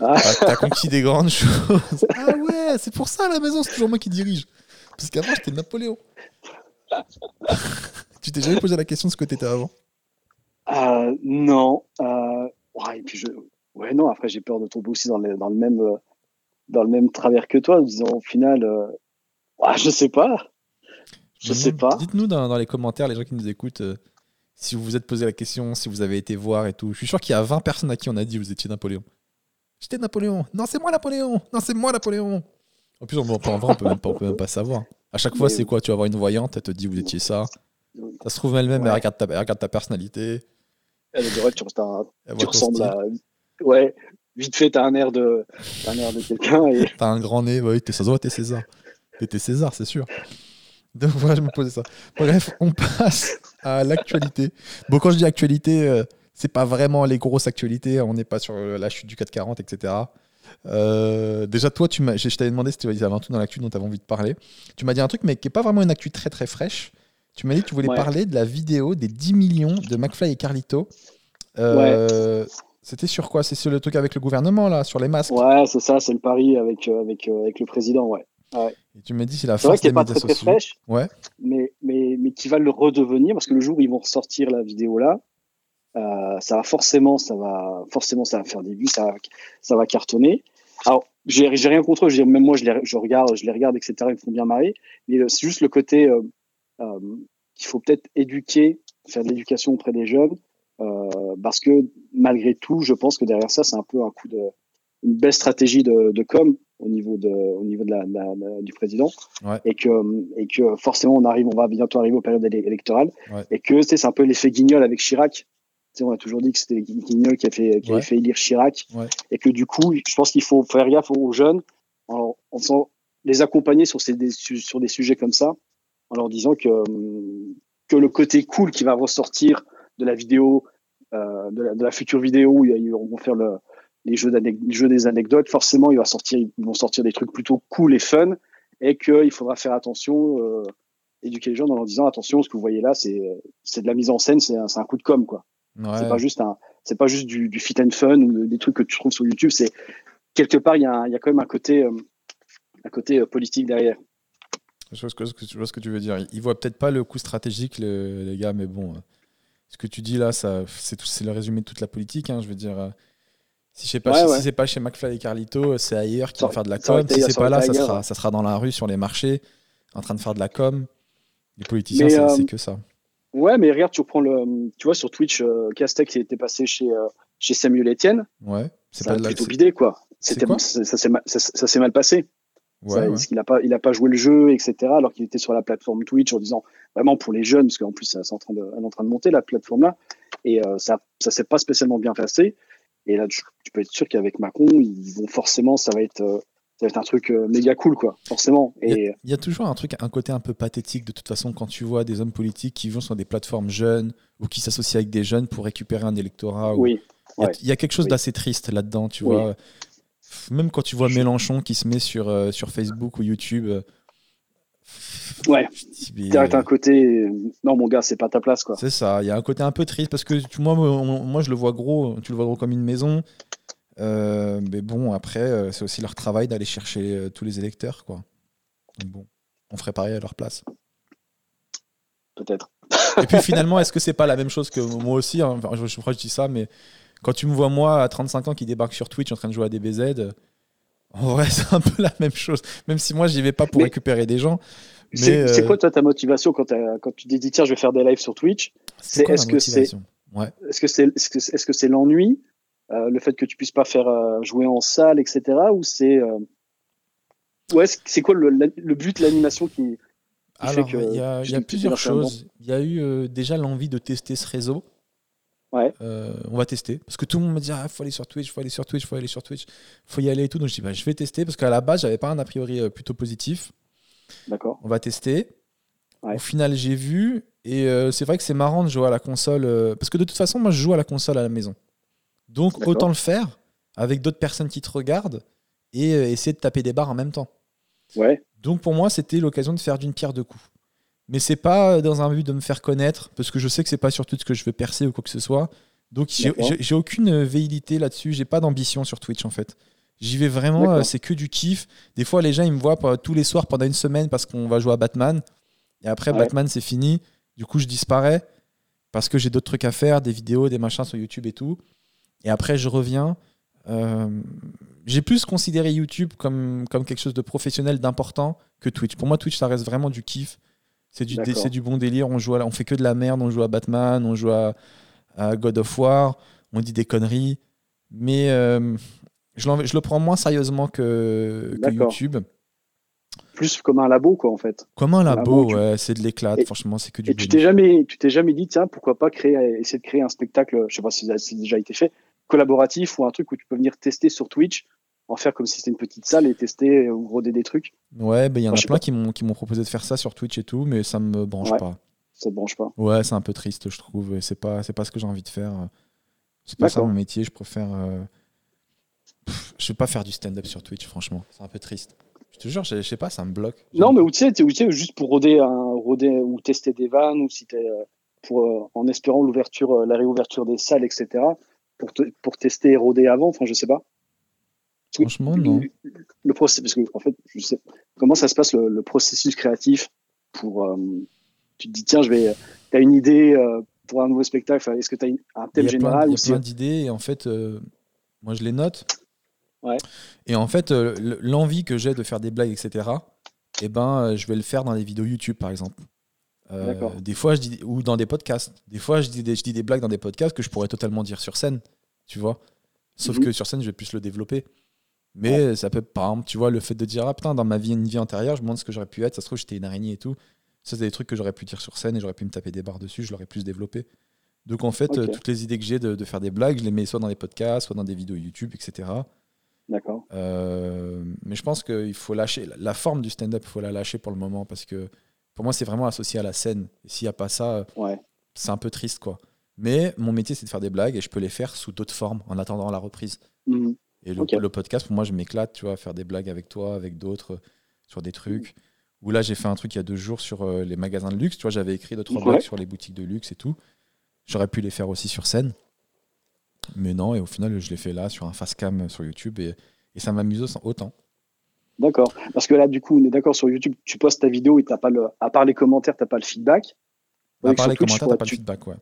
Ah. T'as conquis des grandes choses. Ah ouais, c'est pour ça à la maison, c'est toujours moi qui dirige. Parce qu'avant, j'étais Napoléon. *laughs* tu t'es jamais posé la question de ce que t'étais avant? Euh, Non. Euh, ouais, et puis je... ouais, non, après, j'ai peur de tomber aussi dans le, dans le, même, euh, dans le même travers que toi, en disant au final, ouais, je sais pas. Je sais pas. Dites-nous dans, dans, les commentaires, les gens qui nous écoutent, si vous vous êtes posé la question, si vous avez été voir et tout. Je suis sûr qu'il y a 20 personnes à qui on a dit vous étiez Napoléon. J'étais Napoléon. Non, c'est moi Napoléon. Non, c'est moi Napoléon. En plus, en vrai, on peut même pas, peut même pas savoir. À chaque fois, c'est quoi? Tu vas avoir une voyante, elle te dit vous étiez ça. Ça se trouve elle-même, elle, regarde ta, regarde ta personnalité. Elle est ouais, tu, tu ressembles à. Ouais, vite fait, t'as un air de, un air de quelqu'un. Et... T'as un grand nez, oui, ça doit être César. T'es César, c'est sûr. Donc voilà, je me posais ça. Bref, on passe à l'actualité. Bon, quand je dis actualité, euh, c'est pas vraiment les grosses actualités. On n'est pas sur la chute du 440, etc. Euh, déjà, toi, tu je t'avais demandé si tu avais un truc dans l'actu dont tu avais envie de parler. Tu m'as dit un truc, mais qui n'est pas vraiment une actu très très fraîche. Tu m'as dit que tu voulais parler de la vidéo des 10 millions de McFly et Carlito. Euh, c'était sur quoi? C'est sur le truc avec le gouvernement, là, sur les masques? Ouais, c'est ça, c'est le pari avec, euh, avec, avec le président, ouais. Et tu m'as dit c'est la force des pas très, très fraîche, ouais. mais, mais, mais qui va le redevenir parce que le jour où ils vont ressortir la vidéo là, euh, ça va forcément, ça va forcément, ça va faire des vues, ça va, ça va cartonner. Alors, j'ai rien contre eux. même moi, je les, je regarde, je les regarde, etc. Ils me font bien marrer. Mais c'est juste le côté euh, euh, qu'il faut peut-être éduquer, faire de l'éducation auprès des jeunes, euh, parce que malgré tout, je pense que derrière ça, c'est un peu un coup de une belle stratégie de, de com au niveau de au niveau de la, la, du président ouais. et que et que forcément on arrive on va bientôt arriver aux périodes électorales ouais. et que c'est un peu l'effet guignol avec Chirac on a toujours dit que c'était Guignol qui, a fait, qui avait fait élire Chirac. Et que du coup, je pense qu'il faut faire gaffe aux jeunes en, en les accompagner sur, ces, des, sur des sujets comme ça, en leur disant que, que le côté cool qui va ressortir de la vidéo, euh, de, la, de, la, future vidéo où ils vont faire le, les, jeux jeux des anecdotes, forcément, il va sortir, ils vont sortir des trucs plutôt cool et fun, et qu'il faudra faire attention, euh, éduquer les gens en leur disant attention, ce que vous voyez là, c'est de la mise en scène, c'est un, un coup de com, quoi. C'est pas juste un, c'est pas juste du, du, fit and fun ou des trucs que tu trouves sur YouTube. C'est quelque part, il y, a, y a quand même un côté, euh, un côté euh, politique derrière. Je vois, ce que, je vois ce que tu veux dire. Ils voient peut-être pas le coup stratégique, le, les gars, mais bon, euh, ce que tu dis là, ça, c'est le résumé de toute la politique. Hein, je veux dire, si je sais pas, ouais, si, ouais. si c'est pas chez McFly et Carlito, c'est ailleurs qui vont faire de la com. Si c'est pas là, ça sera, ça sera dans la rue, sur les marchés, en train de faire de la com. Les politiciens, c'est que ça. Ouais, mais regarde, tu reprends le, tu vois, sur Twitch, euh, Castex était passé chez, euh, chez Samuel Etienne. Ouais. C'est pas plutôt bidé, quoi. C'était, ça, ça s'est mal, ça, mal passé. Ouais, ça, ouais. Il a pas, il a pas joué le jeu, etc. Alors qu'il était sur la plateforme Twitch en disant vraiment pour les jeunes, parce qu'en plus, c'est en train de, elle est en train de monter la plateforme là, et euh, ça, ça s'est pas spécialement bien passé. Et là, tu, tu peux être sûr qu'avec Macron, ils vont forcément, ça va être, ça va être un truc euh, méga cool, quoi, forcément. Et il y, a, il y, a toujours un truc, un côté un peu pathétique de toute façon quand tu vois des hommes politiques qui vont sur des plateformes jeunes ou qui s'associent avec des jeunes pour récupérer un électorat. Oui. Il, y a, il y a quelque chose oui. d'assez triste là-dedans, tu oui. vois. Même quand tu vois Mélenchon qui se met sur, euh, sur Facebook ou YouTube. Euh, ouais. Il y a un côté. Non, mon gars, c'est pas ta place, quoi. C'est ça. Il y a un côté un peu triste parce que moi, moi, je le vois gros. Tu le vois gros comme une maison. Euh, mais bon, après, euh, c'est aussi leur travail d'aller chercher euh, tous les électeurs, quoi. Donc bon, on ferait pareil à leur place. Peut-être. Et puis finalement, est-ce que c'est pas la même chose que moi aussi hein? Enfin, je, je crois que je dis ça, mais quand tu me vois moi à 35 ans qui débarque sur Twitch en train de jouer à DBZ, en vrai, *laughs* c'est un peu la même chose. Même si moi, j'y vais pas pour mais récupérer des gens. C'est euh... quoi toi ta motivation quand, quand tu dis tiens, je vais faire des lives sur Twitch? C'est est-ce que c'est ouais. est-ce que c'est est-ce que c'est -ce c'est l'ennui? Le fait que tu puisses pas faire euh, jouer en salle, etc. Ou c'est euh... ouais, c'est quoi le, le, but de l'animation qui, Alors, il y a, y a plusieurs choses. Il y a eu euh, déjà l'envie de tester ce réseau. Ouais. on va tester parce que tout le monde me dit ah faut aller sur Twitch, faut aller sur Twitch, faut aller sur Twitch, faut y aller et tout. Donc je dis bah, je vais tester parce qu'à la base j'avais pas un a priori plutôt positif. D'accord. On va tester. Ouais. Au final j'ai vu et c'est vrai que c'est marrant de jouer à la console parce que de toute façon moi je joue à la console à la maison. Donc autant le faire avec d'autres personnes qui te regardent et euh, essayer de taper des barres en même temps. Ouais. Donc pour moi, c'était l'occasion de faire d'une pierre deux coups. Mais c'est pas dans un but de me faire connaître, parce que je sais que c'est pas sur Twitch que je veux percer ou quoi que ce soit. Donc j'ai aucune véhilité là-dessus, j'ai pas d'ambition sur Twitch en fait. J'y vais vraiment, euh, c'est que du kiff. Des fois, les gens ils me voient tous les soirs pendant une semaine parce qu'on va jouer à Batman. Et après, ouais. Batman c'est fini. Du coup, je disparais parce que j'ai d'autres trucs à faire, des vidéos, des machins sur YouTube et tout. Et après, je reviens. Euh, j'ai plus considéré YouTube comme, comme quelque chose de professionnel, d'important que Twitch. Pour moi, Twitch, ça reste vraiment du kiff. C'est du, du bon délire. On, joue à, on fait que de la merde. On joue à Batman, on joue à, à God of War, on dit des conneries. Mais euh, je, je, le prends moins sérieusement que, que YouTube. plus comme un labo, quoi, en fait. Comme un labo, ouais, c'est de l'éclat, franchement, c'est que du Et tu t'es jamais, tu t'es jamais dit, tiens, pourquoi pas créer, essayer de créer un spectacle, je sais pas si c'est déjà été fait, collaboratif ou un truc où tu peux venir tester sur Twitch, en faire comme si c'était une petite salle et tester ou roder des trucs. Ouais, ben il y en a plein qui m'ont, qui m'ont proposé de faire ça sur Twitch et tout, mais ça me branche pas. Ça te branche pas. Ouais, c'est un peu triste, je trouve. C'est pas, c'est pas ce que j'ai envie de faire. C'est pas ça mon métier. Je préfère. Euh, je vais pas faire du stand-up sur Twitch, franchement. C'est un peu triste. Je te jure, je, sais pas, ça me bloque. Non, mais tu sais, juste pour roder, un, roder ou tester des vannes, ou si t'es euh, pour, euh, en espérant l'ouverture, la réouverture des salles, etc. Pour, pour tester roder avant, enfin, je sais pas. Franchement, non. Le, processus, parce que, en fait, je sais comment ça se passe le, processus créatif pour. tu te dis, tiens, je vais. Tu as une idée pour un nouveau spectacle Est-ce que tu as un thème général Il y a plein d'idées et en fait, euh, moi je les note. Et en fait, euh, l'envie que j'ai de faire des blagues, etc., eh ben, euh, je vais le faire dans des vidéos YouTube, par exemple. Des fois, je dis, ou dans des podcasts. Des fois, je dis des, je dis des blagues dans des podcasts que je pourrais totalement dire sur scène, tu vois. Sauf mhm. que sur scène, je vais plus le développer. Mais ça peut, par exemple, tu vois, le fait de dire, ah putain, dans ma vie, une vie antérieure, je me demande ce que j'aurais pu être, ça se trouve, j'étais une araignée et tout. Ça, c'est des trucs que j'aurais pu dire sur scène et j'aurais pu me taper des barres dessus, je l'aurais plus développé. Donc en fait, toutes les idées que j'ai de, faire des blagues, je les mets soit dans des podcasts, soit dans des vidéos YouTube, etc. D'accord. Euh, mais je pense qu'il faut lâcher la forme du stand-up, il faut la lâcher pour le moment parce que pour moi, c'est vraiment associé à la scène. Et s'il n'y a pas ça, c'est un peu triste, quoi. Mais mon métier, c'est de faire des blagues et je peux les faire sous d'autres formes en attendant la reprise. Mhm. Et le, podcast, pour moi, je m'éclate, tu vois, à faire des blagues avec toi, avec d'autres, sur des trucs. Où là, j'ai fait un truc il y a deux jours sur euh, les magasins de luxe. Tu vois, j'avais écrit d'autres blogs sur les boutiques de luxe et tout. J'aurais pu les faire aussi sur scène. Mais non, et au final, je l'ai fait là, sur un face cam sur YouTube. Et, et ça m'amuse autant. D'accord. Parce que là, du coup, on est d'accord sur YouTube, tu postes ta vidéo et t'as pas le, à part les commentaires, tu n'as pas le feedback. À part les commentaires, tu n'as pas le feedback, ouais.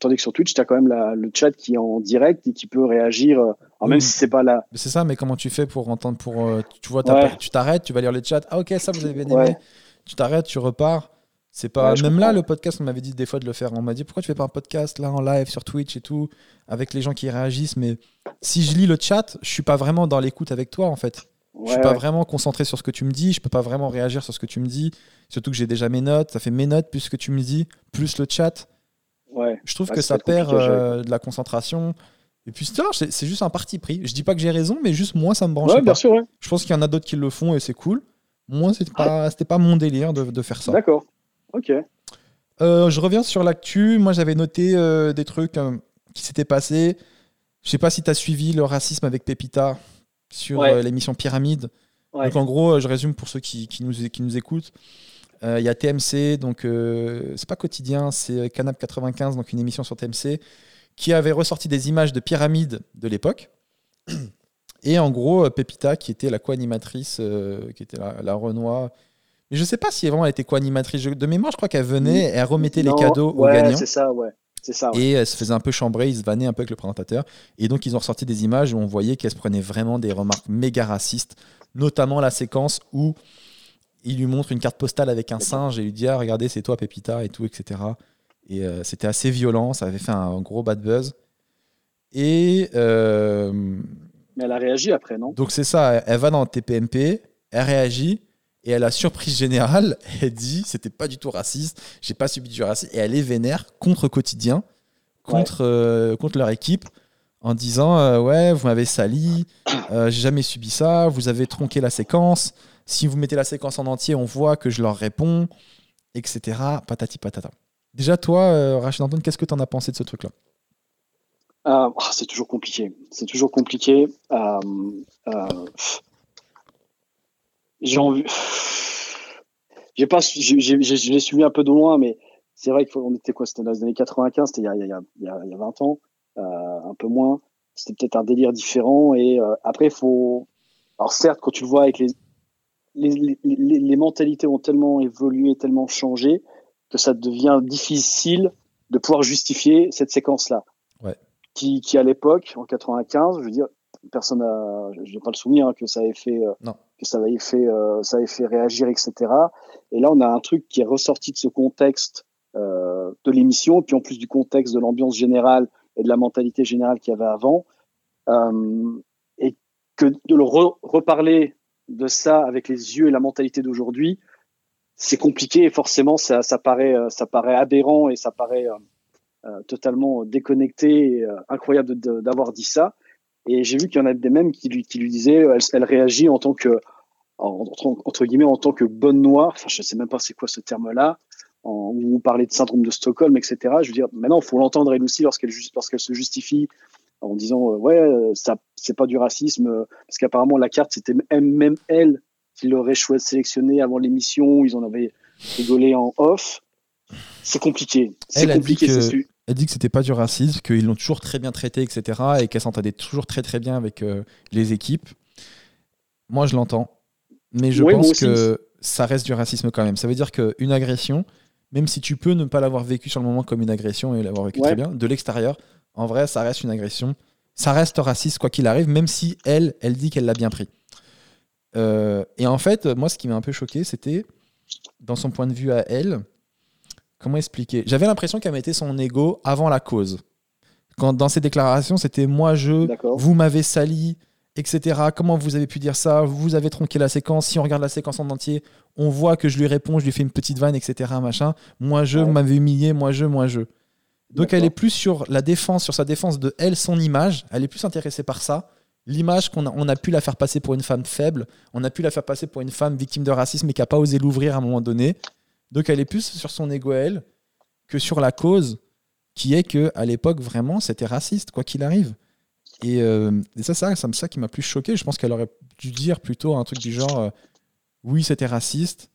Tandis que sur Twitch, tu as quand même le chat qui est en direct et qui peut réagir, euh, même si c'est pas là. C'est ça, mais comment tu fais pour entendre, pour, euh, tu vois, tu t'arrêtes, tu vas lire les chats. Ah ok, ça vous avez bien aimé. Tu t'arrêtes, tu repars. C'est pas même là le podcast. On m'avait dit des fois de le faire. On m'a dit pourquoi tu fais pas un podcast là en live sur Twitch et tout avec les gens qui réagissent? Mais si je lis le chat, je suis pas vraiment dans l'écoute avec toi en fait. Je suis pas vraiment concentré sur ce que tu me dis. Je peux pas vraiment réagir sur ce que tu me dis. Surtout que j'ai déjà mes notes. Ça fait mes notes plus ce que tu me dis plus le chat. Je trouve que ça perd euh, de la concentration. Et puis c'est juste un parti pris. Je dis pas que j'ai raison, mais juste moi ça me branche. bien sûr, Je pense qu'il y en a d'autres qui le font et c'est cool. Moi c'était pas pas mon délire de, de faire ça. D'accord. Ok. Euh, je reviens sur l'actu. Moi j'avais noté euh, des trucs qui s'étaient passés. Je sais pas si tu as suivi le racisme avec Pépita sur l'émission Pyramide. Donc en gros, je résume pour ceux qui, qui, nous, qui nous écoutent. Euh, il y a TMC, donc euh, c'est pas quotidien, c'est Canap 95, donc une émission sur TMC, qui avait ressorti des images de pyramides de l'époque. *clears throat* Et en gros, Pepita, qui était la co-animatrice, euh, qui était la, Renoir. Mais je sais pas si vraiment elle était co-animatrice. De mémoire, je crois qu'elle venait et elle remettait les cadeaux aux gagnants. C'est ça, ouais. Ça, Et elle se faisait un peu chambrer, ils se vannaient un peu avec le présentateur. Et donc, ils ont ressorti des images où on voyait qu'elle se prenait vraiment des remarques méga racistes, notamment la séquence où il lui montre une carte postale avec un singe et lui dit ah, regardez c'est toi Pépita et tout etc et euh, c'était assez violent ça avait fait un, gros bad buzz. Et euh, mais elle a réagi après non? donc c'est ça elle va dans TPMP elle réagit et elle a surprise générale elle dit c'était pas du tout raciste j'ai pas subi du racisme et elle est vénère contre quotidien contre euh, contre leur équipe en disant ouais vous m'avez sali j'ai jamais subi ça vous avez tronqué la séquence si vous mettez la séquence en entier, on voit que je leur réponds, etc. Patati patata. Déjà, toi, euh, Rachid Antoine, qu'est-ce que tu en as pensé de ce truc-là? Euh, oh, C'est toujours compliqué. C'est toujours compliqué. Euh, j'ai envie. J'ai pas, j'ai suivi un peu de loin, mais c'est vrai qu'on était quoi C'était dans les années 95, c'était il, il, y a 20 ans, un peu moins. C'était peut-être un délire différent. Et après, il faut. Alors certes, quand tu le vois avec les, les, les, mentalités ont tellement évolué, tellement changé, que ça devient difficile de pouvoir justifier cette séquence-là. Ouais. Qui, qui, à l'époque, en 95, je veux dire, personne n'a, j'ai pas le souvenir hein, que ça avait fait, euh, que ça avait fait, euh, ça avait fait réagir, etc. Et là, on a un truc qui est ressorti de ce contexte euh, de l'émission, puis en plus du contexte de l'ambiance générale et de la mentalité générale qu'il y avait avant, euh, et que de le reparler de ça avec les yeux et la mentalité d'aujourd'hui, c'est compliqué et forcément ça, ça, paraît, ça paraît aberrant et ça paraît totalement déconnecté et incroyable d'avoir dit ça. Et j'ai vu qu'il y en a des mêmes qui lui, qui lui disaient, elle, réagit en tant que, entre, guillemets, en tant que bonne noire. Enfin, je sais même pas c'est quoi ce terme-là. où vous parlez de syndrome de Stockholm, etc. Je veux dire, maintenant, il faut l'entendre elle aussi lorsqu'elle lorsqu'elle se justifie en disant, euh, ouais, euh, ça, c'est pas du racisme, euh, parce qu'apparemment la carte, c'était même elle qui l'aurait choisi sélectionné avant l'émission. Ils en avaient rigolé en off. C'est compliqué. C'est compliqué, c'est elle dit que c'était pas du racisme, qu'ils l'ont toujours très bien traité, etc. Et qu'elle s'entendait toujours très très bien avec euh, les équipes. Moi, je l'entends. Mais je pense que ça reste du racisme quand même. Ça veut dire qu'une agression, même si tu peux ne pas l'avoir vécu sur le moment comme une agression et l'avoir vécu très bien, de l'extérieur, en vrai, ça reste une agression. Ça reste raciste quoi qu'il arrive, même si elle, elle dit qu'elle l'a bien pris. Euh, et en fait, moi, ce qui m'a un peu choqué, c'était dans son point de vue à elle, Comment expliquer? J'avais l'impression qu'elle mettait son ego avant la cause. Quand dans ses déclarations, c'était moi je, vous m'avez sali, etc. Comment vous avez pu dire ça? Vous avez tronqué la séquence. Si on regarde la séquence en entier, on voit que je lui réponds, je lui fais une petite vanne, etc. Machin. Moi je, vous m'avez humilié, moi je, moi je. Donc elle est plus sur la défense, sur sa défense de elle, son image. Elle est plus intéressée par ça. L'image qu'on a, on a pu la faire passer pour une femme faible, on a pu la faire passer pour une femme victime de racisme et qui n'a pas osé l'ouvrir à un moment donné. Donc elle est plus sur son ego elle que sur la cause qui est que à l'époque vraiment c'était raciste quoi qu'il arrive. Et, euh, ça, ça, c'est ça qui m'a plus choqué. Je pense qu'elle aurait dû dire plutôt un truc du genre euh, oui c'était raciste,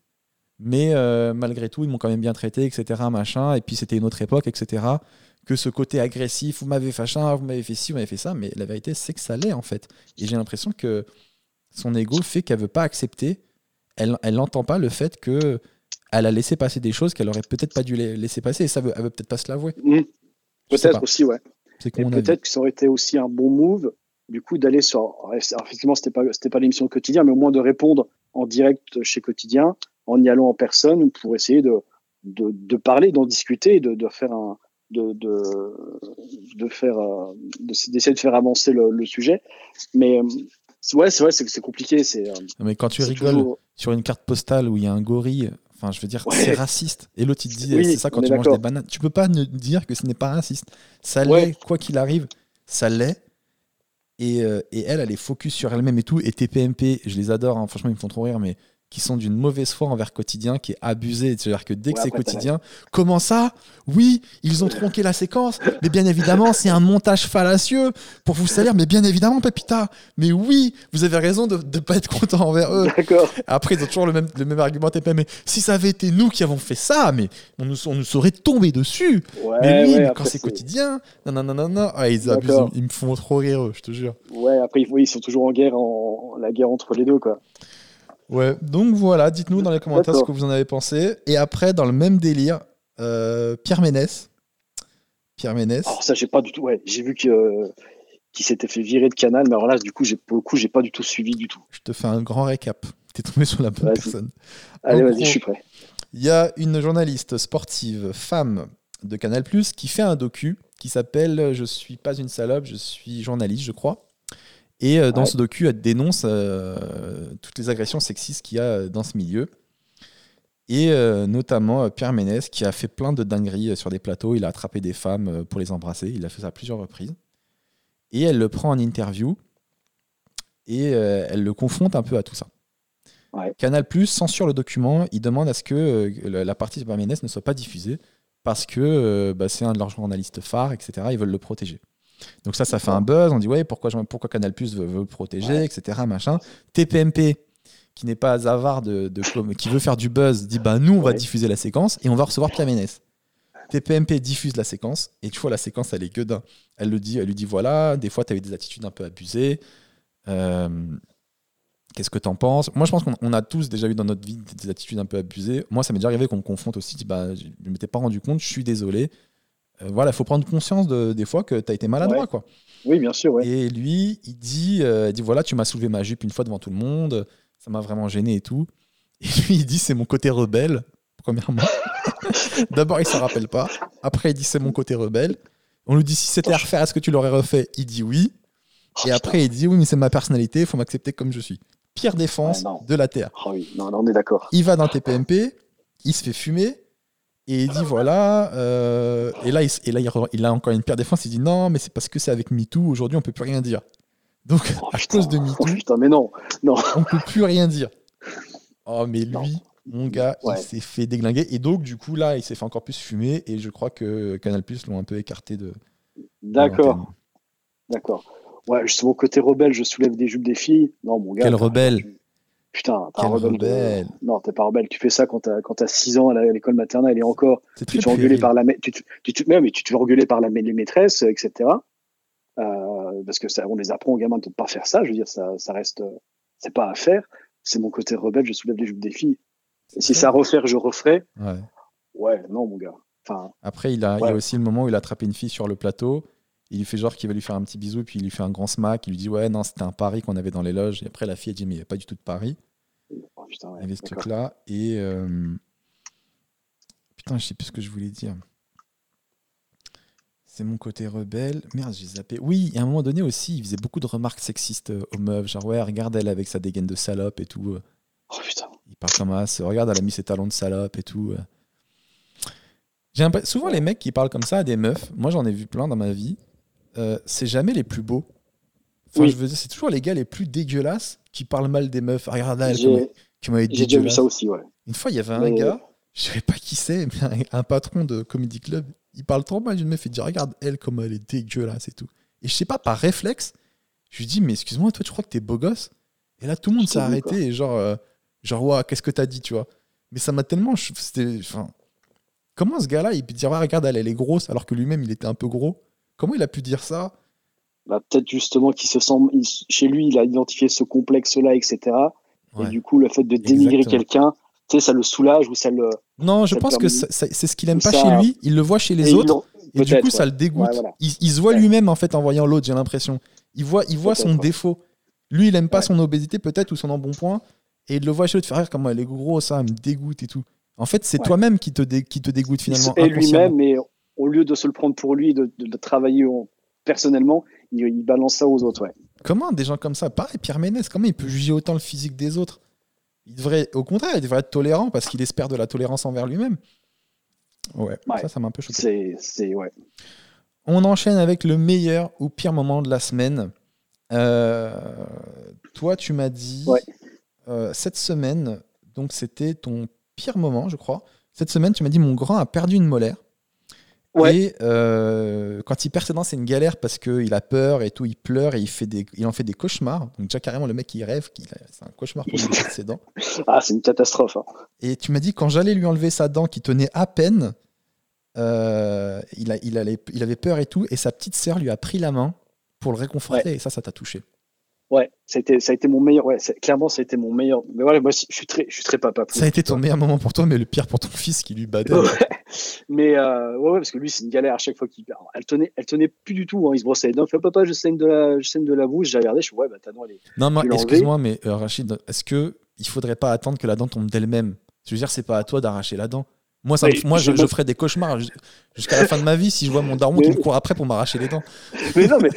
mais euh, malgré tout ils m'ont quand même bien traité, etc. Machin. Et puis c'était une autre époque, etc. Que ce côté agressif, vous m'avez fait ça, vous m'avez fait ci, vous m'avez fait ça, mais la vérité c'est que ça l'est en fait. Et j'ai l'impression que son ego fait qu'elle veut pas accepter, elle n'entend pas le fait que elle a laissé passer des choses qu'elle aurait peut-être pas dû laisser passer et ça veut, elle veut peut-être pas se l'avouer. Mmh. Peut-être aussi, ouais. Et peut-être que ça aurait été aussi un bon move, du coup, d'aller sur. effectivement, c'était pas, c'était pas l'émission quotidien, mais au moins de répondre en direct chez Quotidien, en y allant en personne pour essayer de, de, de parler, d'en discuter, de, de faire un, de, de, de faire, euh, d'essayer de faire avancer le, le sujet. Mais ouais, c'est vrai, c'est compliqué. C'est. Euh, mais quand tu rigoles sur une carte postale où il y a un gorille Enfin, je veux dire, c'est raciste. Et l'autre, il dit, c'est ça quand tu manges des bananes. Tu peux pas ne dire que ce n'est pas raciste. Ça l'est, quoi qu'il arrive, ça l'est. Et, euh, et, elle, elle est focus sur elle-même et tout. Et TPMP, je les adore, hein. franchement, ils me font trop rire, mais qui sont d'une mauvaise foi envers quotidien, qui est abusé. C'est-à-dire que dès que c'est quotidien, comment ça? Oui, ils ont tronqué la séquence, mais bien évidemment, c'est un montage fallacieux pour vous salir, mais bien évidemment, Pépita, mais oui, vous avez raison de ne pas être content envers eux. D'accord. Après, ils ont toujours le même, le même argument, mais si ça avait été nous qui avons fait ça, mais on nous, on nous serait tombé dessus. mais oui, mais quand c'est quotidien, non, non, non, non, non. Ah, ils abusent, ils me font trop rire, eux, je te jure. Ouais, après, ils sont toujours en guerre, en, la guerre entre les deux, quoi. Ouais, donc voilà, dites-nous dans les commentaires ce que vous en avez pensé. Et après, dans le même délire, euh, Pierre Ménès. Pierre Ménès. Alors ça, j'ai pas du tout. Ouais, j'ai vu que qu'il s'était fait virer de Canal, mais alors là, du coup, j'ai pour le coup, j'ai pas du tout suivi du tout. Je te fais un grand récap. T'es tombé sur la bonne personne. Allez, vas-y, je suis prêt. Il y a une journaliste sportive, femme de Canal+, qui fait un docu qui s'appelle Je suis pas une salope, je suis journaliste, je crois. Et euh, dans ce docu, elle dénonce euh, toutes les agressions sexistes qu'il y a dans ce milieu. Et euh, notamment Pierre Ménès, qui a fait plein de dingueries sur des plateaux. Il a attrapé des femmes pour les embrasser. Il a fait ça à plusieurs reprises. Et elle le prend en interview. Et elle le confronte un peu à tout ça. Canal Plus censure le document. Il demande à ce que la partie de Pierre Ménès ne soit pas diffusée parce que bah, c'est un de leurs journalistes phares, etc. Ils veulent le protéger. Donc ça, ça fait un buzz. On dit ouais, pourquoi, pourquoi Canal Plus veut, protéger, etc. Machin. TPMP, qui n'est pas avare de, qui veut faire du buzz, dit bah nous on va diffuser la séquence et on va recevoir Pierre Ménès. TPMP diffuse la séquence et tu vois la séquence elle est gueudin. Elle le dit, elle lui dit voilà, des fois tu as eu des attitudes un peu abusées. Euh, qu'est-ce que tu en penses? Moi je pense qu'on a tous déjà eu dans notre vie des attitudes un peu abusées. Moi ça m'est déjà arrivé qu'on me confronte aussi, bah, je ne m'étais pas rendu compte, je suis désolé. Euh, voilà, il faut prendre conscience de, des fois que tu as été maladroit. Quoi. Oui, bien sûr. Et lui, il dit, euh, dit voilà, tu m'as soulevé ma jupe une fois devant tout le monde, ça m'a vraiment gêné et tout. Et *laughs* lui, il dit c'est mon côté rebelle, premièrement. *laughs* D'abord, il s'en rappelle pas. Après, il dit c'est mon côté rebelle. On lui dit si c'était à refaire, est-ce que tu l'aurais refait? Il dit oui. Et après, il dit oui, mais c'est ma personnalité, il faut m'accepter comme je suis. pire défense de la Terre. Oh oui, non, on est d'accord. Il va dans TPMP, il se fait fumer, et il dit voilà, euh, et là, il, et là il, a encore une pire défense, il dit non, mais c'est parce que c'est avec MeToo, aujourd'hui on peut plus rien dire. Donc oh, à cause de MeToo, putain, mais non, non. on peut plus rien dire. Oh mais lui, mon gars, il s'est fait déglinguer, et donc du coup là, il s'est fait encore plus fumer, et je crois que Canal Plus l'ont un peu écarté de. D'accord. D'accord. Ouais, justement, côté rebelle, je soulève des jupes des filles. Non, mon gars. Quel rebelle Putain, t'es un rebelle. Non, t'es pas rebelle. Tu fais ça quand t'as, quand 6 ans à l'école maternelle et encore. Tu te fais engueuler par la. Tu, tu, tu, mais, tu te fais engueuler par la, les maîtresses, etc. Euh, parce que ça, on les apprend aux gamins de ne pas faire ça. Je veux dire, ça, ça reste. C'est pas à faire. C'est mon côté rebelle, je soulève les jupes des filles. Et si ça refaire, je referai. Ouais. Ouais, non, mon gars. Enfin, Après, il a, il y a aussi le moment où il a attrapé une fille sur le plateau il lui fait genre qu'il va lui faire un petit bisou, puis il lui fait un grand smack. Il lui dit Ouais, non, c'était un pari qu'on avait dans les loges. Et après, la fille a dit Mais il n'y a pas du tout de pari. Oh, putain, il y avait ce truc-là. Et. Euh, putain, je sais plus ce que je voulais dire. C'est mon côté rebelle. Merde, j'ai zappé. Oui, à un moment donné aussi, il faisait beaucoup de remarques sexistes euh, aux meufs. Genre, ouais, regarde elle avec sa dégaine de salope et tout. Euh. Oh putain. Il parle comme as. Regarde, elle a mis ses talons de salope et tout. J'ai souvent les mecs qui parlent comme ça à des meufs. Moi, j'en ai vu plein dans ma vie. Euh, c'est jamais les plus beaux. Enfin, je veux dire, c'est toujours les gars les plus dégueulasses qui parlent mal des meufs. Regarde elle, qui J'ai déjà vu ça aussi, ouais. Une fois, il y avait un gars, je sais pas qui c'est, mais un, patron de Comedy Club, il parle trop mal d'une meuf et dit Regarde elle, comme elle est dégueulasse et tout. Et je sais pas, par réflexe, je lui dis Mais excuse-moi, toi, tu crois que t'es beau gosse? Et là, tout le monde s'est arrêté et genre, euh, genre, ouais, qu'est-ce que t'as dit, tu vois? Mais ça m'a tellement. Enfin, comment ce gars-là, il peut dire Regarde elle, elle est grosse, alors que lui-même, il était un peu gros? Comment il a pu dire ça? Bah, Peut-être justement qu'il se sent. chez lui, il a identifié ce complexe-là, etc. Et du coup, le fait de dénigrer quelqu'un, tu sais, ça le soulage ou ça le. Non, je pense que c'est ce qu'il aime pas chez lui. Il le voit chez les autres. Et du coup, ça le dégoûte. il, se voit lui-même, en fait, en voyant l'autre, j'ai l'impression. Il voit, il voit son défaut. Lui, il aime pas son obésité, peut-être, ou son embonpoint. Et il le voit chez l'autre faire rire, comment elle est gros, ça me dégoûte et tout. En fait, c'est toi-même qui te, qui te dégoûte finalement. Et lui-même, mais au lieu de se le prendre pour lui, de, de, travailler personnellement, il, balance ça aux autres. Ouais. Comment des gens comme ça Pareil, Pierre Ménès, comment il peut juger autant le physique des autres? Il devrait, Au contraire, il devrait être tolérant parce qu'il espère de la tolérance envers lui-même. Ouais, ça, ça m'a un peu choqué. C'est, ouais. On enchaîne avec le meilleur ou pire moment de la semaine. Euh, toi, tu m'as dit euh, cette semaine, donc c'était ton pire moment, je crois. Cette semaine, tu m'as dit mon grand a perdu une molaire. Et euh, quand il perd ses dents, c'est une galère parce qu'il a peur et tout, il pleure et il, fait des, il en fait des cauchemars. Donc, déjà, carrément, le mec, il rêve, c'est un cauchemar pour lui perdre ses dents. Ah, c'est une catastrophe. Hein. Et tu m'as dit, quand j'allais lui enlever sa dent qui tenait à peine, euh, il, a, il, allait, il avait peur et tout, et sa petite sœur lui a pris la main pour le réconforter, et ça, ça t'a touché. Ouais, ça a, été, ça a été mon meilleur. Ouais, clairement, ça a été mon meilleur. Mais voilà, moi, je suis très, je suis très papa. Ça a été ton meilleur moment pour toi, mais le pire pour ton *laughs* fils qui lui battait. mais euh, ouais, ouais, parce que lui, c'est une galère à chaque fois qu'il perd. Elle tenait, elle tenait plus du tout. Hein. Il se brossait les dents. Fait papa, je saigne de la, je saigne de la bouche. J'ai regardé. Je suis ouais, bah ta dent, elle est. Non, mais excuse-moi, mais euh, Rachid, est-ce que il faudrait pas attendre que la dent tombe d'elle-même? Je veux dire, c'est pas à toi d'arracher la dent. Moi, ça, moi je, ferais des cauchemars jusqu'à la fin de ma vie si je vois mon daron qui me court après pour m'arracher les dents. Mais non, mais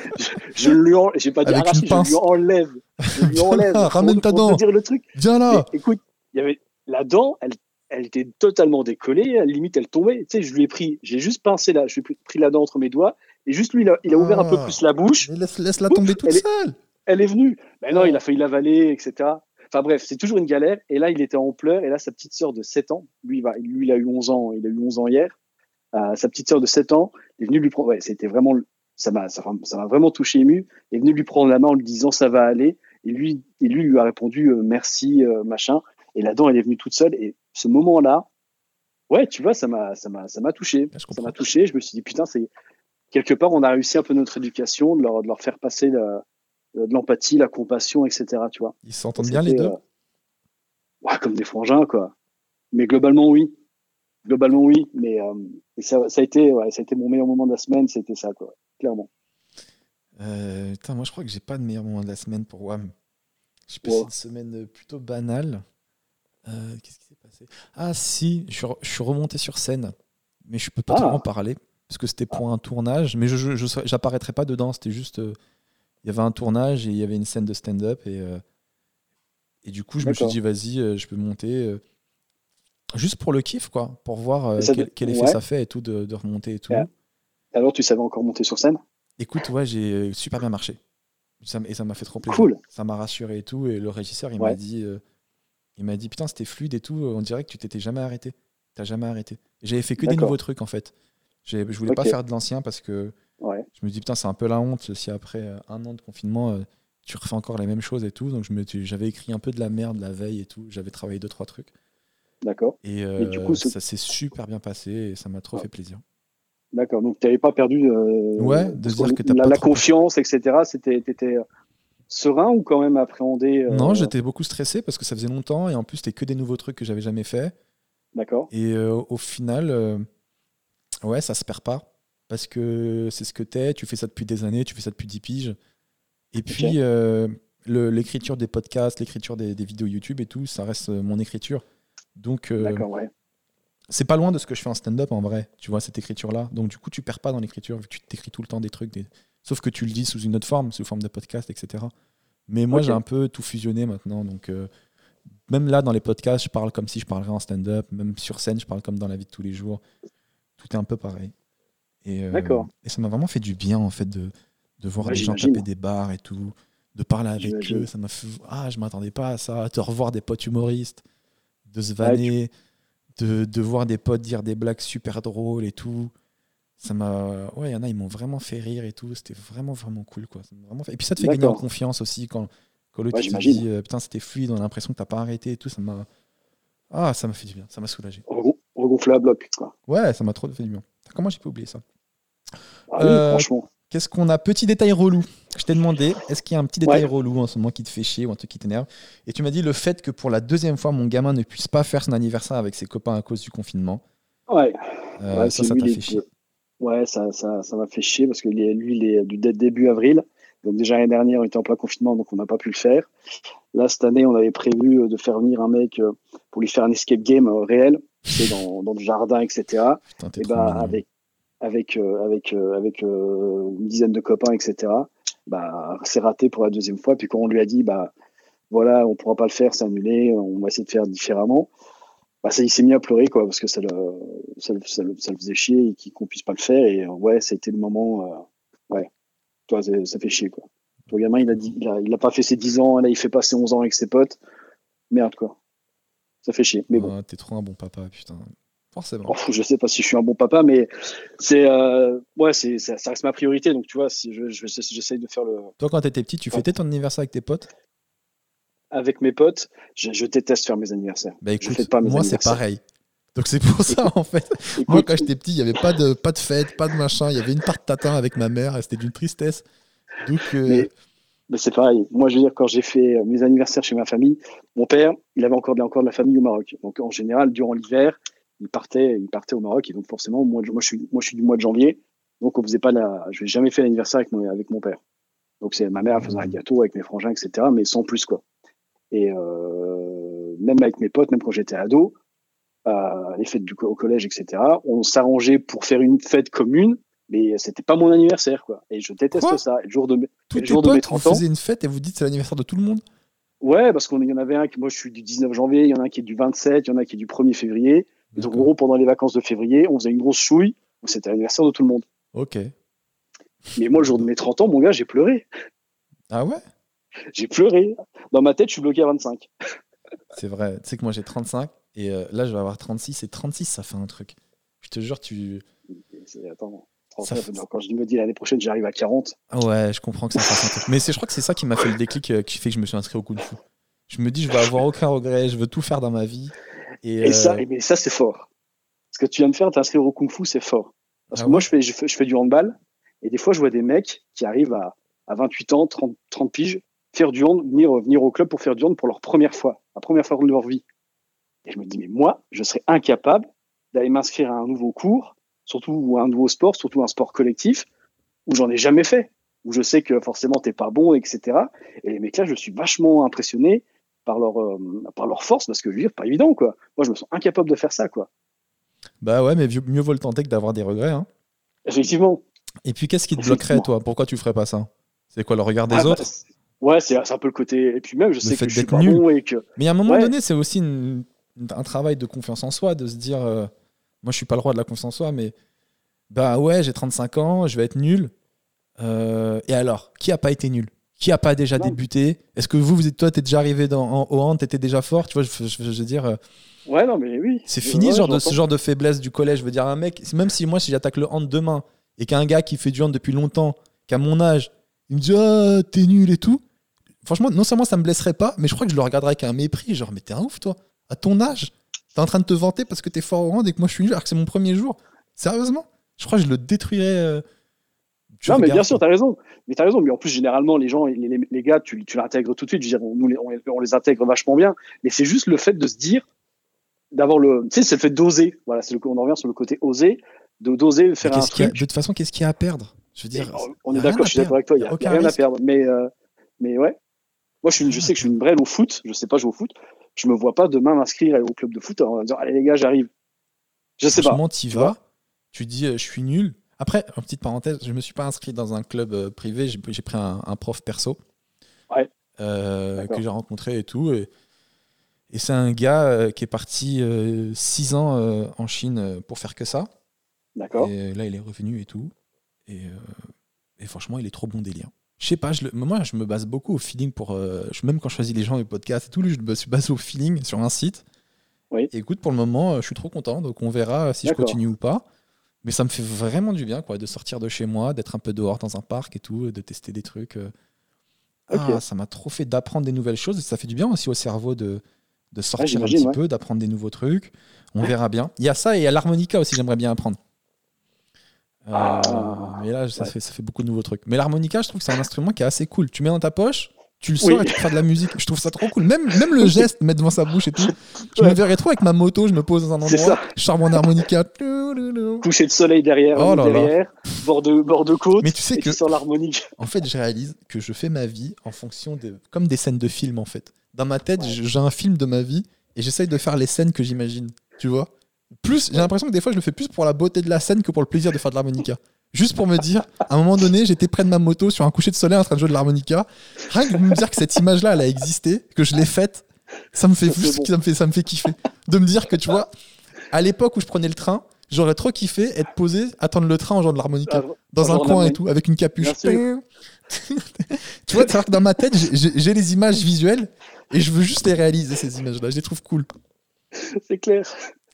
je, lui en, j'ai pas dit arracher, je lui enlève. Je lui *laughs* enlève. ramène ta dent. dire le truc. Viens là. écoute, il y avait la dent, elle, elle était totalement décollée, à la limite elle tombait. Tu sais, je lui ai pris, j'ai juste pincé là, je lui ai pris la dent entre mes doigts et juste lui, il a, il a ouvert un peu ah. plus la bouche. laisse, laisse la tomber toute seule. elle est venue. Mais non, il a failli l'avaler, etc. Enfin bref, c'est toujours une galère. Et là, il était en pleurs. Et là, sa petite sœur de 7 ans, lui, va, lui, il a eu 11 ans. Il a eu 11 ans hier. Euh, sa petite sœur de 7 ans est venue lui prendre. Ouais, c'était vraiment, ça m'a, ça, m'a vraiment touché ému. est venue lui prendre la main en lui disant ça va aller. Et lui, et lui lui a répondu euh, merci euh, machin. Et la dent, elle est venue toute seule. Et ce moment-là, ouais, tu vois, ça m'a, ça m'a, ça m'a touché. Ça m'a touché. Je me suis dit putain, c'est quelque part, on a réussi un peu notre éducation, de leur, de leur faire passer la, euh, de l'empathie, la compassion, etc. Tu vois. Ils s'entendent bien les deux euh, Ouais, comme des frangins, quoi. Mais globalement, oui. Globalement, oui. Mais euh, ça, ça, a été, ouais, ça a été mon meilleur moment de la semaine, c'était ça, quoi. Clairement. Euh, moi, je crois que j'ai pas de meilleur moment de la semaine pour WAM. J'ai passé une semaine plutôt banale. Qu'est-ce qui s'est passé? Ah, si, je suis, remonté sur scène. Mais je peux pas trop ah. en parler. Parce que c'était pour un tournage. Mais je n'apparaîtrai pas dedans. C'était juste il y avait un tournage et il y avait une scène de stand-up et, euh, Et du coup, je me suis dit, vas-y, euh, je peux monter. Euh, juste pour le kiff, quoi. Pour voir quel, effet ça fait et tout, de, remonter et tout. Alors, tu savais encore monter sur scène? Écoute, ouais, j'ai super bien marché. et ça m'a fait trop plaisir. Cool. Ça m'a rassuré et tout. Et le régisseur, il m'a dit, il m'a dit, putain, c'était fluide et tout. On dirait que tu t'étais jamais arrêté. T'as jamais arrêté. J'avais fait que des nouveaux trucs, en fait. Je voulais pas faire de l'ancien parce que je me dis, putain, c'est un peu la honte si après euh, un an de confinement, euh, tu refais encore les mêmes choses et tout. Donc j'avais écrit un peu de la merde la veille et tout. J'avais travaillé deux, trois trucs. D'accord. Et, du coup, ça s'est super bien passé et ça m'a trop fait plaisir. D'accord. Donc tu n'avais pas perdu euh, ouais, de dire que la, la confiance, etc. C'était serein ou quand même appréhendé Non, j'étais beaucoup stressé parce que ça faisait longtemps et en plus c'était que des nouveaux trucs que j'avais jamais fait. D'accord. Et au final, ouais, ça se perd pas parce que c'est ce que t'es, tu fais ça depuis des années, tu fais ça depuis 10 piges. Et puis, euh, l'écriture des podcasts, l'écriture des, vidéos YouTube et tout, ça reste euh, mon écriture. Donc, euh, c'est pas loin de ce que je fais en stand-up en vrai, tu vois, cette écriture-là. Donc, du coup, tu perds pas dans l'écriture, vu que tu t'écris tout le temps des trucs, sauf que tu le dis sous une autre forme, sous forme de podcast, etc. Mais moi, j'ai un peu tout fusionné maintenant. Donc, même là, dans les podcasts, je parle comme si je parlerais en stand-up. Même sur scène, je parle comme dans la vie de tous les jours. Tout est un peu pareil. Et, euh, et ça m'a vraiment fait du bien, en fait, de, de voir les gens taper des bars et tout, de parler avec eux. Ça m'a fait. Ah, je m'attendais pas à ça. De revoir des potes humoristes, de se vanner, de, de, voir des potes dire des blagues super drôles et tout. Ça m'a. Ouais, il y en a, ils m'ont vraiment fait rire et tout. C'était vraiment, vraiment cool, quoi. Vraiment fait... Et puis ça te fait gagner en confiance aussi quand, quand l'autre te dit euh, Putain, c'était fluide, on a l'impression que t'as pas arrêté et tout. Ça m'a. Ah, ça m'a fait du bien, ça m'a soulagé. Regonfler à bloc, quoi. Ouais, ça m'a trop fait du bien. Comment j'ai pu oublier ça ah euh, franchement. Qu'est-ce qu'on a Petit détail relou. Je t'ai demandé, est-ce qu'il y a un petit détail relou en ce moment qui te fait chier ou un truc qui t'énerve Et tu m'as dit le fait que pour la deuxième fois, mon gamin ne puisse pas faire son anniversaire avec ses copains à cause du confinement. Ouais. Euh, ça, ça t'a fait chier. Ouais, ça, ça, ça m'a fait chier parce que lui, il est du début avril. Donc déjà l'année dernière, on était en plein confinement, donc on n'a pas pu le faire. Là, cette année, on avait prévu de faire venir un mec pour lui faire un escape game réel, dans, dans le jardin, etc. et bah, avec, avec euh, avec euh, avec euh, une dizaine de copains, etc. Bah, c'est raté pour la deuxième fois. Puis quand on lui a dit, bah voilà, on pourra pas le faire, c'est annulé, on va essayer de faire différemment. Bah, ça, il s'est mis à pleurer, quoi, parce que ça le, ça le, ça le, faisait chier et qu'on puisse pas le faire. Et ouais, ça a été le moment, ouais, toi, ça fait chier, quoi. Ton gamin, il a dit, il a, il a, pas fait ses 10 ans, là, il fait pas ses 11 ans avec ses potes. Merde, quoi. Ça fait chier. Mais bon. T'es trop un bon papa, putain. Forcément. Oh, je sais pas si je suis un bon papa, mais c'est euh, ouais, c'est ça, reste ma priorité. Donc tu vois, si je, j'essaye de faire le. Toi, quand t'étais petit, tu fêtais ton anniversaire avec tes potes? Avec mes potes, je, déteste faire mes anniversaires. Bah écoute, pas moi c'est pareil. Donc c'est pour ça en fait. moi quand j'étais petit, il y avait pas de pas de fête, pas de machin. Il y avait une tarte tatin avec ma mère et c'était d'une tristesse. Donc. Euh, mais, c'est pareil. Moi, je veux dire, quand j'ai fait mes anniversaires chez ma famille, mon père, il avait encore, encore de la famille au Maroc. Donc, en général, durant l'hiver, il partait, il partait au Maroc et donc forcément, moi, moi, je suis, moi, je suis du mois de janvier, donc on faisait pas la, je n'ai jamais fait l'anniversaire avec mon, avec mon père. Donc c'est ma mère elle faisait un gâteau avec mes frangins, etc., mais sans plus quoi. Et euh, même avec mes potes, même quand j'étais ado, euh, les fêtes du, au collège, etc., on s'arrangeait pour faire une fête commune, mais c'était pas mon anniversaire quoi. Et je déteste ça. Et le jour de, le jour de mes 30 ans, vous faisiez une fête et vous dites c'est l'anniversaire de tout le monde. Ouais, parce qu'il y en avait un qui, moi je suis du 19 janvier, il y en a un qui est du 27, il y en a un qui est du 1er février donc, en gros, pendant les vacances de février, on faisait une grosse chouille. C'était l'anniversaire de tout le monde. Ok. Mais moi, le jour de mes 30 ans, mon gars, j'ai pleuré. Ah ouais? J'ai pleuré. Dans ma tête, je suis bloqué à 25. C'est vrai. Tu sais que moi, j'ai 35. Et euh, là, je vais avoir 36. Et 36, ça fait un truc. Je te jure, tu. Attends. Quand je me dis l'année prochaine, j'arrive à 40. Ah ouais, je comprends que ça fasse un truc. Mais je crois que c'est ça qui m'a fait le déclic euh, qui fait que je me suis inscrit au coup de fou. Je me dis, je vais avoir aucun regret, je veux tout faire dans ma vie. Et, ça, euh, mais ça c'est fort. Ce que tu viens de faire, t'inscrire au kung-fu, c'est fort. Parce ah que moi, je fais, je fais, du handball, et des fois, je vois des mecs qui arrivent à, à 28 ans, 30, 30 piges, faire du hand, venir, venir au club pour faire du hand pour leur première fois, la première fois de leur vie. Et je me dis, mais moi, je serais incapable d'aller m'inscrire à un nouveau cours, surtout un nouveau sport, surtout un sport collectif, où j'en ai jamais fait, où je sais que forcément t'es pas bon, etc. Et les mecs là, je suis vachement impressionné par leur, euh, par leur force, parce que je veux dire, pas évident, quoi. Moi, je me sens incapable de faire ça, quoi. Bah ouais, mais mieux vaut le tenter que d'avoir des regrets. Hein. Effectivement. Et puis, qu'est-ce qui te bloquerait, toi? Pourquoi tu ferais pas ça? C'est quoi le regard des ah, bah, autres? Ouais, c'est un peu le côté. Et puis même, je sais que je suis pas bon et que. Mais à un moment donné, c'est aussi un travail de confiance en soi, de se dire, euh, moi, je suis pas le roi de la confiance en soi, mais bah ouais, j'ai 35 ans, je vais être nul. Euh, et alors, qui a pas été nul? Qui a pas déjà débuté? Est-ce que vous, vous êtes, toi, t'es déjà arrivé dans, en, au hand, t'étais déjà fort? Tu vois, je, je, veux dire. Euh, ouais, non, mais oui. C'est fini genre de, ce genre de faiblesse du collège. Je veux dire, un mec, même si moi, si j'attaque le hand demain et qu'un gars qui fait du hand depuis longtemps, qu'à mon âge, il me dit Ah, t'es nul et tout. Franchement, non seulement ça me blesserait pas, mais je crois que je le regarderais avec un mépris. Genre, mais t'es un ouf, toi. À ton âge, t'es en train de te vanter parce que t'es fort au hand et que moi je suis nul alors que c'est mon premier jour. Sérieusement? Je crois que je le détruirais. Euh, non, mais bien sûr, t'as raison. Mais t'as raison. Mais en plus, généralement, les gens, les, gars, tu, tu l'intègres tout de suite. Je veux dire, on, nous, on, les intègre vachement bien. Mais c'est juste le fait de se dire, d'avoir le. Tu sais, c'est le fait d'oser. Voilà, c'est on en revient sur le côté oser, de d'oser faire un truc. de toute façon, qu'est-ce qu'il y a à perdre? Je veux dire. on est d'accord, je suis d'accord avec toi. Il y a, rien à perdre. Mais, euh, mais ouais. Moi, je, suis, je sais que je suis une brêle au foot. Je sais pas jouer au foot. Je me vois pas demain m'inscrire au club de foot en disant allez les gars, j'arrive. Je sais pas. tu vas, tu dis euh, je suis nul. Après, en petite parenthèse, je me suis pas inscrit dans un club euh, privé. J'ai pris un, prof perso euh, que j'ai rencontré et tout. Et, et c'est un gars qui est parti six ans en Chine pour faire que ça. D'accord. Et là, il est revenu et tout. Et, et franchement, il est trop bon délire. Je sais pas, je moi je me base beaucoup au feeling pour. Euh, même quand je choisis les gens, les podcasts et tout, je me suis basé au feeling sur un site. Oui. Et écoute, pour le moment, euh, je suis trop content, donc on verra si je continue ou pas. Mais ça me fait vraiment du bien quoi, de sortir de chez moi, d'être un peu dehors dans un parc et tout, de tester des trucs. Euh. Ah, ça m'a trop fait d'apprendre des nouvelles choses et ça fait du bien aussi au cerveau de, de sortir un petit peu, d'apprendre des nouveaux trucs. On verra bien. Il y a ça et il y a l'harmonica aussi, j'aimerais bien apprendre. Ah. mais là, ça, fait, ça fait beaucoup de nouveaux trucs. Mais l'harmonica, je trouve que c'est un instrument qui est assez cool. Tu mets dans ta poche, tu le sors et tu feras de la musique. Je trouve ça trop cool. Même, même le geste, mettre devant sa bouche et tout. Je me verrais trop avec ma moto, je me pose dans un endroit, je sors mon harmonica. Coucher de soleil derrière, oh derrière Bord, de, bord de côte. Mais tu sais que. En fait, je réalise que je fais ma vie en fonction de. comme des scènes de film en fait. Dans ma tête, j'ai un film de ma vie et j'essaye de faire les scènes que j'imagine. Tu vois plus, j'ai l'impression que des fois, je le fais plus pour la beauté de la scène que pour le plaisir de faire de l'harmonica. Juste pour me dire, à un moment donné, j'étais près de ma moto sur un coucher de soleil en train de jouer de l'harmonica. Rien que de me dire que cette image-là, elle a existé, que je l'ai faite, ça me fait ça me fait, ça me fait kiffer. De me dire que tu vois, à l'époque où je prenais le train, j'aurais trop kiffé être posé, attendre le train en jouant de l'harmonica, ah, dans un coin et tout, avec une capuche. *laughs* tu vois, que dans ma tête, j'ai les images visuelles et je veux juste les réaliser, ces images-là. Je les trouve cool. C'est clair.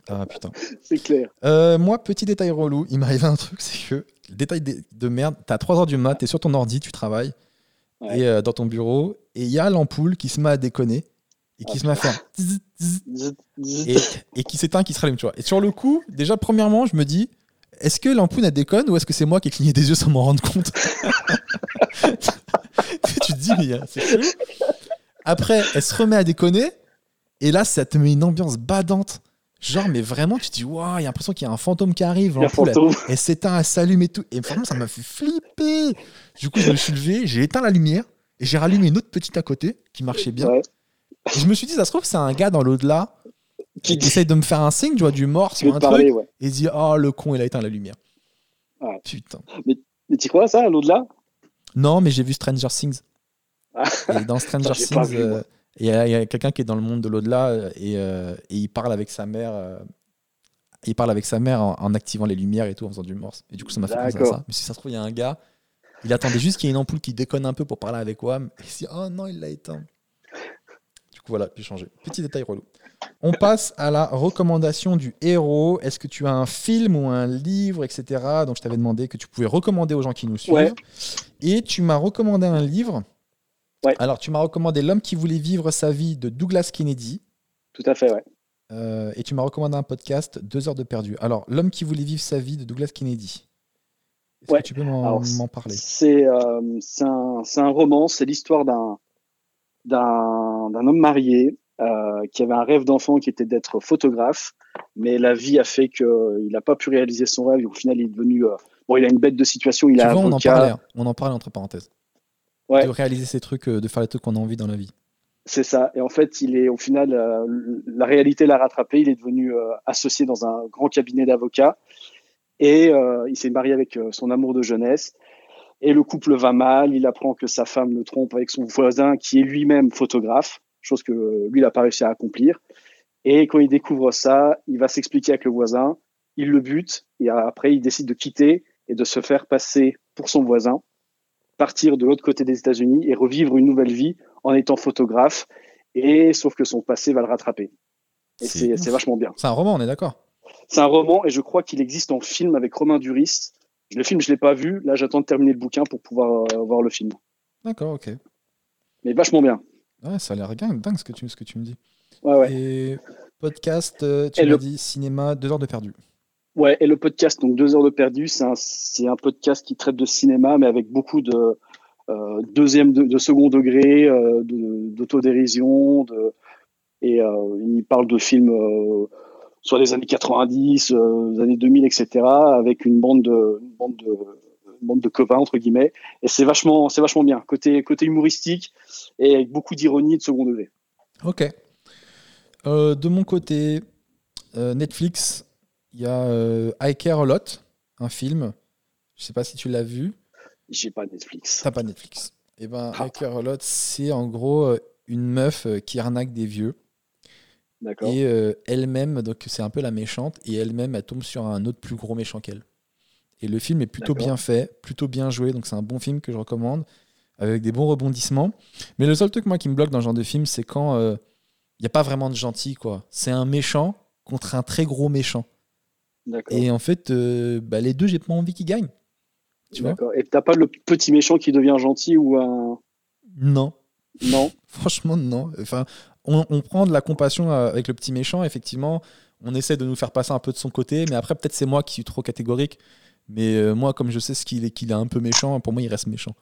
Ah putain. C'est clair. Euh, moi, petit détail relou, il m'est arrivé un truc, c'est que, détail de, merde, t'as 3 heures du mat, t'es sur ton ordi, tu travailles, et euh, dans ton bureau, et il y a l'ampoule qui se met à déconner, et qui se met à faire et, et, qui s'éteint, qui se rallume, tu vois. Et sur le coup, déjà, premièrement, je me dis, est-ce que l'ampoule elle déconne ou est-ce que c'est moi qui ai cligné des yeux sans m'en rendre compte *laughs* Tu te dis, mais c'est chelou. Après, elle se remet à déconner, et là, ça te met une ambiance badante. Genre, mais vraiment, tu te dis, waouh, il y a l'impression qu'il y a un fantôme qui arrive. Elle, s'éteint, elle s'allume et tout. Et vraiment, ça m'a fait flipper. Du coup, je me suis levé, j'ai éteint la lumière et j'ai rallumé une autre petite à côté qui marchait bien. Et je me suis dit, ça se trouve, c'est un gars dans l'au-delà qui, essaye de me faire un signe, tu vois, du mort sur un truc. Et il dit, oh, le con, il a éteint la lumière. Putain. Mais, mais tu crois ça, l'au-delà? Non, mais j'ai vu Stranger Things. Ah. Et dans Stranger Things, et il y a, quelqu'un qui est dans le monde de l'au-delà euh, euh, et, il parle avec sa mère. Euh, il parle avec sa mère en, activant les lumières et tout, en faisant du morse. Et du coup, ça m'a fait penser à ça. Mais si ça se trouve, il y a un gars, il attendait juste qu'il y ait une ampoule qui déconne un peu pour parler avec Wam. Et il dit Oh non, il l'a éteint. Du coup, voilà, j'ai changé. Petit détail relou. On passe à la recommandation du héros. Est-ce que tu as un film ou un livre, etc. Donc, je t'avais demandé que tu pouvais recommander aux gens qui nous suivent? Et tu m'as recommandé un livre alors, tu m'as recommandé L'homme qui voulait vivre sa vie de Douglas Kennedy. Tout à fait, ouais. Euh, et tu m'as recommandé un podcast, Deux heures de perdu. Alors, L'homme qui voulait vivre sa vie de Douglas Kennedy. Est-ce que tu peux m'en parler? euh, C'est un, un, roman, c'est l'histoire d'un homme marié euh, qui avait un rêve d'enfant qui était d'être photographe, mais la vie a fait qu'il n'a pas pu réaliser son rêve. Et au final, il est devenu. bon, il a une bête de situation. Il tu a vois, on en parlait. Hein. On en parlait entre parenthèses de réaliser ces trucs, euh, de faire les trucs qu'on a envie dans la vie. C'est ça. Et en fait, il est au final, euh, la réalité l'a rattrapé. Il est devenu euh, associé dans un grand cabinet d'avocats et il s'est marié avec son amour de jeunesse. Et le couple va mal, il apprend que sa femme le trompe avec son voisin qui est lui-même photographe, chose que lui n'a pas réussi à accomplir. Et quand il découvre ça, il va s'expliquer avec le voisin, il le bute et après il décide de quitter et de se faire passer pour son voisin, partir de l'autre côté des États-Unis et revivre une nouvelle vie en étant photographe. Et sauf que son passé va le rattraper. Et c'est vachement bien. C'est un roman, on est d'accord. C'est un roman et je crois qu'il existe en film avec Romain Duris. Le film, je l'ai pas vu. Là, j'attends de terminer le bouquin pour pouvoir euh, voir le film. D'accord, ok. Mais vachement bien. Ouais, ça a l'air dingue ce que tu, ce que tu me dis. Ouais, ouais. Et podcast, euh, tu m'as dit cinéma, deux heures de perdu. Ouais, et le podcast, donc deux heures de perdu, c'est un, un, podcast qui traite de cinéma, mais avec beaucoup de euh, deuxième, de, second degré, euh, d'autodérision, de, et euh, il parle de films soit des années 90, euh, des années 2000, etc., avec une bande de, bande de, bande de copains entre guillemets, et c'est vachement, vachement bien, côté, côté humoristique et avec beaucoup d'ironie de second degré. Ok. de mon côté, Netflix il y a euh, I Care a Lot, un film. Je sais pas si tu l'as vu. J'ai pas Netflix. T'as pas Netflix. Et eh ben, ah. I Care a Lot, c'est en gros euh, une meuf euh, qui arnaque des vieux. D'accord. Et elle-même, donc c'est un peu la méchante, et elle-même, elle tombe sur un autre plus gros méchant qu'elle. Et le film est plutôt bien fait, plutôt bien joué, donc c'est un bon film que je recommande, avec des bons rebondissements. Mais le seul truc, moi, qui me bloque dans ce genre de film, c'est quand il n'y a pas vraiment de gentil, quoi. C'est un méchant contre un très gros méchant. Et en fait, euh, bah, les deux, j'ai pas envie qu'ils gagnent. Tu vois Et t'as pas le petit méchant qui devient gentil ou un. Non. Non. *laughs* Franchement, non. Enfin, on, prend de la compassion euh, avec le petit méchant, effectivement. On essaie de nous faire passer un peu de son côté, mais après, peut-être c'est moi qui suis trop catégorique. Mais euh, moi, comme je sais ce qu'il est, qu'il est un peu méchant, pour moi, il reste méchant.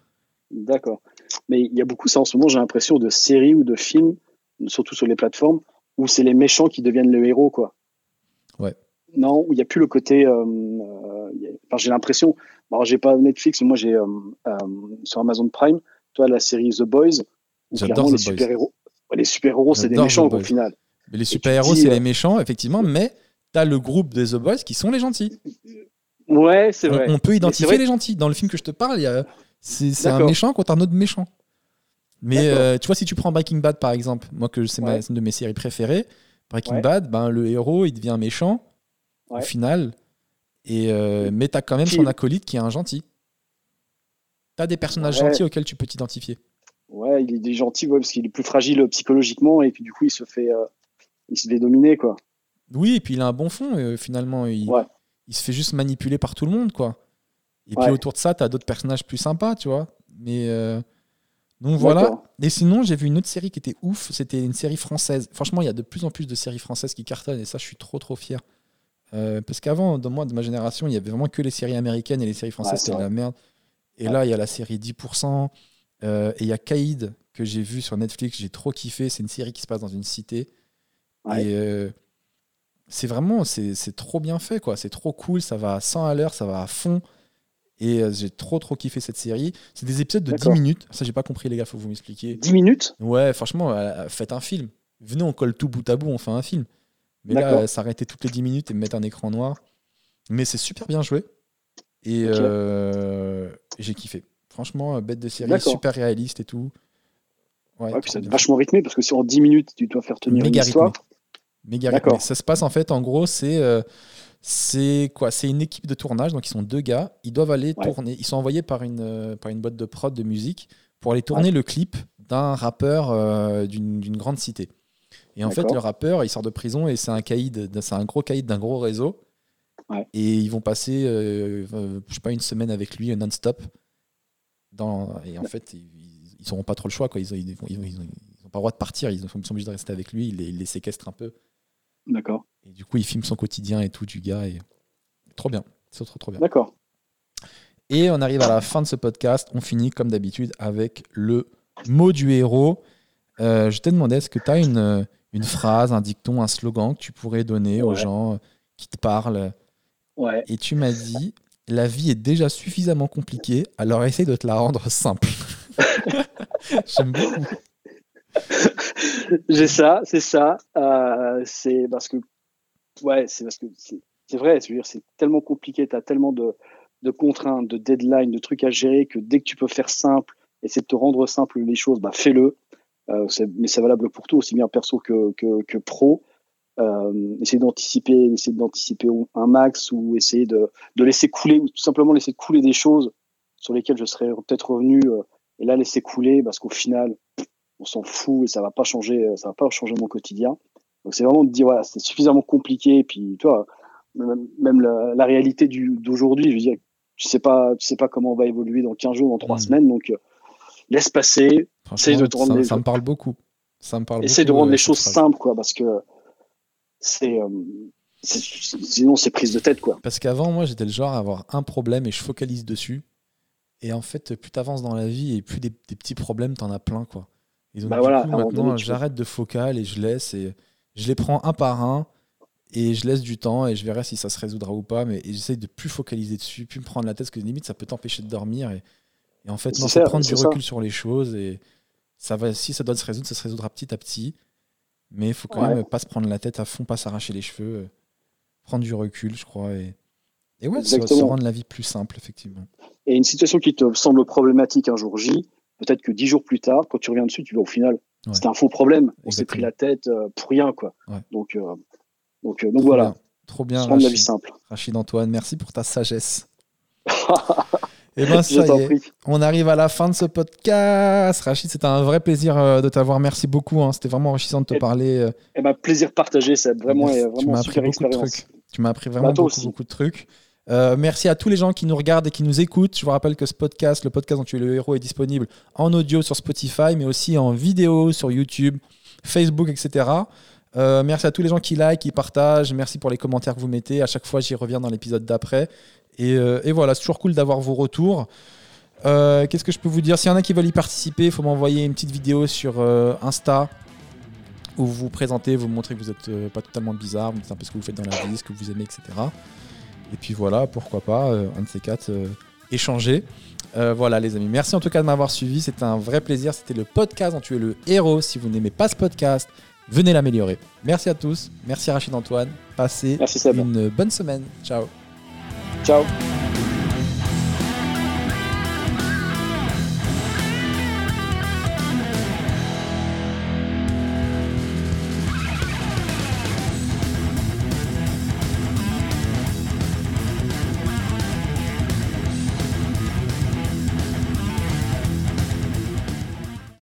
D'accord. Mais il y a beaucoup ça en ce moment, j'ai l'impression, de séries ou de films, surtout sur les plateformes, où c'est les méchants qui deviennent le héros, quoi. Ouais non, il n'y a plus le côté. Euh, euh, enfin, j'ai l'impression. Bon, j'ai pas Netflix, mais moi j'ai euh, sur Amazon Prime. Toi, la série The Boys. J'adore les super héros. Les super héros, c'est des méchants au final. Mais les super héros, c'est les méchants, effectivement. Mais tu as le groupe des The Boys qui sont les gentils. Ouais, c'est vrai. On, peut identifier les gentils. Dans le film que je te parle, c'est un méchant contre un autre méchant. Mais tu vois, si tu prends Breaking Bad par exemple, moi que c'est une de mes séries préférées, Breaking Bad, ben, le héros il devient méchant au final. Et, euh, mais tu as quand même son acolyte qui est un gentil. Tu as des personnages gentils auxquels tu peux t'identifier. Ouais, il est gentil parce qu'il est plus fragile psychologiquement et puis du coup il se fait, euh, il se fait dominer. quoi. Oui, et puis il a un bon fond euh, finalement. Il, il, se fait juste manipuler par tout le monde. quoi. Et puis autour de ça, tu as d'autres personnages plus sympas, tu vois. Mais. Donc voilà. Et sinon, j'ai vu une autre série qui était ouf. C'était une série française. Franchement, il y a de plus en plus de séries françaises qui cartonnent et ça, je suis trop trop fier. Euh, parce qu'avant, dans moi, de ma génération, il y avait vraiment que les séries américaines et les séries françaises, c'était la merde. Et là, il y a la série 10%. Euh, et il y a Caïd que j'ai vu sur Netflix, j'ai trop kiffé. C'est une série qui se passe dans une cité. Et euh, c'est vraiment, c'est trop bien fait, quoi. C'est trop cool, ça va à 100 à l'heure, ça va à fond. Et j'ai trop, trop kiffé cette série. C'est des épisodes de 10 minutes. Ça, j'ai pas compris, les gars, faut vous m'expliquer. 10 minutes? Ouais, franchement, faites un film. Venez, on colle tout bout à bout, on fait un film. Mais là, s'arrêter toutes les 10 minutes et me mettre un écran noir. Mais c'est super bien joué. Et euh, j'ai kiffé. Franchement, bête de série, super réaliste et tout. Ouais, c'est vachement rythmé parce que si en 10 minutes tu dois faire tenir une histoire. Méga rythmé. Ça se passe en fait, en gros, c'est euh, c'est quoi? C'est une équipe de tournage, donc ils sont deux gars. Ils doivent aller tourner. Ils sont envoyés par une, euh, par une boîte de prod de musique pour aller tourner le clip d'un rappeur d'une grande cité. Et en fait, le rappeur, il sort de prison et c'est un caïd, c'est un gros caïd d'un gros réseau. Et ils vont passer, euh, euh, je sais pas, une semaine avec lui non-stop. Dans, et en fait, ils n'auront pas trop le choix. Quoi. Ils n'ont ils, pas le droit de partir. Ils sont obligés de rester avec lui. Ils les, les séquestrent un peu. D'accord. Et du coup, il filme son quotidien et tout du gars. Et... Trop bien. C'est trop, trop bien. D'accord. Et on arrive à la fin de ce podcast. On finit comme d'habitude avec le mot du héros. Euh, je t'ai demandé, est-ce que tu as une, une phrase, un dicton, un slogan que tu pourrais donner aux gens qui te parlent. Ouais. Et tu m'as dit, la vie est déjà suffisamment compliquée, alors essaye de te la rendre simple. *laughs* J'aime beaucoup. J'ai ça, c'est ça. Euh, c'est parce que, ouais, c'est parce que c'est vrai. C'est tellement compliqué, tu as tellement de, de contraintes, de deadlines, de trucs à gérer, que dès que tu peux faire simple, essayer de te rendre simple les choses, bah fais-le. Euh, mais c'est valable pour tout, aussi bien perso que, que, que pro. Euh, essayer d'anticiper, essayer d'anticiper un max ou essayer de, de laisser couler ou tout simplement laisser couler des choses sur lesquelles je serais peut-être revenu euh, et là laisser couler parce qu'au final on s'en fout et ça va pas changer, ça va pas changer mon quotidien. Donc c'est vraiment de dire voilà c'est suffisamment compliqué et puis toi même, même la, la, réalité d'aujourd'hui, je veux dire tu sais pas tu sais pas comment on va évoluer dans 15 jours, dans 3 mmh. semaines donc euh, laisse passer, essaye de te rendre ça, les... ça me parle beaucoup. Ça me parle Essaye de rendre les choses simples quoi parce que c'est euh, sinon c'est prise de tête quoi. Parce qu'avant moi j'étais le genre à avoir un problème et je focalise dessus. Et en fait, plus tu avances dans la vie et plus des, petits problèmes, t'en as plein quoi. Et donc, bah du voilà, coup, maintenant j'arrête de focal et je laisse et je les prends un par un et je laisse du temps et je verrai si ça se résoudra ou pas. Mais j'essaye de plus focaliser dessus, plus me prendre la tête parce que limite ça peut t'empêcher de dormir. Et, et en fait, non, c'est prendre du recul sur les choses et ça va, si ça doit se résoudre, ça se résoudra petit à petit. Mais il faut quand même pas se prendre la tête à fond, pas s'arracher les cheveux, euh, prendre du recul, je crois. Et, et ouais, ça, rendre la vie plus simple, effectivement. Et une situation qui te semble problématique un jour J, peut-être que dix jours plus tard, quand tu reviens dessus, tu vas au final, c'était un faux problème. On s'est pris la tête euh, pour rien, quoi. Donc, euh, donc, donc voilà. Trop bien. Rendre la vie simple. Rachid Antoine, merci pour ta sagesse. *laughs* Eh ben ça y est, on arrive à la fin de ce podcast. Rachid, c'était un vrai plaisir euh, de t'avoir. Merci beaucoup. Hein. C'était vraiment enrichissant de te parler. Et euh. eh ben, plaisir partagé. C'est vraiment, vraiment tu super expérience. Tu m'as appris vraiment bah, beaucoup, beaucoup, de trucs. Euh, merci à tous les gens qui nous regardent et qui nous écoutent. Je vous rappelle que ce podcast, le podcast dont tu es le héros, est disponible en audio sur Spotify, mais aussi en vidéo sur YouTube, Facebook, etc. merci à tous les gens qui like, qui partagent. Merci pour les commentaires que vous mettez. À chaque fois, j'y reviens dans l'épisode d'après. Euh, et, voilà, c'est toujours cool d'avoir vos retours. Euh, qu'est-ce que je peux vous dire? S'il y en a qui veulent y participer, il faut m'envoyer une petite vidéo sur euh, Insta où vous vous présentez, vous montrez que vous n'êtes pas totalement bizarre, vous dites un peu ce que vous faites dans la vie, ce que vous aimez, etc. Et puis voilà, pourquoi pas, un de ces quatre, échanger. voilà les amis, merci en tout cas de m'avoir suivi, c'était un vrai plaisir, c'était le podcast dont tu es le héros. Si vous n'aimez pas ce podcast, venez l'améliorer. Merci à tous, merci Rachid Antoine, passez une bonne semaine, ciao Chao.